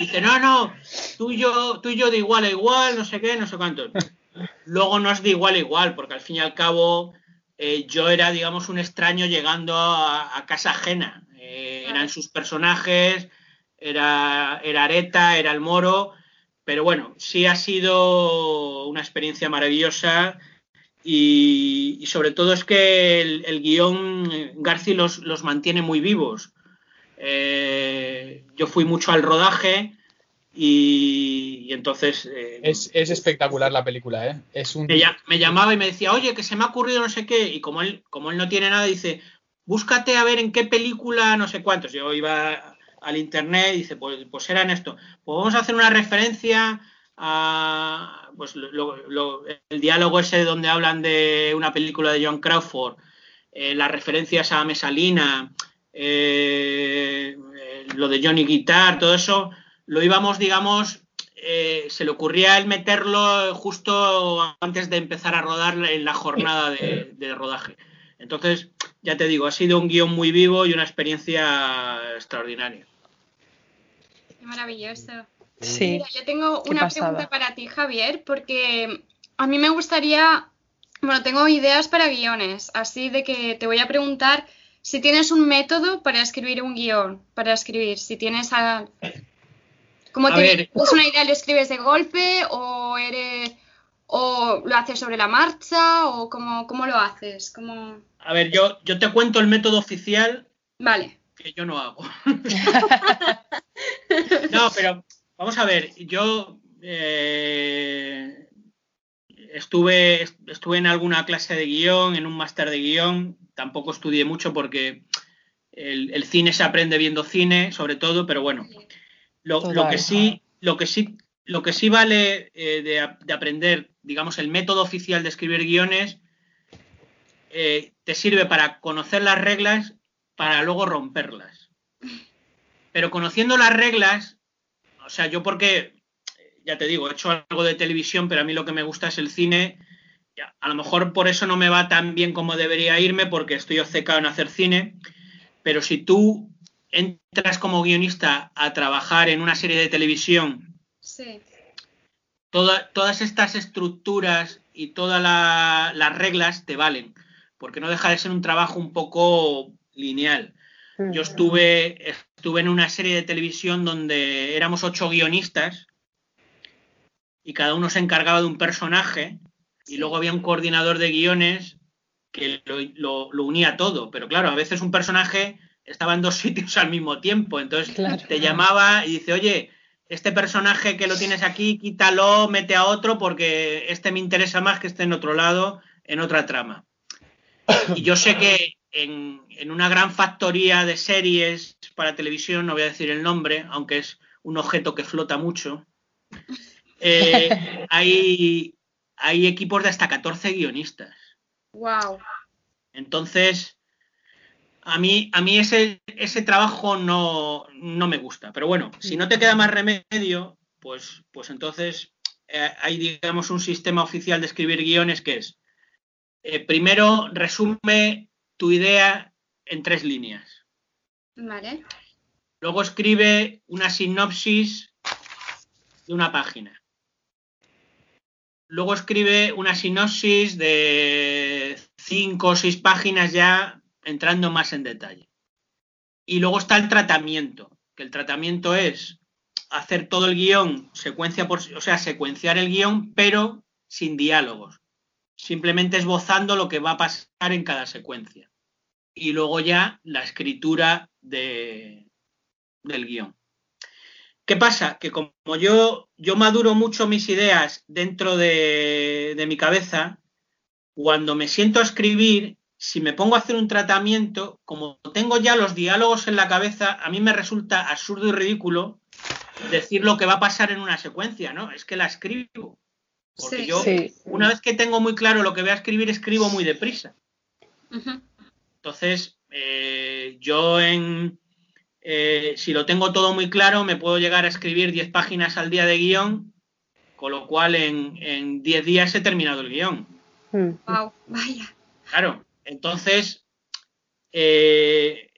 dice, no, no, tú y, yo, tú y yo de igual a igual, no sé qué, no sé cuánto. Luego no es de igual a igual, porque al fin y al cabo eh, yo era, digamos, un extraño llegando a, casa ajena eran sus personajes, era, era Areta, era el Moro, pero bueno, sí ha sido una experiencia maravillosa y, y sobre todo es que el, el guion Garci los, los, mantiene muy vivos. Eh, yo fui mucho al rodaje y, y entonces... Eh, es, es, espectacular la película, ¿eh? Es un... me, me, llamaba y me decía, oye, que se me ha ocurrido no sé qué, y como él, como él no tiene nada, dice, búscate a ver en qué película, no sé cuántos. Yo iba al internet y dice, pues, pues eran esto. Pues vamos a hacer una referencia a pues lo, el diálogo ese donde hablan de una película de John Crawford, eh, las referencias a Mesalina, eh, lo de Johnny Guitar, todo eso, lo íbamos, digamos, eh, se le ocurría el meterlo justo antes de empezar a rodar en la jornada de rodaje. Entonces, ya te digo, ha sido un guion muy vivo y una experiencia extraordinaria. Qué maravilloso. Sí. Mira, yo tengo Qué una pasada. pregunta para ti, Javier, porque a mí me gustaría, bueno, tengo ideas para guiones, así de que te voy a preguntar si tienes un método para escribir un guion, para escribir, si tienes a... ¿Cómo A te ver. es una idea, lo escribes de golpe o eres o lo haces sobre la marcha o cómo, cómo lo haces? ¿Cómo... A ver, yo, yo te cuento el método oficial Vale. que yo no hago. no, pero vamos a ver, yo eh, estuve, estuve en alguna clase de guion, en un máster de guion, tampoco estudié mucho porque el, el cine se aprende viendo cine, sobre todo, pero bueno, lo, lo que sí, lo que sí, lo que sí vale eh, de, aprender, digamos, el método oficial de escribir guiones, eh, te sirve para conocer las reglas para luego romperlas. Pero conociendo las reglas, o sea, yo porque, ya te digo, he hecho algo de televisión, pero a mí lo que me gusta es el cine. Ya, A lo mejor por eso no me va tan bien como debería irme, porque estoy obcecado en hacer cine. Pero si tú entras como guionista a trabajar en una serie de televisión Sí. toda- todas estas estructuras y todas la- las reglas te valen, porque no deja de ser un trabajo un poco lineal. Yo estuve, estuve en una serie de televisión donde éramos ocho guionistas y cada uno se encargaba de un personaje y luego había un coordinador de guiones que lo, lo- lo unía todo. Pero claro, a veces un personaje estaba en dos sitios al mismo tiempo, entonces Claro. te llamaba y dice, oye, este personaje que lo tienes aquí, quítalo, mete a otro porque este me interesa más que esté en otro lado, en otra trama. Y yo sé que en, en una gran factoría de series para televisión, no voy a decir el nombre, aunque es un objeto que flota mucho, eh, hay, hay equipos de hasta 14 guionistas. Wow. Entonces, a mí, a mí ese, ese trabajo no, no me gusta. Pero bueno, si no te queda más remedio, pues, pues entonces eh, hay, digamos, un sistema oficial de escribir guiones que es, eh, primero, resume tu idea en tres líneas. Vale. Luego escribe una sinopsis de una página. Luego escribe una sinopsis de cinco o seis páginas ya entrando más en detalle. Y luego está el tratamiento, que el tratamiento es hacer todo el guion secuencia por, o sea, secuenciar el guion, pero sin diálogos. Simplemente esbozando lo que va a pasar en cada secuencia. Y luego ya la escritura de, del guion. ¿Qué pasa? Que como yo, yo maduro mucho mis ideas dentro de, de mi cabeza, cuando me siento a escribir, si me pongo a hacer un tratamiento, como tengo ya los diálogos en la cabeza, a mí me resulta absurdo y ridículo decir lo que va a pasar en una secuencia, ¿no? Es que la escribo. Porque Sí. yo, Sí. una vez que tengo muy claro lo que voy a escribir, escribo muy deprisa. Entonces, eh, yo en, eh, si lo tengo todo muy claro, me puedo llegar a escribir 10 páginas al día de guion, con lo cual en, en 10 días he terminado el guion. Wow. Vaya. Claro, entonces, eh,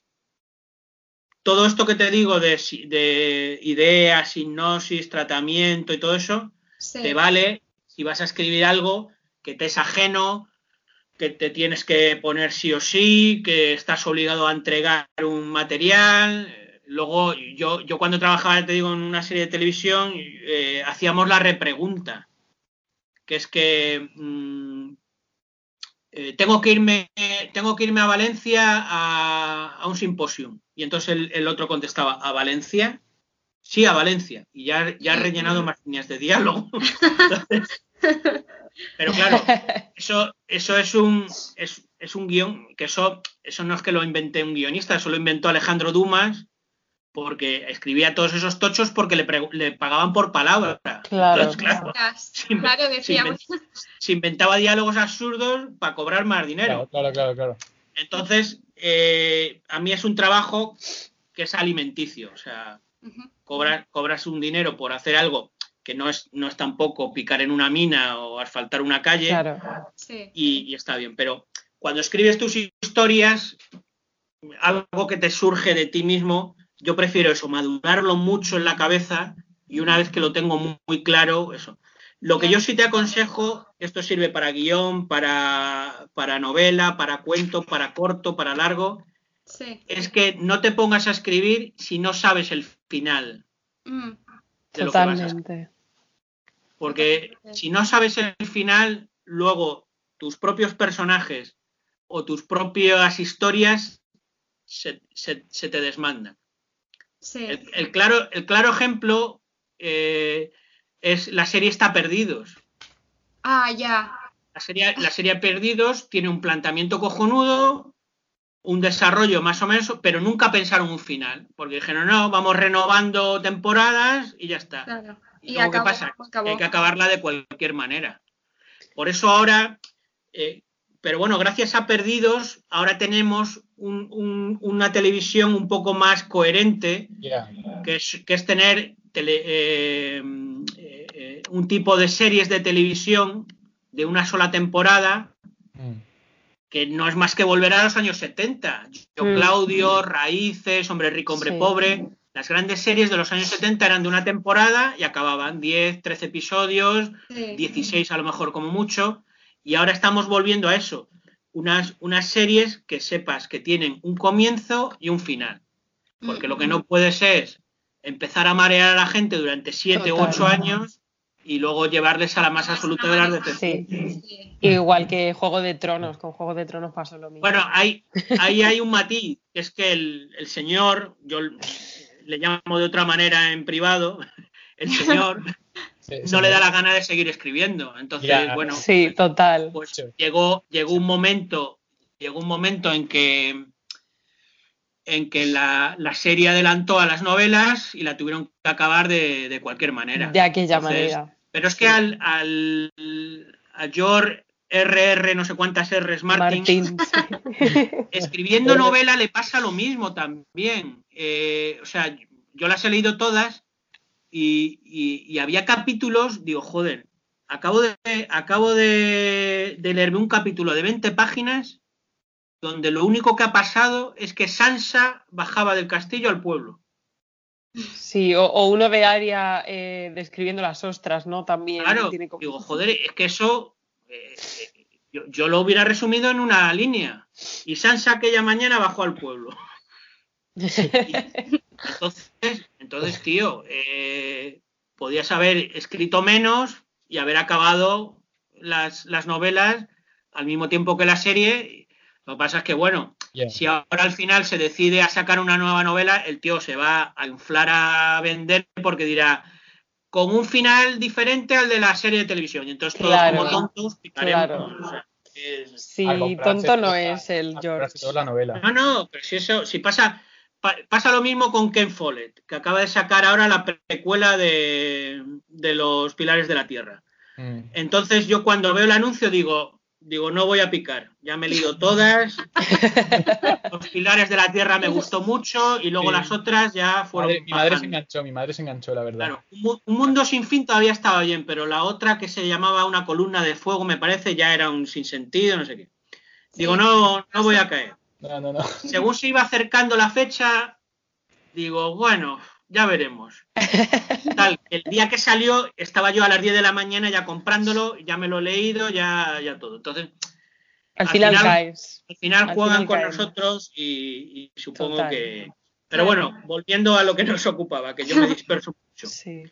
todo esto que te digo de, de ideas, hipnosis, tratamiento y todo eso, Sí. te vale si vas a escribir algo que te es ajeno, que te tienes que poner sí o sí, que estás obligado a entregar un material. Luego, yo, yo cuando trabajaba, te digo, en una serie de televisión, eh, hacíamos la repregunta, que es que mm, eh, tengo, que irme, tengo que irme a Valencia a, a un simposium. Y entonces el, el otro contestaba, ¿a Valencia? Sí, a Valencia. Y ya, ya he rellenado más líneas de diálogo. Entonces, pero claro, eso, eso es un es, es un guion, que eso, eso no es que lo inventé un guionista, eso lo inventó Alejandro Dumas, porque escribía todos esos tochos porque le, le pagaban por palabra. Claro. Entonces, claro, se decíamos. se inventaba diálogos absurdos para cobrar más dinero. Claro, claro, claro, claro. Entonces, eh, a mí es un trabajo que es alimenticio, o sea, Ujú. cobra- cobras un dinero por hacer algo que no es, no es tampoco picar en una mina o asfaltar una calle Claro. Sí. y, y está bien. Pero cuando escribes tus historias, algo que te surge de ti mismo, yo prefiero eso, madurarlo mucho en la cabeza y una vez que lo tengo muy, muy claro, eso. Lo que yo sí te aconsejo, esto sirve para guion, para, para novela, para cuento, para corto, para largo, Sí. es que no te pongas a escribir si no sabes el final Mm, de lo que vas a escribir. Totalmente. Porque si no sabes el final, luego tus propios personajes o tus propias historias se, se- se te desmandan. Sí. El, el claro, el claro ejemplo eh, es la serie Está Perdidos. Ah, ya. La serie, la serie Perdidos tiene un planteamiento cojonudo, un desarrollo más o menos, pero nunca pensaron un final. Porque dijeron, no, vamos renovando temporadas y ya está. Claro. ¿Y, Y luego qué acabó, pasa? acabó. Que hay que acabarla de cualquier manera. Por eso ahora, eh, pero bueno, gracias a Perdidos, ahora tenemos un- un- una televisión un poco más coherente, que es, que es tener tele- eh, eh, eh, un tipo de series de televisión de una sola temporada Mm. que no es más que volver a los años 70. Yo, Mm. Claudio, Raíces, Hombre Rico, Hombre Sí. Pobre. Las grandes series de los años 70 eran de una temporada y acababan 10, 13 episodios, Sí. 16 a lo mejor como mucho. Y ahora estamos volviendo a eso. Unas, unas series que sepas que tienen un comienzo y un final. Porque lo que no puedes es empezar a marear a la gente durante 7 u. 8 años y luego llevarles a la más absoluta de las decepciones. Sí. Sí. Igual que Juego de Tronos, con Juego de Tronos pasó lo mismo. Bueno, hay, ahí hay un matiz, que es que el, el señor, yo le llamo de otra manera en privado, el señor Sí, sí, no le da la gana de seguir escribiendo. Entonces, Ya. bueno, sí, total. pues Sí. llegó, llegó un momento, llegó un momento en que en que la, la serie adelantó a las novelas y la tuvieron que acabar de, de cualquier manera. De aquella Entonces, manera. Pero es que al, al a George RR, no sé cuántas R's Martin, Martín. sí. escribiendo novela le pasa lo mismo también. Eh, o sea, yo las he leído todas y, y- y había capítulos, digo, joder, acabo de, acabo de, de leerme un capítulo de 20 páginas donde lo único que ha pasado es que Sansa bajaba del castillo al pueblo. Sí, o, o uno de Aria eh, describiendo las ostras, ¿no? También Claro, tiene como- digo, joder, es que eso eh, yo, yo lo hubiera resumido en una línea. Y Sansa aquella mañana bajó al pueblo. Entonces, entonces tío, eh, podías haber escrito menos y haber acabado las, las novelas al mismo tiempo que la serie. Lo que pasa es que, bueno, si ahora al final se decide a sacar una nueva novela, el tío se va a inflar a vender porque dirá con un final diferente al de la serie de televisión. Y entonces todos Claro. como tontos picaremos. Claro. O sea, es- Sí, tonto no toda- es el George. la novela. No, no, pero si eso, si pasa, pa- pasa lo mismo con Ken Follett, que acaba de sacar ahora la precuela de, de los Pilares de la Tierra. Mm. Entonces yo cuando veo el anuncio digo, digo, no voy a picar. Ya me he leído todas. Los Pilares de la Tierra me gustó mucho y luego Sí. las otras ya fueron. Madre- mi madre se enganchó, mi madre se enganchó, la verdad. Claro, un, un mundo sin fin todavía estaba bien, pero la otra que se llamaba una columna de fuego, me parece, ya era un sinsentido, no sé qué. Digo, no, no voy a caer. No, no, no. Según se iba acercando la fecha, digo, bueno, ya veremos. Tal, el día que salió, estaba yo a las 10 de la mañana ya comprándolo, ya me lo he leído, ya, ya todo. Entonces, Al al final, final- caes. al final Al juegan final con nosotros y, y supongo Total. que. Pero bueno, volviendo a lo que nos ocupaba, que yo me disperso mucho. Sí.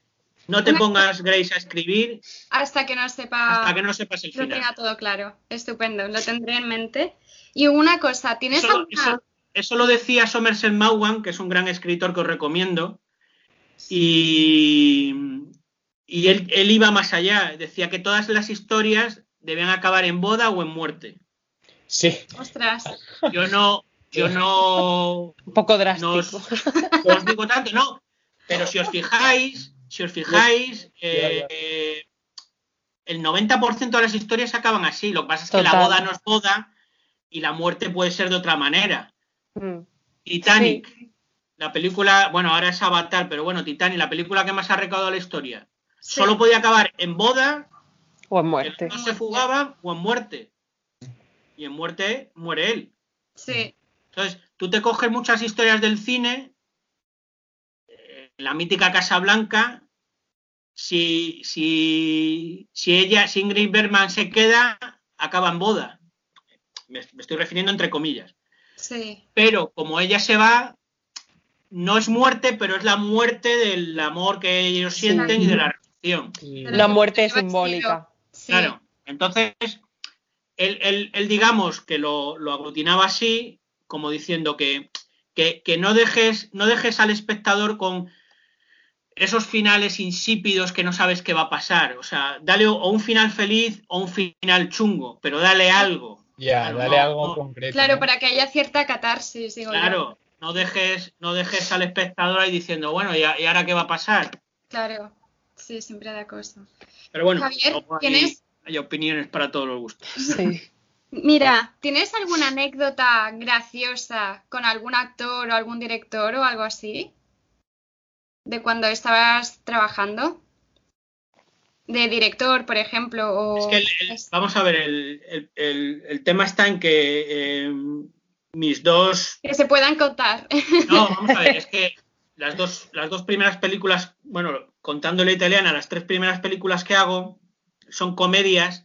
No te pongas, Grace, a escribir Hasta que no sepa. hasta que no sepas el lo final. tenga todo claro. Estupendo, lo tendré en mente. Y una cosa, ¿tienes Eso, alguna- eso- eso lo decía Somerset Maugham, que es un gran escritor que os recomiendo. Y, y él, él iba más allá. Decía que todas las historias deben acabar en boda o en muerte. Sí. Ostras, Yo no, yo no, Un poco no drástico. os, no os digo tanto, no. Pero si os fijáis, si os fijáis, eh, el 90% de las historias acaban así. Lo que pasa es que la boda no es boda y la muerte puede ser de otra manera. Mm. Titanic, la película, bueno, ahora es Avatar, pero bueno, Titanic, la película que más ha recaudado la historia. Sí. Solo podía acabar en boda, O en muerte. otro se fugaba o en muerte. Y en muerte muere él. sí, Entonces, tú te coges muchas historias del cine, eh, la mítica Casa Blanca, si, si, si ella, si Ingrid Bergman se queda, acaba en boda. Me, me estoy refiriendo entre comillas. Sí. Pero como ella se va, no es muerte, pero es la muerte del amor que ellos Sí. sienten y de la relación. La muerte simbólica. Sí. Claro. Entonces, él, él- él, digamos que lo, lo aglutinaba así, como diciendo que, que, que no, dejes, no dejes al espectador con esos finales insípidos que no sabes qué va a pasar. O sea, dale o un final feliz o un final chungo, pero dale algo. Ya, Claro, dale no, algo no. concreto. Claro, ¿no? para que haya cierta catarsis, digo yo. Claro, no dejes, no dejes al espectador ahí diciendo, bueno, ¿y, ahora qué va a pasar? Claro. Sí, siempre da cosa. Pero bueno, Javier, hay, ¿tienes- hay opiniones para todos los gustos. Sí. Mira, ¿tienes alguna anécdota graciosa con algún actor o algún director o algo así? ¿De cuando estabas trabajando? De director, por ejemplo, o... Es que el- el- vamos a ver, el, el- el- el tema está en que eh, mis dos. que se puedan contar. No, vamos a ver, es que las dos, las dos primeras películas, bueno, contando la italiana, las tres primeras películas que hago son comedias.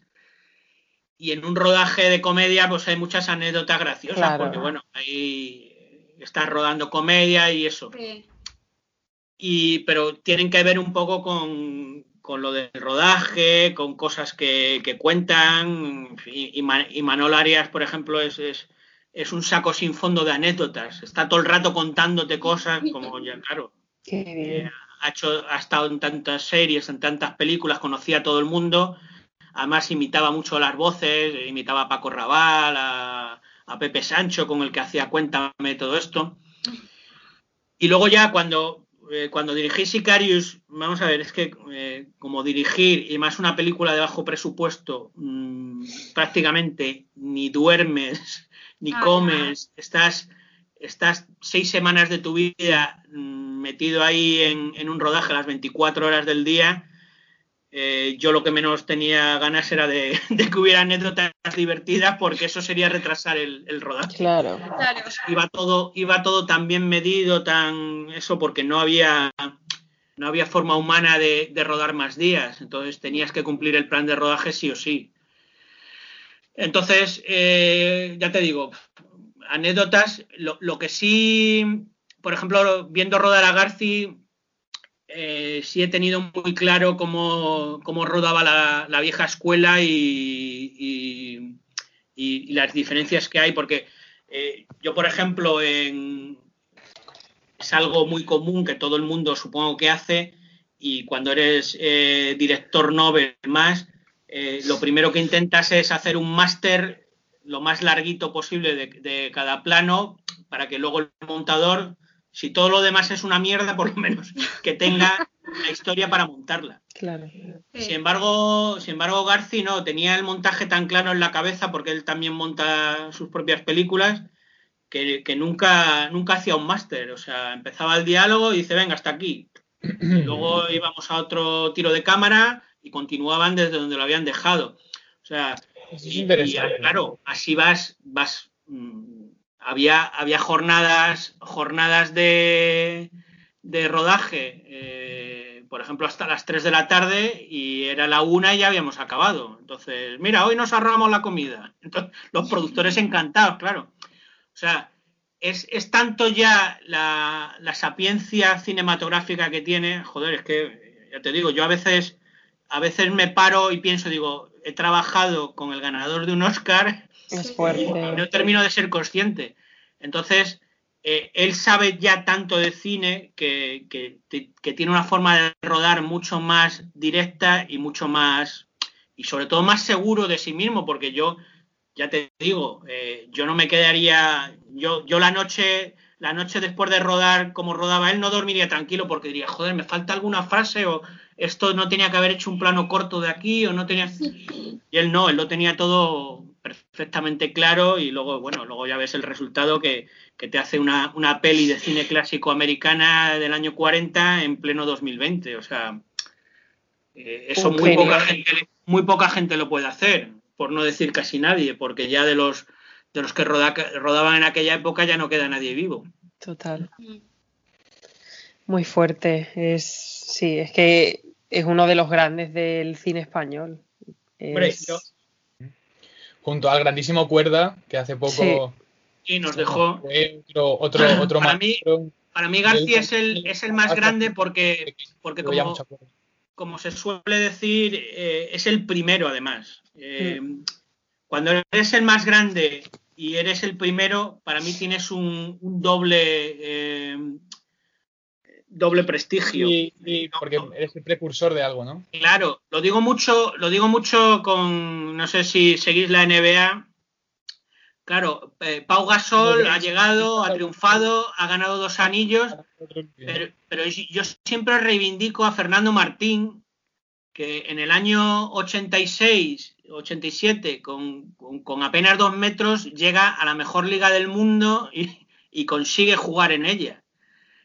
Y en un rodaje de comedia, pues hay muchas anécdotas graciosas, Claro. porque bueno, ahí estás rodando comedia y eso. Sí. Y pero tienen que ver un poco con, con lo del rodaje, con cosas que, que cuentan. Y, y, Manol Arias, por ejemplo, es, es, es un saco sin fondo de anécdotas. Está todo el rato contándote cosas, como ya, claro, Qué bien. ha, hecho, ha estado en tantas series, en tantas películas, conocía a todo el mundo. Además, imitaba mucho las voces, imitaba a Paco Raval, a, a Pepe Sancho, con el que hacía Cuéntame todo esto. Y luego ya cuando, eh, cuando dirigí Sicarius, vamos a ver, es que eh, como dirigir y más una película de bajo presupuesto, mmm, prácticamente ni duermes, ni Ah, comes, estás, estás seis semanas de tu vida mmm, metido ahí en, en, un rodaje las 24 horas del día. Eh, yo lo que menos tenía ganas era de, de, que hubiera anécdotas divertidas porque eso sería retrasar el, el rodaje. Claro. claro. Iba todo, iba todo tan bien medido, tan eso, porque no había, no había forma humana de, de, rodar más días. Entonces tenías que cumplir el plan de rodaje sí o sí. Entonces, eh, ya te digo, anécdotas. Lo, lo, que sí, por ejemplo, viendo rodar a Garci, eh, sí he tenido muy claro cómo, cómo rodaba la, vieja escuela y, las diferencias que hay, porque eh, yo, por ejemplo, en, es algo muy común que todo el mundo supongo que hace y cuando eres eh, director Nobel más, eh, lo primero que intentas es hacer un máster lo más larguito posible de, de cada plano para que luego el montador si todo lo demás es una mierda, por lo menos que tenga la historia para montarla. Claro. Sí. Sin embargo, sin embargo, Garci no tenía el montaje tan claro en la cabeza porque él también monta sus propias películas que, que nunca, nunca hacía un máster. O sea, empezaba el diálogo y dice, venga, hasta aquí. Y luego íbamos a otro tiro de cámara y continuaban desde donde lo habían dejado. O sea, es y, y, claro, así vas, vas mmm, había, había jornadas, jornadas de, de rodaje, eh, por ejemplo, hasta las 3 de la tarde y era la una y ya habíamos acabado. Entonces, mira, hoy nos ahorramos la comida. Entonces, los productores encantados, claro. O sea, es, es tanto ya la, la, sapiencia cinematográfica que tiene, joder, es que, ya te digo, yo a veces, a veces me paro y pienso, digo, he trabajado con el ganador de un Oscar es fuerte. Y no termino de ser consciente. Entonces, eh, él sabe ya tanto de cine que, que, que, tiene una forma de rodar mucho más directa y mucho más, y sobre todo más seguro de sí mismo, porque yo, ya te digo, eh, yo no me quedaría, yo, yo la noche, la noche después de rodar como rodaba él, no dormiría tranquilo porque diría, joder, me falta alguna frase o esto no tenía que haber hecho un plano corto de aquí o no tenía... Y él no, él lo tenía todo perfectamente claro y luego, bueno, luego ya ves el resultado que, que te hace una, una, peli de cine clásico americana del año 40 en pleno 2020. O sea, eh, eso muy poca, gente, muy poca gente lo puede hacer, por no decir casi nadie, porque ya de los, de los que roda, rodaban en aquella época ya no queda nadie vivo. Total. Muy fuerte. Es, sí, es que es uno de los grandes del cine español. Hombre, yo- Junto al grandísimo Cuerda, que hace poco y nos dejó. fue otro, otro, otro Para mí. Para mí García es el, es el más grande porque, porque como, como se suele decir, eh, es el primero además. Eh, Cuando eres el más grande y eres el primero, para mí tienes un, un doble eh, doble prestigio. Porque eres el precursor de algo, ¿no? Claro, lo digo mucho, lo digo mucho con, no sé si seguís la NBA. Claro, eh, Pau Gasol ha llegado, ha triunfado, ha ganado dos anillos, pero, pero yo siempre reivindico a Fernando Martín, que en el año 86, 87, con, con, con apenas dos metros, llega a la mejor liga del mundo y, y consigue jugar en ella.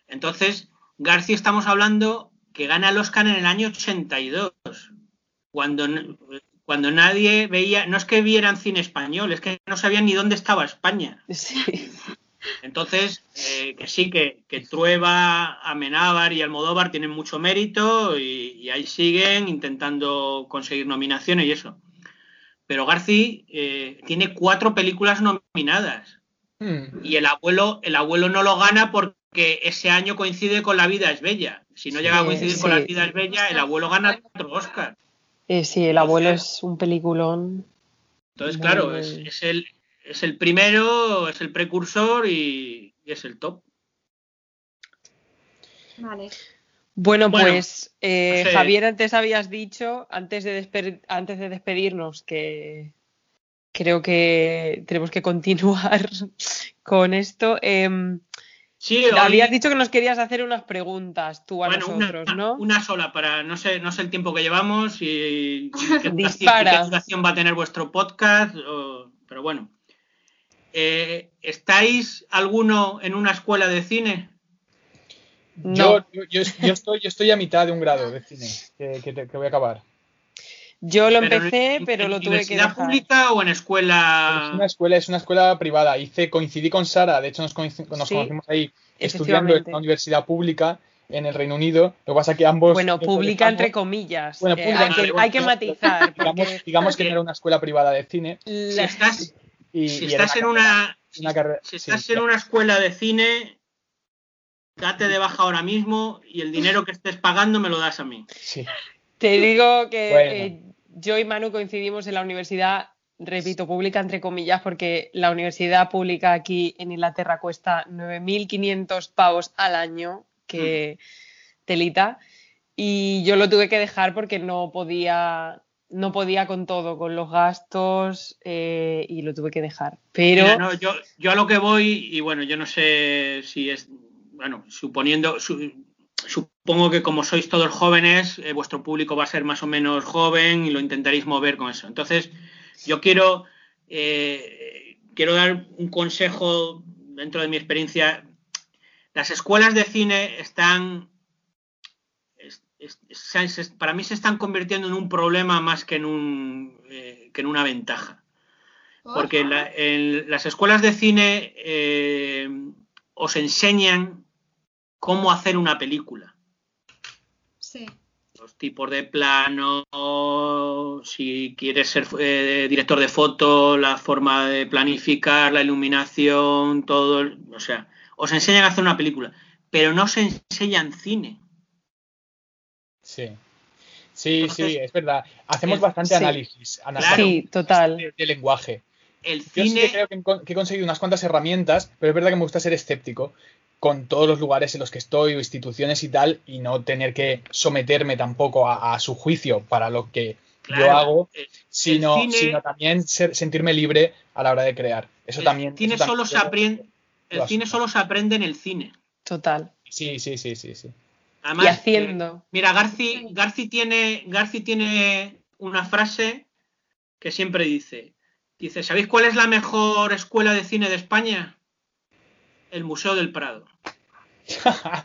Entonces, García estamos hablando que gana el Oscar en el año 82, cuando, cuando nadie veía, no es que vieran cine español, es que no sabían ni dónde estaba España. Sí. Entonces, eh, que sí, que, que, Trueba, Amenábar y Almodóvar tienen mucho mérito y, y, ahí siguen intentando conseguir nominaciones y eso. Pero García eh, tiene cuatro películas nominadas. Hmm. Y el abuelo, el abuelo no lo gana porque ese año coincide con La vida es bella. Si no llega a coincidir sí. con La vida es bella, el abuelo gana otro Oscar. Eh, sí, el abuelo es un peliculón. Entonces, claro, es, es, el, es el primero, es el precursor y, y es el top. Vale. Bueno, Bueno, pues eh, no sé. Javier, antes habías dicho, antes de, despe- antes de despedirnos, que creo que tenemos que continuar con esto. em, Sí, hoy- habías dicho que nos querías hacer unas preguntas tú a bueno, nosotros, una, ¿no? una sola para no sé, no sé el tiempo que llevamos y, y qué, Dispara. qué duración va a tener vuestro podcast, o- pero bueno. Eh, ¿Estáis alguno en una escuela de cine? No. Yo, yo, yo- yo estoy, yo estoy a mitad de un grado de cine que, que te- que voy a acabar. Yo lo Pero empecé, en- pero en lo tuve que universidad dejar. pública o en Es escuela? una escuela, es una escuela privada. Hice, coincidí con Sara, de hecho nos, coinci- nos Sí, conocimos ahí estudiando en una universidad pública en el Reino Unido. Lo que pasa es que ambos. Bueno, nos pública entre comillas. Bueno, Eh, pública, hay, que, hay matizar. Digamos, Porque digamos que no era una escuela privada de cine. Si estás, Y, si y estás en una, una carrera- si sí, estás en una escuela de cine, date de baja ahora mismo y el dinero que estés pagando me lo das a mí. Sí. Te digo que Bueno. eh, yo y Manu coincidimos en la universidad, repito, pública entre comillas, porque la universidad pública aquí en Inglaterra cuesta 9.500 pavos al año, que telita, y yo lo tuve que dejar porque no podía, no podía con todo, con los gastos, eh, y lo tuve que dejar. Pero Mira, no, yo, yo a lo que voy, y bueno, yo no sé si es, bueno, suponiendo, su- supongo que como sois todos jóvenes, eh, vuestro público va a ser más o menos joven y lo intentaréis mover con eso. Entonces, yo quiero, eh, quiero dar un consejo dentro de mi experiencia. Las escuelas de cine están, es- es- para mí se están convirtiendo en un problema más que en, un, eh, que en una ventaja. Porque en, la- en las escuelas de cine os enseñan cómo hacer una película. Sí. Los tipos de plano, si quieres ser eh, director de foto, la forma de planificar, la iluminación, todo. O sea, os enseñan a hacer una película, pero no os enseñan cine. Sí. Sí, Entonces, sí, es verdad. Hacemos el- bastante sí. análisis, análisis Claro. sí, total. de, de lenguaje. El Yo sí que cine. creo que he conseguido unas cuantas herramientas, pero es verdad que me gusta ser escéptico con todos los lugares en los que estoy o instituciones y tal, y no tener que someterme tampoco a, a su juicio para lo que yo hago, sino, cine- sino también ser- sentirme libre a la hora de crear. Eso el también. cine eso solo también- se aprende. El cine solo se aprende en el cine. Total. Sí, sí, sí, sí, sí. Además, y eh, haciendo. Mira, Garci, Garci tiene, Garci tiene una frase que siempre dice. Dice, ¿sabéis cuál es la mejor escuela de cine de España? El Museo del Prado.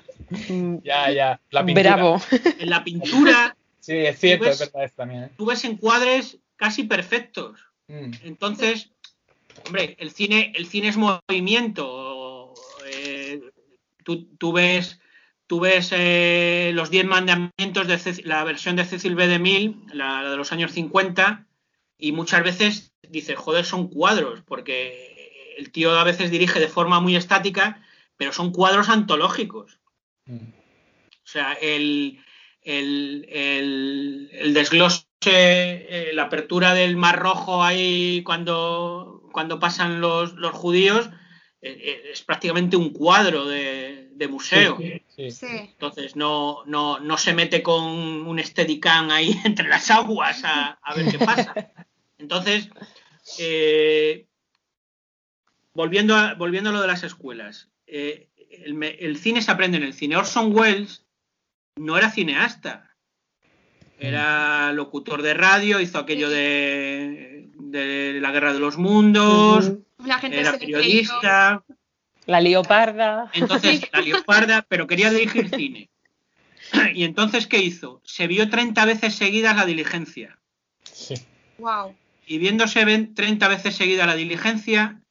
Ya, ya. La pintura. Bravo. En la pintura Sí, es cierto, ¿Tú es ves? verdad eso también. ¿eh? tú ves encuadres casi perfectos. Mm. Entonces, hombre, el cine, el cine es movimiento. eh, tú, tú ves tú ves eh, los 10 mandamientos de la versión de Cecil B. DeMille, la, la de los años 50, y muchas veces dices, joder, son cuadros, porque el tío a veces dirige de forma muy estática, pero son cuadros antológicos. Mm. O sea, el, el, el- el desglose, eh, la apertura del Mar Rojo ahí cuando, cuando pasan los, los judíos, eh, eh, es prácticamente un cuadro de, de museo. Sí, sí. Sí. Entonces no, no, no se mete con un Steadicam ahí entre las aguas a, a ver qué pasa. Entonces, eh, volviendo, a, volviendo a lo de las escuelas, eh, el, cine se aprende en el cine. Orson Welles no era cineasta, era locutor de radio, hizo aquello de, de la Guerra de los Mundos. La gente era periodista. La leoparda. Entonces, la leoparda, pero quería dirigir cine. Y entonces, ¿qué hizo? Se vio 30 veces seguidas la diligencia. Sí. Wow. Y viéndose ven- 30 veces seguida la diligencia,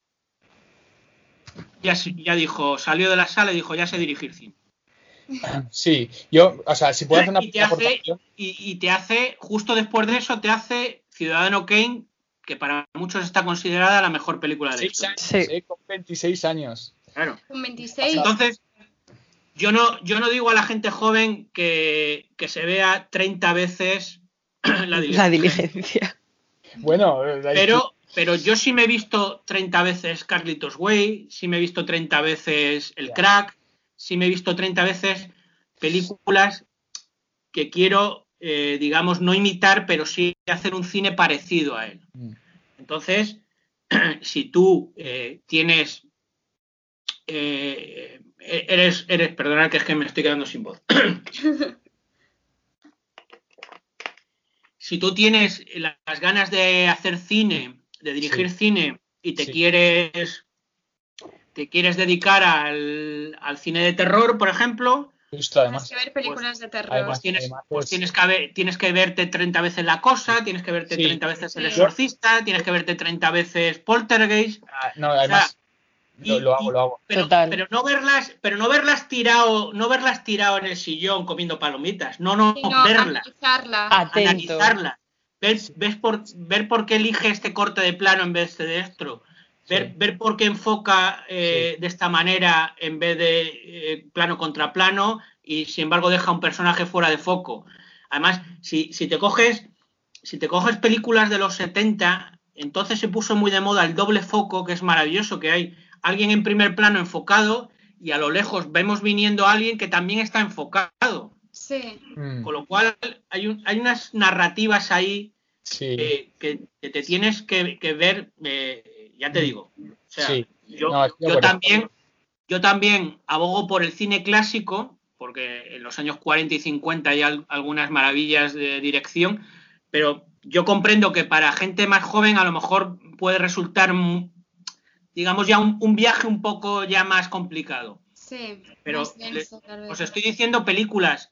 ya, ya dijo, salió de la sala y dijo, ya sé dirigir cine. Sí, yo, o sea, si puedo hacer una Y te hace, y, y te hace, justo después de eso, te hace Ciudadano Kane, que para muchos está considerada la mejor película de la historia. años, Sí. eh, con 26 años. Claro. Con 26. Entonces, yo no, yo no digo a la gente joven que, que se vea 30 veces la diligencia. La diligencia. Bueno, eh, la Pero, pero yo sí me he visto 30 veces Carlitos Way, sí me he visto 30 veces El. Crack, sí me he visto 30 veces películas que quiero, eh, digamos, no imitar, pero sí hacer un cine parecido a él. Mm. Entonces, si tú eh, tienes. eh, eres, eres, perdonad que es que me estoy quedando sin voz. si tú tienes las ganas de hacer cine, de dirigir Sí. cine y te Sí. quieres te quieres dedicar al, al cine de terror, por ejemplo, Justo, Tienes además. que ver películas de terror. además- pues tienes, además, pues pues- tienes, que haber- tienes que verte 30 veces La Cosa, tienes que verte Sí. 30 veces El. Exorcista, tienes que verte 30 veces Poltergeist, Ah, No, además, y- lo, hago, lo hago. pero, Total. pero no verlas, pero no verlas tirado, no verlas tirado en el sillón comiendo palomitas, no, no, Sino verlas, analizarla. Atento. Ves por, ver por qué elige este corte de plano en vez de esto, ver, Sí. ver por qué enfoca eh, de esta manera en vez de eh, plano contra plano y sin embargo deja un personaje fuera de foco. Además, si, si te coges si te coges películas de los 70, entonces se puso muy de moda el doble foco, que es maravilloso, que hay alguien en primer plano enfocado y a lo lejos vemos viniendo a alguien que también está enfocado. Sí. Mm, Con lo cual hay, un- hay unas narrativas ahí sí, que, que- que te tienes que, que ver, eh, ya te digo. O sea, Sí. yo, No, yo también, yo también abogo por el cine clásico, porque en los años 40 y 50 hay al- algunas maravillas de dirección, pero yo comprendo que para gente más joven a lo mejor puede resultar, mm, digamos, ya un, un viaje un poco ya más complicado. Sí. Pero. Os estoy diciendo películas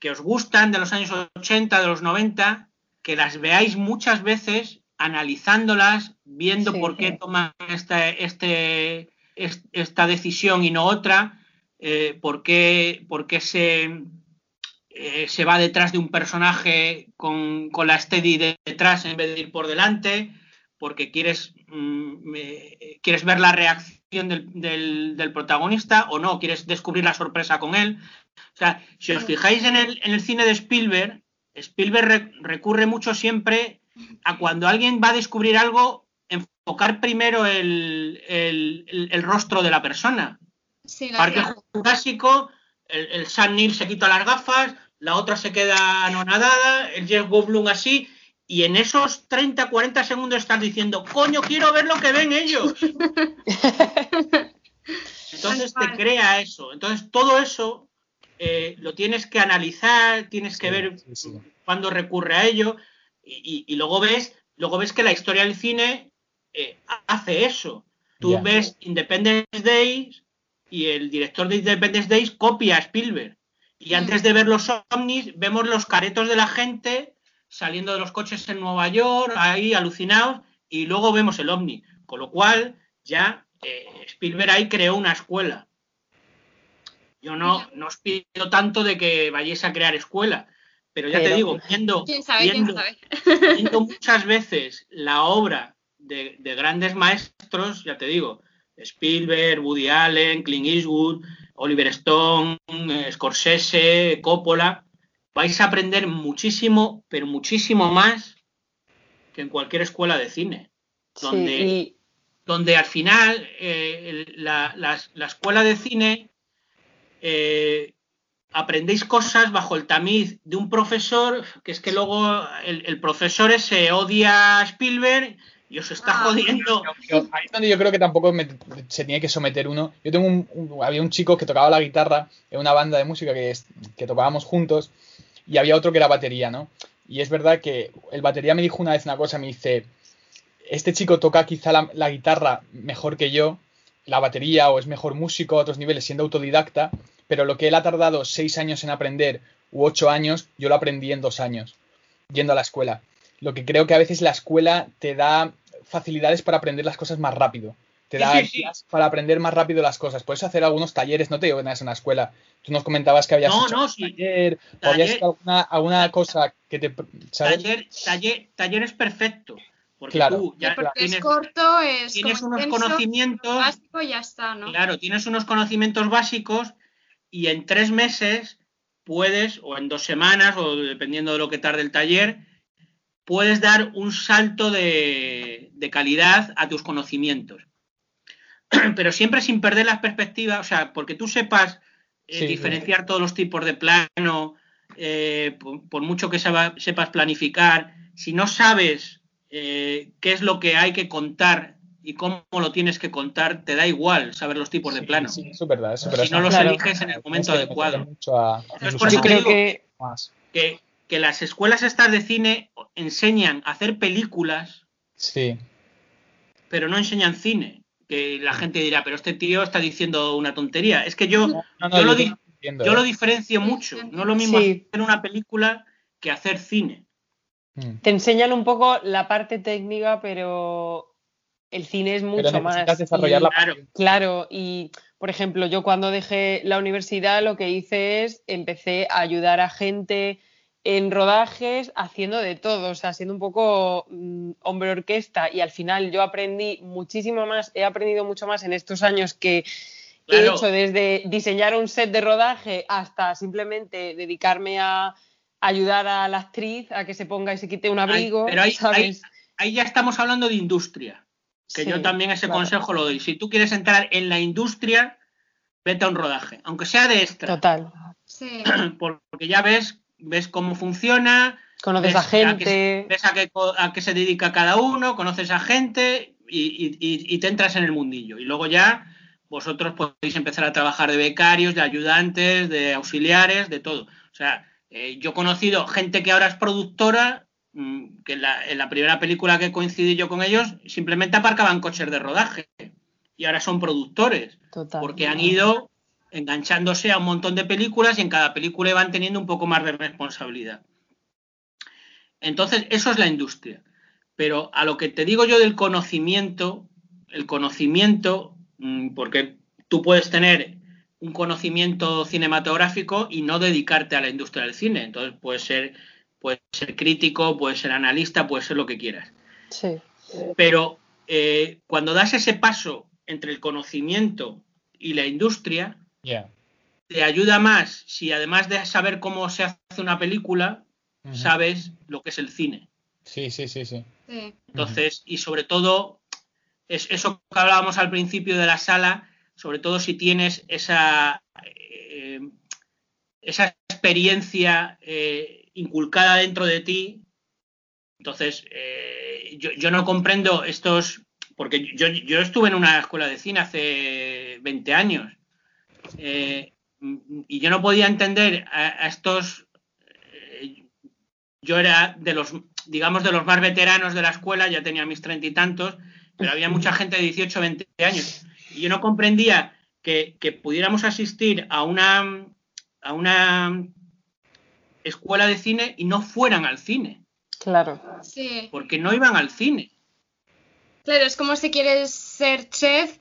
que os gustan de los años 80, de los 90, que las veáis muchas veces, analizándolas, viendo Sí, por qué sí. toman esta, este, es- esta decisión y no otra, eh, por qué, por qué se, eh, se va detrás de un personaje con, con la steady de- detrás en vez de ir por delante, porque quieres, mm, eh, quieres ver la reacción del, del- del protagonista o no, quieres descubrir la sorpresa con él. O sea, si os fijáis en el, en el cine de Spielberg, Spielberg re- recurre mucho siempre a cuando alguien va a descubrir algo, enfocar primero el, el- el- rostro de la persona. Sí, la Parque cara. Jurásico, el, el Sam Neill se quita las gafas, la otra se queda anonadada, el Jeff Goldblum así, y en esos 30, 40 segundos estás diciendo, coño, quiero ver lo que ven ellos. Entonces te crea eso. Entonces todo eso eh, lo tienes que analizar, tienes que Sí, ver sí, sí. cuándo recurre a ello, y, y- y luego ves, luego ves que la historia del cine eh, hace eso. Tú ves Independence Days y el director de Independence Days copia a Spielberg. Y antes de ver los ovnis, vemos los caretos de la gente saliendo de los coches en Nueva York, ahí alucinados, y luego vemos el ovni. Con lo cual, ya eh, Spielberg ahí creó una escuela. Yo no, no os pido tanto de que vayáis a crear escuela, pero ya te digo, viendo, ¿Quién sabe? ¿Quién viendo- sabe? viendo muchas veces la obra de, de grandes maestros, ya te digo, Spielberg, Woody Allen, Clint Eastwood, Oliver Stone, eh, Scorsese, Coppola, vais a aprender muchísimo, pero muchísimo más que en cualquier escuela de cine, Sí, donde, y donde al final eh, la- la escuela de cine eh, aprendéis cosas bajo el tamiz de un profesor, que es que luego el, el profesor ese odia a Spielberg y os está Ah. jodiendo. Yo- ahí es donde yo creo que tampoco me- se tiene que someter uno. Yo tengo un, un- había un chico que tocaba la guitarra en una banda de música que tocábamos juntos y había otro que era batería, ¿no? Y es verdad que el batería me dijo una vez una cosa, me dice, este chico toca quizá la, la guitarra mejor que yo, la batería o es mejor músico a otros niveles siendo autodidacta, pero lo que él ha tardado seis años en aprender u ocho años, yo lo aprendí en dos años, yendo a la escuela. Lo que creo que a veces la escuela te da facilidades para aprender las cosas más rápido. Te Sí, da sí, para aprender más rápido las cosas. Puedes hacer algunos talleres, no te digo que tengas una escuela. Tú nos comentabas que habías No, hecho no, taller, o Taller- habías hecho alguna, alguna cosa que te... ¿sabes? Taller, taller, taller es perfecto, porque Claro. tú ya Porque tienes, es corto, es tienes unos intenso, conocimientos, básico y ya está, ¿no? claro, tienes unos conocimientos básicos y en tres meses puedes, o en dos semanas, o dependiendo de lo que tarde el taller, puedes dar un salto de, de calidad a tus conocimientos. Pero siempre sin perder las perspectivas, o sea, porque tú sepas eh, Sí, sí. diferenciar todos los tipos de plano, eh, por, por mucho que sepas planificar, si no sabes eh, qué es lo que hay que contar y cómo lo tienes que contar, te da igual saber los tipos de Sí, plano. sí, eso es verdad. Eso es verdad. Si no los Claro. eliges en el momento que adecuado. a- Entonces, por eso creo digo- que. Que, que las escuelas estas de cine enseñan a hacer películas, Sí, pero no enseñan cine. Que la gente dirá, pero este tío está diciendo una tontería. Es que yo, No, no, Yo lo te di- entiendo, yo ¿eh? lo diferencio mucho. No es lo mismo Sí. hacer una película que hacer cine. Mm. te enseñan un poco la parte técnica, pero el cine es mucho más. desarrollar y- la Claro. Claro, y por ejemplo, yo cuando dejé la universidad lo que hice es empecé a ayudar a gente en rodajes haciendo de todo, o sea, siendo un poco mm, hombre orquesta y al final yo aprendí muchísimo más, he aprendido mucho más en estos años que he hecho desde diseñar un set de rodaje hasta simplemente dedicarme a ayudar a la actriz a que se ponga y se quite un abrigo, pero ahí, ¿sabes? ahí ya estamos hablando de industria. Que Sí, yo también ese claro. consejo lo doy. Si tú quieres entrar en la industria, vete a un rodaje, aunque sea de extra. Total. Sí. Porque ya ves, ves cómo funciona, Conoces ves a a qué, gente. ves a qué, co- a qué se dedica cada uno, conoces a gente y, y- y- y te entras en el mundillo. Y luego ya vosotros podéis empezar a trabajar de becarios, de ayudantes, de auxiliares, de todo. O sea, eh, yo he conocido gente que ahora es productora, que en la, en la primera película que coincidí yo con ellos, simplemente aparcaban coches de rodaje y ahora son productores Total. porque han ido enganchándose a un montón de películas y en cada película van teniendo un poco más de responsabilidad. Entonces, eso es la industria. Pero a lo que te digo yo del conocimiento, el conocimiento, mm, porque tú puedes tener un conocimiento cinematográfico y no dedicarte a la industria del cine. Entonces, puedes ser, puedes ser crítico, puedes ser analista, puedes ser lo que quieras. Sí. Pero eh, cuando das ese paso entre el conocimiento y la industria, Yeah. te ayuda más si además de saber cómo se hace una película, sabes lo que es el cine. Sí, sí, sí, sí. Sí. Entonces, y sobre todo, es eso que hablábamos al principio de la sala, sobre todo si tienes esa, eh, esa experiencia eh, inculcada dentro de ti. Entonces, eh, yo, no comprendo estos, porque yo, yo estuve en una escuela de cine hace 20 años eh, y yo no podía entender a, a estos. eh, yo era de los, digamos, de los más veteranos de la escuela, ya tenía mis treinta y tantos, pero había mucha gente de 18, 20 años. Y yo no comprendía que, que pudiéramos asistir a una, a una escuela de cine y no fueran al cine, Claro. Sí. porque no iban al cine. Claro, es como si quieres ser chef,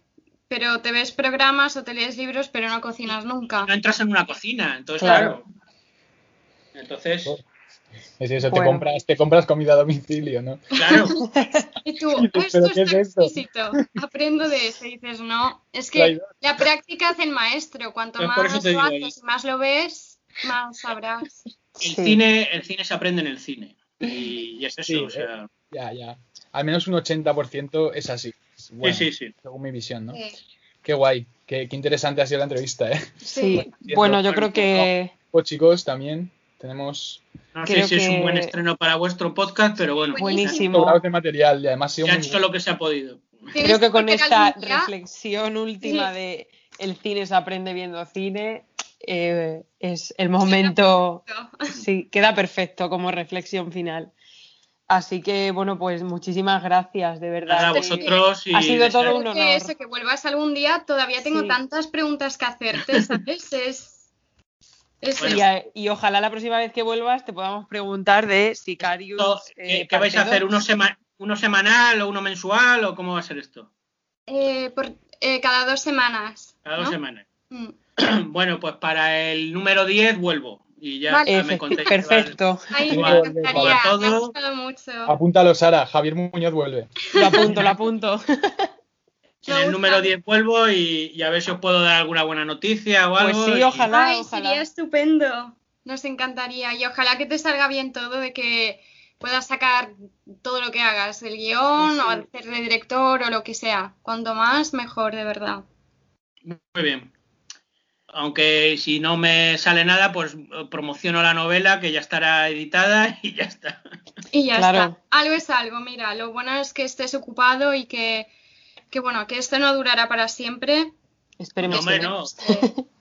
pero te ves programas o te lees libros, pero no cocinas nunca. No entras en una cocina, entonces Claro. claro. Entonces, Es eso, te, compras, te compras comida a domicilio, ¿no? claro, Y tú, esto ¿pero es qué es esto? exquisito. Aprendo de eso. Y dices, no. Es que la práctica hace el maestro. Cuanto Pues más lo haces y más lo ves, más sabrás. El Sí. cine, el cine se aprende en el cine. Y, y es eso, Sí, o sea, Ya, ya. Al menos un 80% es así. Bueno, sí, sí, sí. Según mi visión, ¿no? Sí. Qué guay. Qué, qué interesante ha sido la entrevista, ¿eh? Sí, bueno, yo creo que Pues chicos, también tenemos No Creo sé si es un buen estreno para vuestro podcast, pero bueno, buenísimo. de material y además ha sido se ha muy hecho lo que se ha podido. Creo que con esta reflexión última Sí. de el cine se aprende viendo cine, eh, es el momento, sí, queda perfecto como reflexión final. Así que, bueno, pues muchísimas gracias, de verdad. Nada, a vosotros y ha sido todo un honor. que eso, que vuelvas algún día, todavía tengo Sí. tantas preguntas que hacerte, ¿sabes? Es. es Bueno. Y, a- y ojalá la próxima vez que vuelvas te podamos preguntar de Sicarius. Esto, eh, ¿Qué, qué vais a hacer? ¿Uno, sema- ¿Uno semanal o uno mensual o cómo va a ser esto? eh, por- eh, cada dos semanas. Cada dos semanas. Mm. Bueno, pues para el número 10 vuelvo y ya, Vale. ya me contéis. perfecto. Ay, Sí, me vale, encantaría. vale. Me ha gustado mucho. Apúntalo, Sara. Javier Muñoz vuelve. Lo apunto, lo apunto. En Me el número 10 vuelvo y, y a ver si os puedo dar alguna buena noticia o Pues algo. sí, y- ojalá. Ay, sería estupendo. Nos encantaría. Y ojalá que te salga bien todo, de que puedas sacar todo lo que hagas, el guion, Sí. o hacer de director, o lo que sea. Cuanto más, mejor, de verdad. Muy bien. Aunque si no me sale nada, pues eh, promociono la novela que ya estará editada y ya está. Y ya Claro. está. Algo es algo, mira. Lo bueno es que estés ocupado y que, que bueno, que esto no durará para siempre. Esperemos. No, hombre, que no.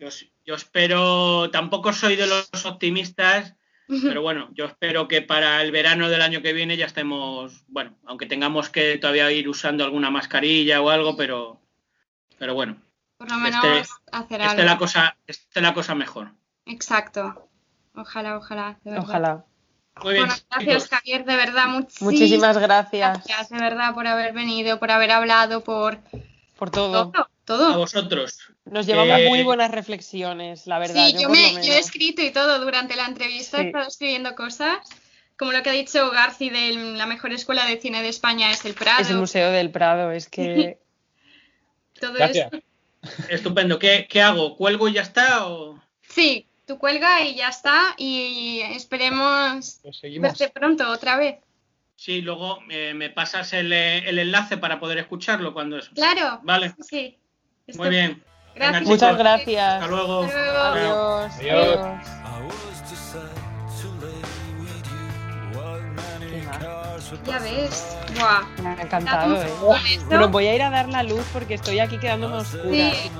Yo, yo espero, tampoco soy de los optimistas, pero bueno, yo espero que para el verano del año que viene ya estemos, bueno, aunque tengamos que todavía ir usando alguna mascarilla o algo, pero, pero bueno, Por lo menos Este- hacer esté algo. la cosa, esté la cosa mejor. Exacto. Ojalá, ojalá, de verdad. Ojalá. Muy bien, Bueno, gracias, chicos. Javier, de verdad. Muchísimas Muchísimas gracias gracias, de verdad, por haber venido, por haber hablado, por por todo. todo. a vosotros. Nos llevamos Eh, muy buenas reflexiones, la verdad. Sí, yo yo, me, yo he menos. escrito y todo durante la entrevista, Sí. he estado escribiendo cosas, como lo que ha dicho Garci de la mejor escuela de cine de España es el Prado. Es el Museo del Prado, es que todo Gracias. esto. Estupendo. ¿Qué, qué hago? ¿Cuelgo y ya está? O... Sí, tú cuelga y ya está, y esperemos Pues seguimos. verte pronto otra vez. Sí, luego eh, me pasas el, eh, el enlace para poder escucharlo cuando eso. Claro. Vale, Sí. muy bien. Gracias. Venga, muchas gracias. Hasta luego. Hasta luego. Adiós. Adiós. adiós. Ya ves. Buah. Me ha encantado, ¿eh? Bueno, voy a ir a dar la luz porque estoy aquí quedándome a oscuras. Sí.